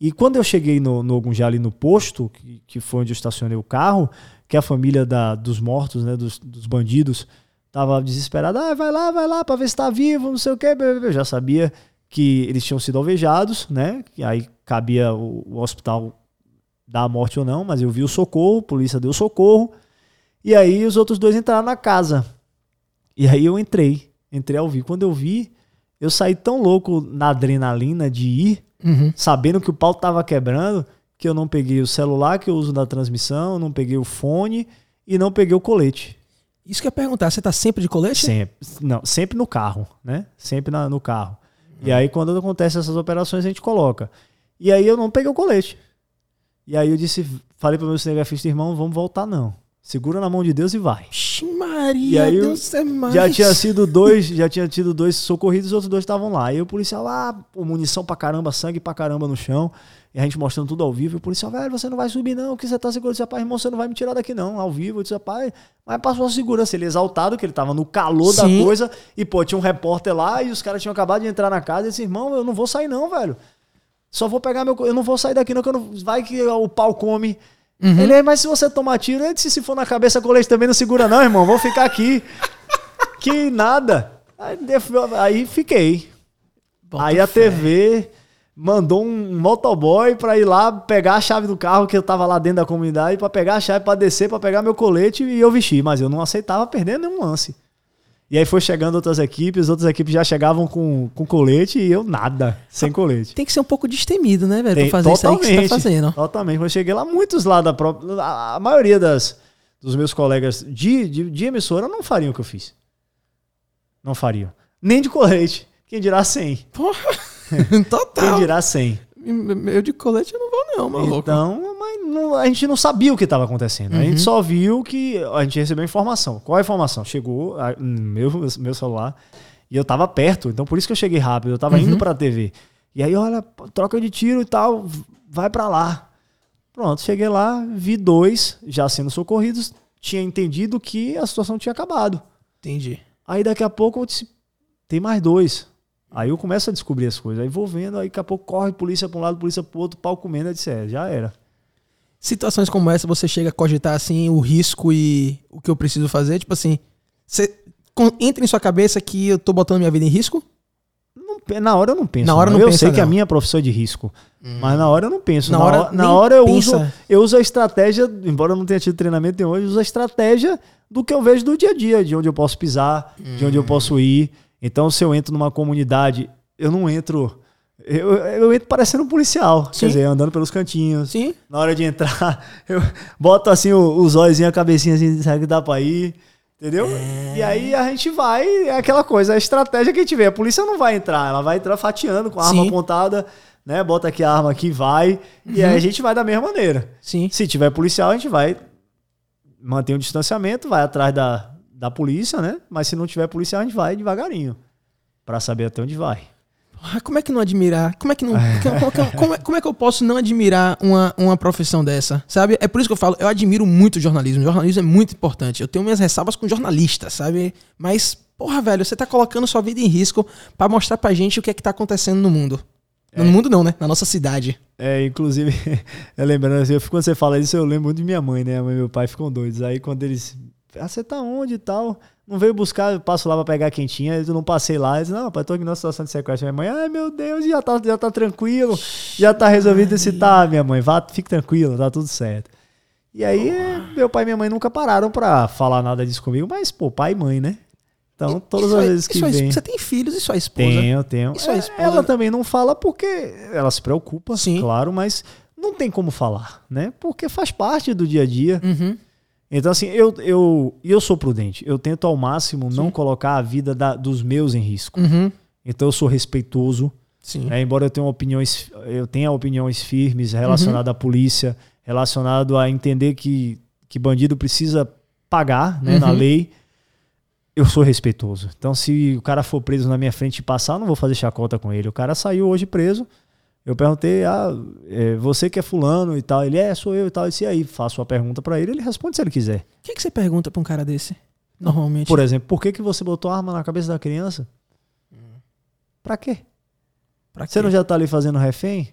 E quando eu cheguei no, no Ogunjá, ali no posto, que, que foi onde eu estacionei o carro, que a família da- dos mortos, né, dos, dos bandidos, tava desesperada. Ah, vai lá, vai lá, pra ver se tá vivo, não sei o quê. Eu já sabia que eles tinham sido alvejados, né? E aí cabia o, o hospital dar a morte ou não, mas eu vi o socorro, a polícia deu socorro. E aí os outros dois entraram na casa. E aí eu entrei, entrei ao vivo. Quando eu vi, eu saí tão louco na adrenalina de ir, Uhum. sabendo que o pau tava quebrando, que eu não peguei o celular que eu uso na transmissão, não peguei o fone e não peguei o colete. Isso que eu ia perguntar, você tá sempre de colete? Sempre, não, sempre no carro, né? Sempre na- no carro. E aí quando acontecem essas operações a gente coloca. E aí eu não peguei o colete. E aí eu disse, falei pro meu cinegrafista, irmão, vamos voltar não. Segura na mão de Deus e vai. Maria, E aí eu- Deus é mais. Já tinha sido dois, já tinha tido dois socorridos, os outros dois estavam lá. E o policial lá, pô, munição pra caramba, sangue pra caramba no chão. E a gente mostrando tudo ao vivo. E o policial, velho, você não vai subir não, que você tá segurando. Eu disse, rapaz, irmão, você não vai me tirar daqui não, ao vivo. Eu disse, rapaz, mas passou a segurança. Ele exaltado, que ele tava no calor Sim. da coisa. E, pô, tinha um repórter lá e os caras tinham acabado de entrar na casa. E disse, irmão, eu não vou sair não, velho. Só vou pegar meu... Eu não vou sair daqui não, que eu não... vai que o pau come. Ele, "É, mas se você tomar tiro, ele disse, se for na cabeça, colete também não segura não, irmão. Vou ficar aqui. (laughs) que nada. Aí, aí fiquei. Bota aí a fé. TV mandou um motoboy pra ir lá pegar a chave do carro que eu tava lá dentro da comunidade pra pegar a chave pra descer, pra pegar meu colete e eu vestir, mas eu não aceitava perder nenhum lance. E aí foi chegando outras equipes, outras equipes já chegavam com, com colete e eu nada, sem colete. Tem que ser um pouco destemido, né, velho? Tem- pra fazer isso aí que você tá fazendo. Totalmente. Eu cheguei lá, muitos lá da própria. A, a maioria das, dos meus colegas de, de, de emissora não fariam o que eu fiz. Não fariam. Nem de colete. Quem dirá 100? Porra, (laughs) Quem total. dirá 100? Eu de colete eu não vou não, maluco. Então, mas não- a gente não sabia o que estava acontecendo. A Uhum. gente só viu que a gente recebeu informação. Qual a informação? Chegou a- meu, meu celular e eu tava perto, então por isso que eu cheguei rápido. Eu tava Uhum. indo pra TV. E aí, olha, troca de tiro e tal, vai pra lá. Pronto, cheguei lá, vi dois já sendo socorridos, tinha entendido que a situação tinha acabado. Entendi. Aí daqui a pouco eu disse, tem mais dois. Aí eu começo a descobrir as coisas. Aí vou vendo, aí daqui a pouco corre polícia pra um lado, polícia pro outro, pau comendo. Eu disse, é, já era. Situações como essa, você chega a cogitar assim o risco e o que eu preciso fazer? Tipo assim, você entra em sua cabeça que eu tô botando minha vida em risco? Não na hora eu não penso. Na hora não. não eu pensa, sei que a não. minha profissão é de risco. Mas na hora eu não penso. Na Na, hora na hora eu pensa. uso, eu uso a estratégia, embora eu não tenha tido treinamento nenhum hoje, eu uso a estratégia do que eu vejo do dia a dia, de onde eu posso pisar, de onde eu posso ir. Então, se eu entro numa comunidade, eu não entro. Eu, eu entro parecendo um policial. Sim. Quer dizer, andando pelos cantinhos. Sim. Na hora de entrar, (laughs) eu boto assim os olhos, a cabecinha assim, será que dá pra ir? Entendeu? E aí a gente vai, é aquela coisa, a estratégia que a gente vê. A polícia não vai entrar, ela vai entrar fatiando com a arma Sim. apontada, né? Bota aqui a arma aqui, vai. E aí a gente vai da mesma maneira. Sim. Se tiver policial, a gente vai manter um distanciamento, vai atrás da, da polícia, né? Mas se não tiver policial, a gente vai devagarinho. Pra saber até onde vai. Ah, como é que não admirar? Como é que não. como, como- é, como é que eu posso não admirar uma, uma profissão dessa? Sabe? É por isso que eu falo, eu admiro muito o jornalismo. O jornalismo é muito importante. Eu tenho minhas ressalvas com jornalistas, sabe? Mas, porra, velho, você tá colocando sua vida em risco pra mostrar pra gente o que é que tá acontecendo no mundo. No mundo não, né? Na nossa cidade. É, inclusive, (laughs) eu lembrando assim, eu, quando você fala isso, eu lembro muito de minha mãe, né? A mãe e meu pai ficam doidos. Aí quando eles. Ah, você tá onde e tal? Não veio buscar, eu passo lá pra pegar a quentinha, eu não passei lá. Eles, não, pai, tô aqui numa situação de sequestro. Minha mãe, ai meu Deus, já tá, já tá tranquilo, já tá resolvido esse tá, minha mãe, vá, fique tranquilo, tá tudo certo. E aí, meu pai e minha mãe nunca pararam pra falar nada disso comigo, mas, pô, pai e mãe, né? Então, todas E as vezes que vem. Você tem filhos e sua esposa? Tenho, tenho. E sua É, esposa? Ela também não fala porque ela se preocupa, Sim. claro, mas não tem como falar, né? Porque faz parte do dia a dia. Uhum. Então, assim, eu, eu, eu sou prudente. Eu tento ao máximo não colocar a vida da- dos meus em risco. Uhum. Então, eu sou respeitoso. Sim. né? Embora eu tenha opiniões, eu tenha opiniões firmes relacionadas à polícia, relacionado a entender que, que bandido precisa pagar né, na Uhum. lei, eu sou respeitoso. Então, se o cara for preso na minha frente e passar, eu não vou fazer chacota com ele. O cara saiu hoje preso. Eu perguntei, ah, é, você que é fulano e tal. Ele é, sou eu e tal. E aí, faço a pergunta pra ele, ele responde se ele quiser. O que, que você pergunta pra um cara desse? Normalmente. Por exemplo, por que, que você botou arma na cabeça da criança? Pra quê? Pra Você quê? não já tá ali fazendo refém?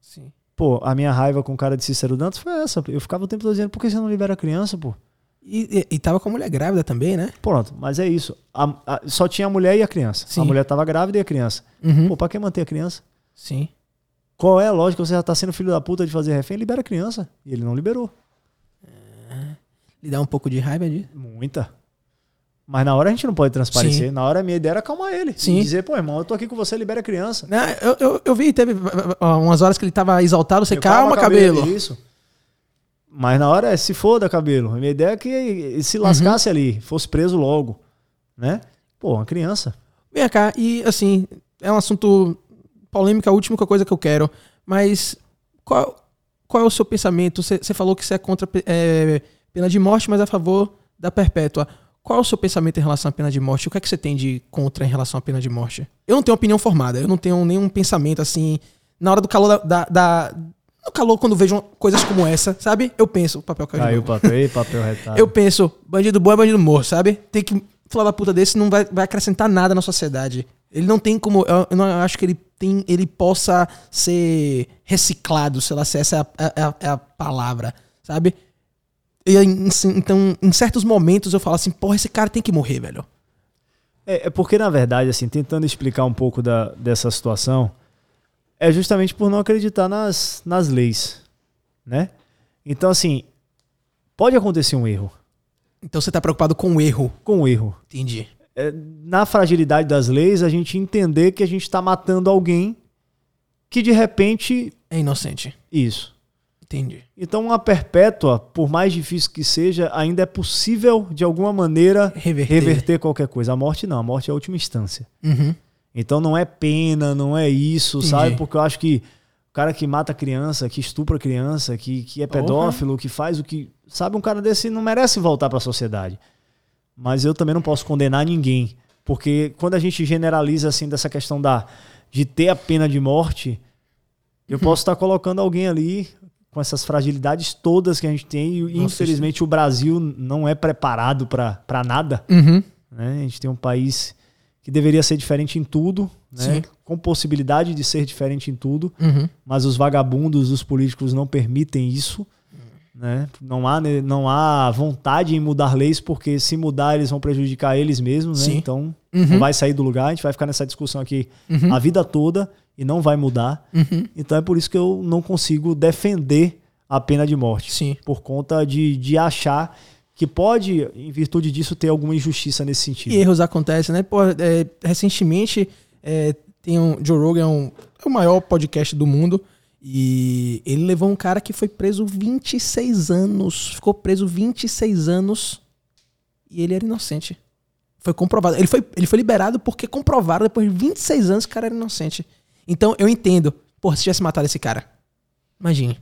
Sim. Pô, a minha raiva com o cara de Cícero Dantas foi essa. Eu ficava o tempo todo dizendo, por que você não libera a criança, pô? E, e, e tava com a mulher grávida também, né? Pronto, mas é isso. A- a- só tinha a mulher e a criança. Sim. A mulher tava grávida e a criança. Uhum. Pô, pra que manter a criança? Sim. Qual é a lógica? Você já tá sendo filho da puta de fazer refém? Libera a criança. E ele não liberou. Lhe dá um pouco de raiva de. Muita. Mas na hora a gente não pode transparecer. Sim. Na hora a minha ideia era acalmar ele. Sim. E dizer, pô, irmão, eu tô aqui com você, libera a criança. Não, eu, eu, eu vi, teve ó, umas horas que ele tava exaltado, você Eu, calma, cabelo. Isso. Mas na hora é se foda, cabelo. A minha ideia é que ele se lascasse ali, fosse preso logo. Né? Pô, uma criança. Vem cá, e assim, é um assunto polêmico, a última coisa que eu quero, mas qual, qual é o seu pensamento? Você falou que você é contra é, pena de morte, mas é a favor da perpétua. Qual é o seu pensamento em relação à pena de morte? O que é que você tem de contra em relação à pena de morte? Eu não tenho opinião formada, eu não tenho nenhum pensamento assim. Na hora do calor da. da, da- no calor, quando vejo coisas como essa, sabe? Eu penso, papel caiu. Caiu o papel, papel retado. Eu penso, bandido bom é bandido morto, sabe? Tem que. Falar da puta desse não vai, vai acrescentar nada na sociedade. Ele não tem como. Eu, não acho que ele tem. Ele possa ser reciclado, sei lá se essa é a, é a- é a palavra, sabe? E, então, em certos momentos eu falo assim, porra, esse cara tem que morrer, velho. É, é porque, na verdade, assim, tentando explicar um pouco da, dessa situação, é justamente por não acreditar nas, nas leis, né? Então, assim, pode acontecer um erro. Então você tá preocupado com o erro. Com o erro. Entendi. É, na fragilidade das leis, a gente entender que a gente está matando alguém que, de repente, É inocente. isso. Entendi. Então, uma perpétua, por mais difícil que seja, ainda é possível, de alguma maneira, Reverter. reverter qualquer coisa. A morte não, a morte é a última instância. Uhum. Então não é pena, não é isso, Entendi. sabe? Porque eu acho que o cara que mata criança, que estupra criança, que, que é pedófilo, que faz o que. Sabe, um cara desse não merece voltar para a sociedade. Mas eu também não posso condenar ninguém. Porque quando a gente generaliza assim dessa questão da, de ter a pena de morte, eu posso estar colocando alguém ali com essas fragilidades todas que a gente tem. E Nossa, infelizmente o Brasil não é preparado para nada Uhum. né? A gente tem um país que deveria ser diferente em tudo, né? Com possibilidade de ser diferente em tudo, Uhum. mas os vagabundos dos políticos não permitem isso. Né? Não, há, não há vontade em mudar leis, porque se mudar eles vão prejudicar eles mesmos. Né? Então Uhum. não vai sair do lugar, a gente vai ficar nessa discussão aqui Uhum. a vida toda e não vai mudar. Uhum. Então é por isso que eu não consigo defender a pena de morte Sim. por conta de, de achar que pode, em virtude disso, ter alguma injustiça nesse sentido. E erros acontecem, né? Pô, é, recentemente é, tem um Joe Rogan, é um- é o maior podcast do mundo. E ele levou um cara que foi preso 26 anos. Ficou preso 26 anos. E ele era inocente. Foi comprovado. Ele foi, ele foi liberado porque comprovaram depois de 26 anos que o cara era inocente. Então eu entendo. Porra, se tivesse matado esse cara. Imagine.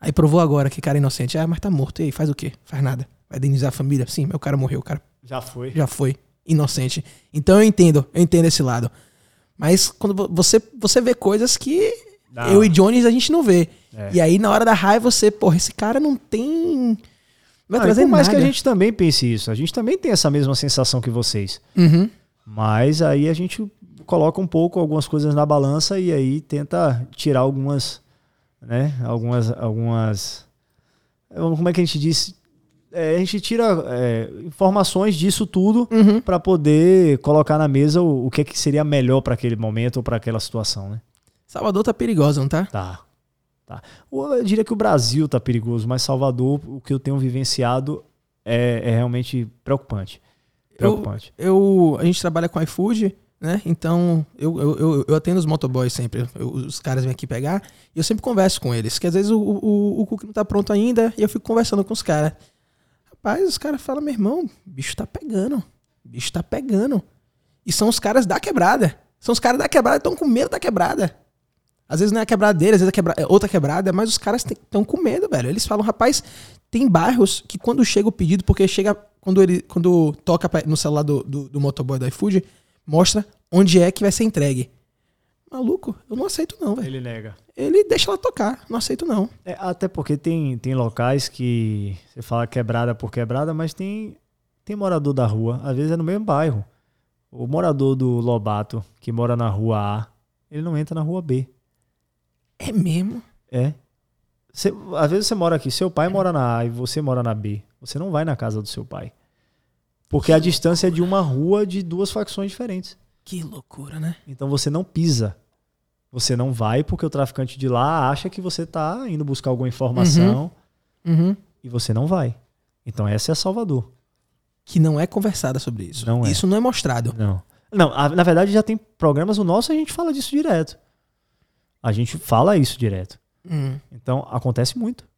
Aí provou agora que o cara é inocente. Ah, mas tá morto. E aí, faz o quê? Faz nada. Vai indenizar a família? Sim, meu cara morreu. Cara Já foi. já foi inocente. Então eu entendo, eu entendo esse lado. Mas quando vo- você, você vê coisas que Não. eu e Jones a gente não vê. É. E aí na hora da raiva você, porra, esse cara não tem. Não vai e trazer por mais nada. que a gente também pense isso, a gente também tem essa mesma sensação que vocês. Uhum. Mas aí a gente coloca um pouco algumas coisas na balança e aí tenta tirar algumas, né? Algumas, algumas. Como é que a gente diz? É, a gente tira é, informações disso tudo Uhum. para poder colocar na mesa o, o que, é que seria melhor para aquele momento ou para aquela situação, né? Salvador tá perigosa, não tá? Tá. tá. Eu diria que o Brasil tá perigoso, mas Salvador, o que eu tenho vivenciado é, é realmente preocupante. Preocupante. Eu, a gente trabalha com iFood, né? Então eu, eu, eu, eu atendo os motoboys sempre. Eu- os caras vêm aqui pegar e eu sempre converso com eles. Que às vezes o, o, o cookie não tá pronto ainda e eu fico conversando com os caras. Rapaz, os caras falam, meu irmão, bicho tá pegando. Bicho tá pegando. E são os caras da quebrada. São os caras da quebrada que estão com medo da quebrada. Às vezes não é a quebrada deles, às vezes é, quebra- é outra quebrada, mas os caras estão com medo, velho. Eles falam, rapaz, tem bairros que quando chega o pedido, porque chega quando ele quando toca no celular do, do, do motoboy do iFood, mostra onde é que vai ser entregue. Maluco, eu não aceito não, velho. Ele nega. Ele deixa ela tocar, não aceito não. É, até porque tem, tem locais que você fala quebrada por quebrada, mas tem, tem morador da rua, às vezes é no mesmo bairro. O morador do Lobato, que mora na rua A, ele não entra na rua B. É mesmo? É. Você- às vezes você mora aqui, seu pai mora na A e você mora na B. Você não vai na casa do seu pai. Porque a distância é de uma rua de duas facções diferentes. Que loucura, né? Então você não pisa. Você não vai porque o traficante de lá acha que você tá indo buscar alguma informação Uhum. e você não vai. Então essa é Salvador. Que não é conversada sobre isso. Não é. Isso não é mostrado. Não. Não, a- na verdade já tem programas, o nosso a gente fala disso direto. A gente fala isso direto. Hum. Então acontece muito.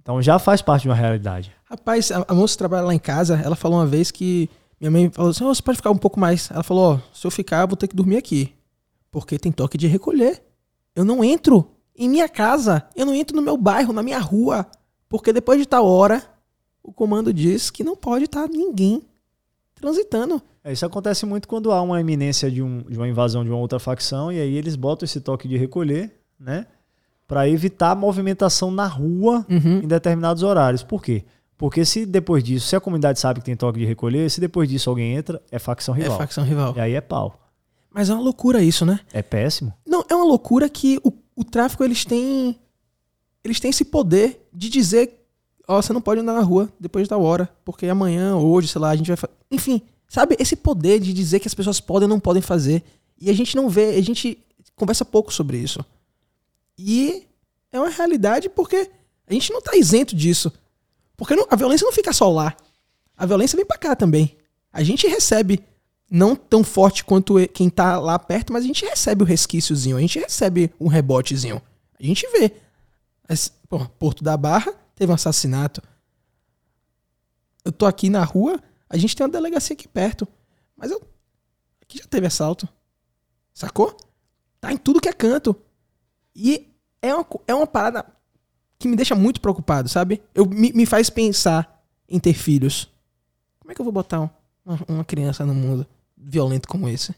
Então já faz parte de uma realidade. Rapaz, a, a moça que trabalha lá em casa, ela falou uma vez que minha mãe falou assim: "Ô, você pode ficar um pouco mais. Ela falou: Ó, se eu ficar, eu vou ter que dormir aqui. Porque tem toque de recolher. Eu não entro em minha casa, eu não entro no meu bairro, na minha rua. Porque depois de tal hora, o comando diz que não pode estar ninguém transitando. É, Isso acontece muito quando há uma iminência de, um- de uma invasão de uma outra facção e aí eles botam esse toque de recolher, né? Pra evitar movimentação na rua Uhum. em determinados horários. Por quê? Porque se depois disso, se a comunidade sabe que tem toque de recolher, se depois disso alguém entra, é facção É rival. facção rival. E aí é pau. Mas é uma loucura isso, né? É péssimo. Não, é uma loucura que o, o tráfico eles têm eles têm esse poder de dizer, ó, você não pode andar na rua depois de tal hora, porque amanhã, hoje, sei lá, a gente vai, fa- enfim, sabe esse poder de dizer que as pessoas podem ou não podem fazer. E a gente não vê, a gente conversa pouco sobre isso. E é uma realidade porque a gente não tá isento disso. Porque não- a violência não fica só lá. A violência vem pra cá também. A gente recebe não tão forte quanto quem tá lá perto, mas a gente recebe o resquíciozinho, a gente recebe um rebotezinho. A gente vê. Mas, pô, Porto da Barra teve um assassinato. Eu tô aqui na rua, a gente tem uma delegacia aqui perto. Mas eu. Aqui já teve assalto. Sacou? Tá em tudo que é canto. E é uma, é uma parada que me deixa muito preocupado, sabe? Eu, me, me faz pensar em ter filhos. Como é que eu vou botar um- uma, uma criança no mundo violento como esse?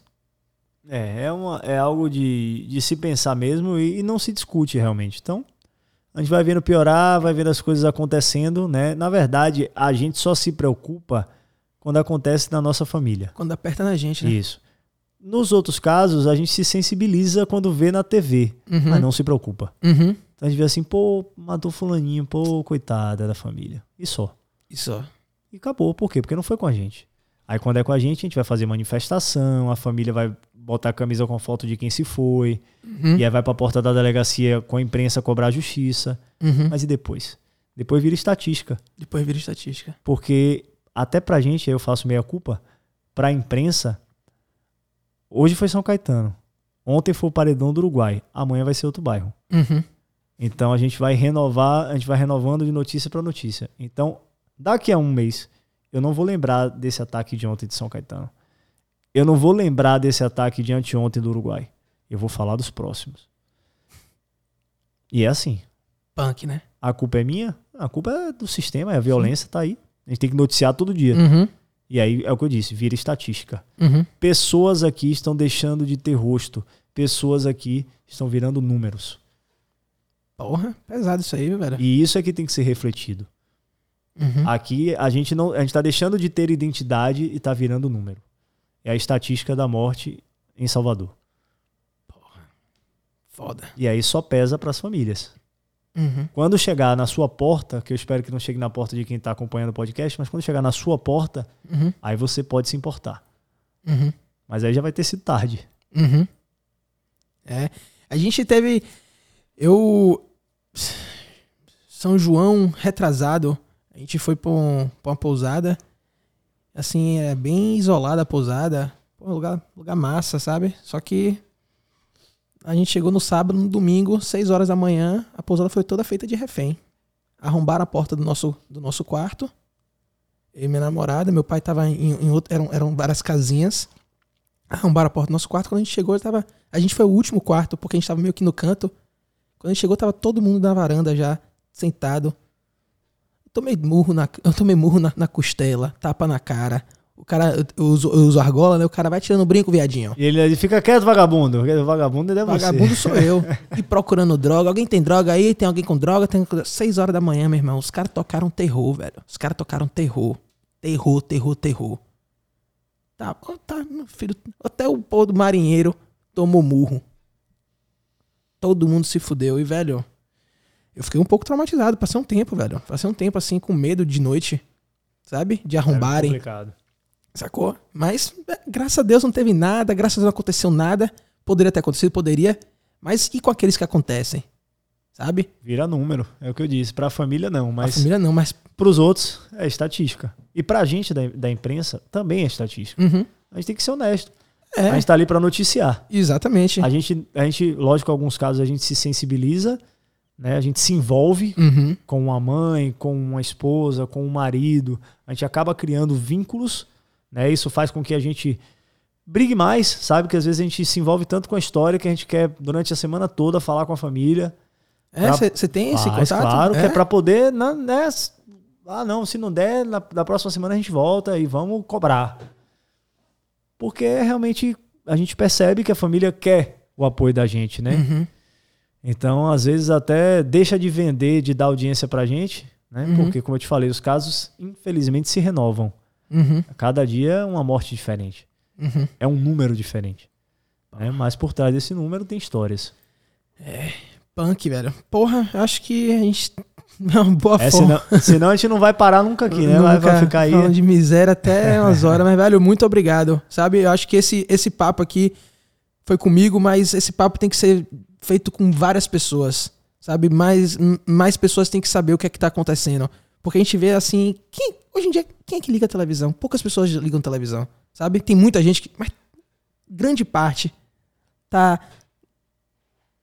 É, é, uma, é algo de, de se pensar mesmo e, e não se discute realmente. Então, a gente vai vendo piorar, vai vendo as coisas acontecendo, né? Na verdade, a gente só se preocupa quando acontece na nossa família. Quando aperta na gente, né? Isso. Nos outros casos, a gente se sensibiliza quando vê na TV, Uhum. mas não se preocupa. Uhum. Então a gente vê assim, pô, matou fulaninho, pô, coitada da família. E só. Isso. ó. E acabou. Por quê? Porque não foi com a gente. Aí quando é com a gente, a gente vai fazer manifestação, a família vai botar a camisa com foto de quem se foi, Uhum. e aí vai pra porta da delegacia com a imprensa cobrar a justiça. Uhum. Mas e depois? Depois vira estatística. Depois vira estatística. Porque até pra gente, aí eu faço meia culpa, pra imprensa, hoje foi São Caetano. Ontem foi o Paredão do Uruguai. Amanhã vai ser outro bairro. Uhum. Então a gente vai renovar, a gente vai renovando de notícia para notícia. Então, daqui a um mês, eu não vou lembrar desse ataque de ontem de São Caetano. Eu não vou lembrar desse ataque de anteontem do Uruguai. Eu vou falar dos próximos. E é assim. Punk, né? A culpa é minha? A culpa é do sistema, é a violência, tá aí. A gente tem que noticiar todo dia. Uhum. E aí é o que eu disse, vira estatística. Uhum. Pessoas aqui estão deixando de ter rosto. Pessoas aqui estão virando números. Porra, pesado isso aí, velho. E isso é que tem que ser refletido. Uhum. Aqui a gente não, a gente tá deixando de ter identidade e tá virando número. É a estatística da morte em Salvador. Foda. E aí só pesa para as famílias. Uhum. Quando chegar na sua porta, que eu espero que não chegue na porta de quem está acompanhando o podcast, mas quando chegar na sua porta, Uhum. aí você pode se importar. Uhum. Mas aí já vai ter sido tarde. Uhum. É. A gente teve. Eu. São João retrasado. A gente foi pra, um- pra uma pousada. Assim, é bem isolada a pousada. Pô, lugar, lugar massa, sabe? Só que. A gente chegou no sábado, no domingo, 6 horas da manhã. A pousada foi toda feita de refém. Arrombaram a porta do nosso, do nosso quarto. Eu e minha namorada, meu pai tava em, em outro. Eram, eram várias casinhas arrombaram a porta do nosso quarto. Quando a gente chegou, tava, a gente foi o último quarto, porque a gente tava meio que no canto. Quando a gente chegou, tava todo mundo na varanda já, sentado. Tomei murro na, (laughs) eu tomei murro na, na costela, tapa na cara. O cara, eu, uso, eu uso argola, né? O cara vai tirando o brinco, viadinho. E ele, ele fica quieto, vagabundo. Vagabundo é você. Vagabundo sou eu. (laughs) E procurando droga. Alguém tem droga aí? Tem alguém com droga? Tem... Seis horas da manhã, meu irmão. Os caras tocaram terror, velho. Os caras tocaram terror. Terror, terror, terror. Tá, tá, meu filho. Até o povo do marinheiro tomou murro. Todo mundo se fudeu. E, velho, eu fiquei um pouco traumatizado. Passei um tempo, velho. Passei um tempo assim, com medo de noite. Sabe? De arrombarem. É complicado. Sacou? Mas, é, graças a Deus, não teve nada, graças a Deus não aconteceu nada. Poderia ter acontecido, poderia. Mas e com aqueles que acontecem? Sabe? Vira número, é o que eu disse. Pra família não, A mas família não, mas. pros outros é estatística. E pra gente da, da imprensa também é estatística. Uhum. A gente tem que ser honesto. É, A gente tá ali pra noticiar. exatamente. A gente, a gente, lógico, em alguns casos a gente se sensibiliza, né? A gente se envolve Uhum. com uma mãe, com uma esposa, com um marido. A gente acaba criando vínculos, né? Isso faz com que a gente brigue mais, sabe? Que às vezes a gente se envolve tanto com a história que a gente quer durante a semana toda falar com a família. É, você tem esse Faz, contato? claro, que é é pra poder, na- né? Ah, não, se não der, na, na próxima semana a gente volta e vamos cobrar. Porque realmente a gente percebe que a família quer o apoio da gente, né? Uhum. Então, às vezes, até deixa de vender, de dar audiência pra gente, né? Uhum. Porque, como eu te falei, os casos, infelizmente, se renovam. Uhum. Cada dia é uma morte diferente. Uhum. É um número diferente. né? Mas por trás desse número tem histórias. Punk, velho. Porra, acho que a gente. (laughs) É uma boa É, forma. senão, senão a gente não vai parar nunca aqui, né? Vai, vai Nunca ficar aí. falando de miséria até (laughs) umas horas, mas, velho, muito obrigado. Sabe, eu acho que esse, esse papo aqui foi comigo, mas esse papo tem que ser feito com várias pessoas. Sabe, mais, mais pessoas têm que saber o que é que tá acontecendo. Porque a gente vê assim. Quem, hoje em dia, quem é que liga a televisão? Poucas pessoas ligam televisão. Sabe? Tem muita gente que. Mas grande parte tá.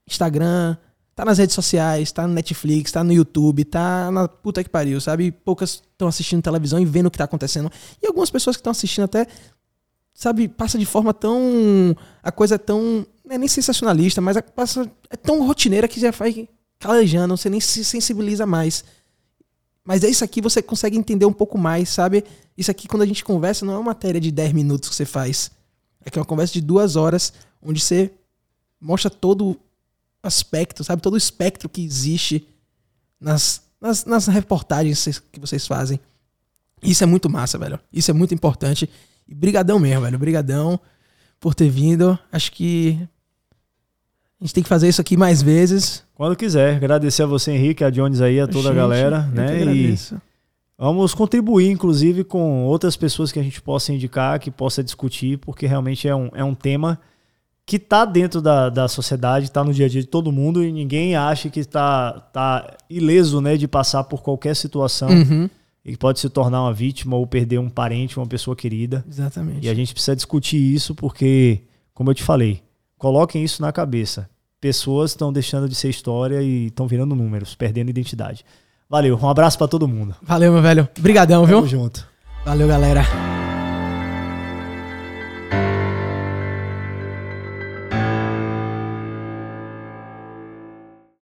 Instagram, tá nas redes sociais, tá no Netflix, tá no YouTube, tá na puta que pariu, sabe? Poucas estão assistindo televisão e vendo o que tá acontecendo. E algumas pessoas que estão assistindo até, sabe, passa de forma tão. A coisa é tão. Não é nem sensacionalista, mas passa, é tão rotineira que já vai calejando, você nem se sensibiliza mais. Mas é isso aqui você consegue entender um pouco mais, sabe? Isso aqui, quando a gente conversa, não é uma matéria de 10 minutos que você faz. É que é uma conversa de duas horas, onde você mostra todo aspecto, sabe? Todo o espectro que existe nas, nas, nas reportagens que vocês fazem. Isso é muito massa, velho. Isso é muito importante. E brigadão mesmo, velho. Brigadão por ter vindo. Acho que a gente tem que fazer isso aqui mais vezes. Quando quiser. Agradecer a você, Henrique, a Jones aí, a toda a Gente, galera, eu que né? E vamos contribuir, inclusive, com outras pessoas que a gente possa indicar, que possa discutir, porque realmente é um, é um tema que tá dentro da, da sociedade, tá no dia a dia de todo mundo e ninguém acha que tá, tá ileso, né, de passar por qualquer situação Uhum. E pode se tornar uma vítima ou perder um parente, uma pessoa querida. Exatamente. E a gente precisa discutir isso porque, como eu te falei, coloquem isso na cabeça. Pessoas estão deixando de ser história e estão virando números, perdendo identidade. Valeu, um abraço pra todo mundo. Valeu, meu velho. Brigadão, Tamo viu? junto. Valeu, galera.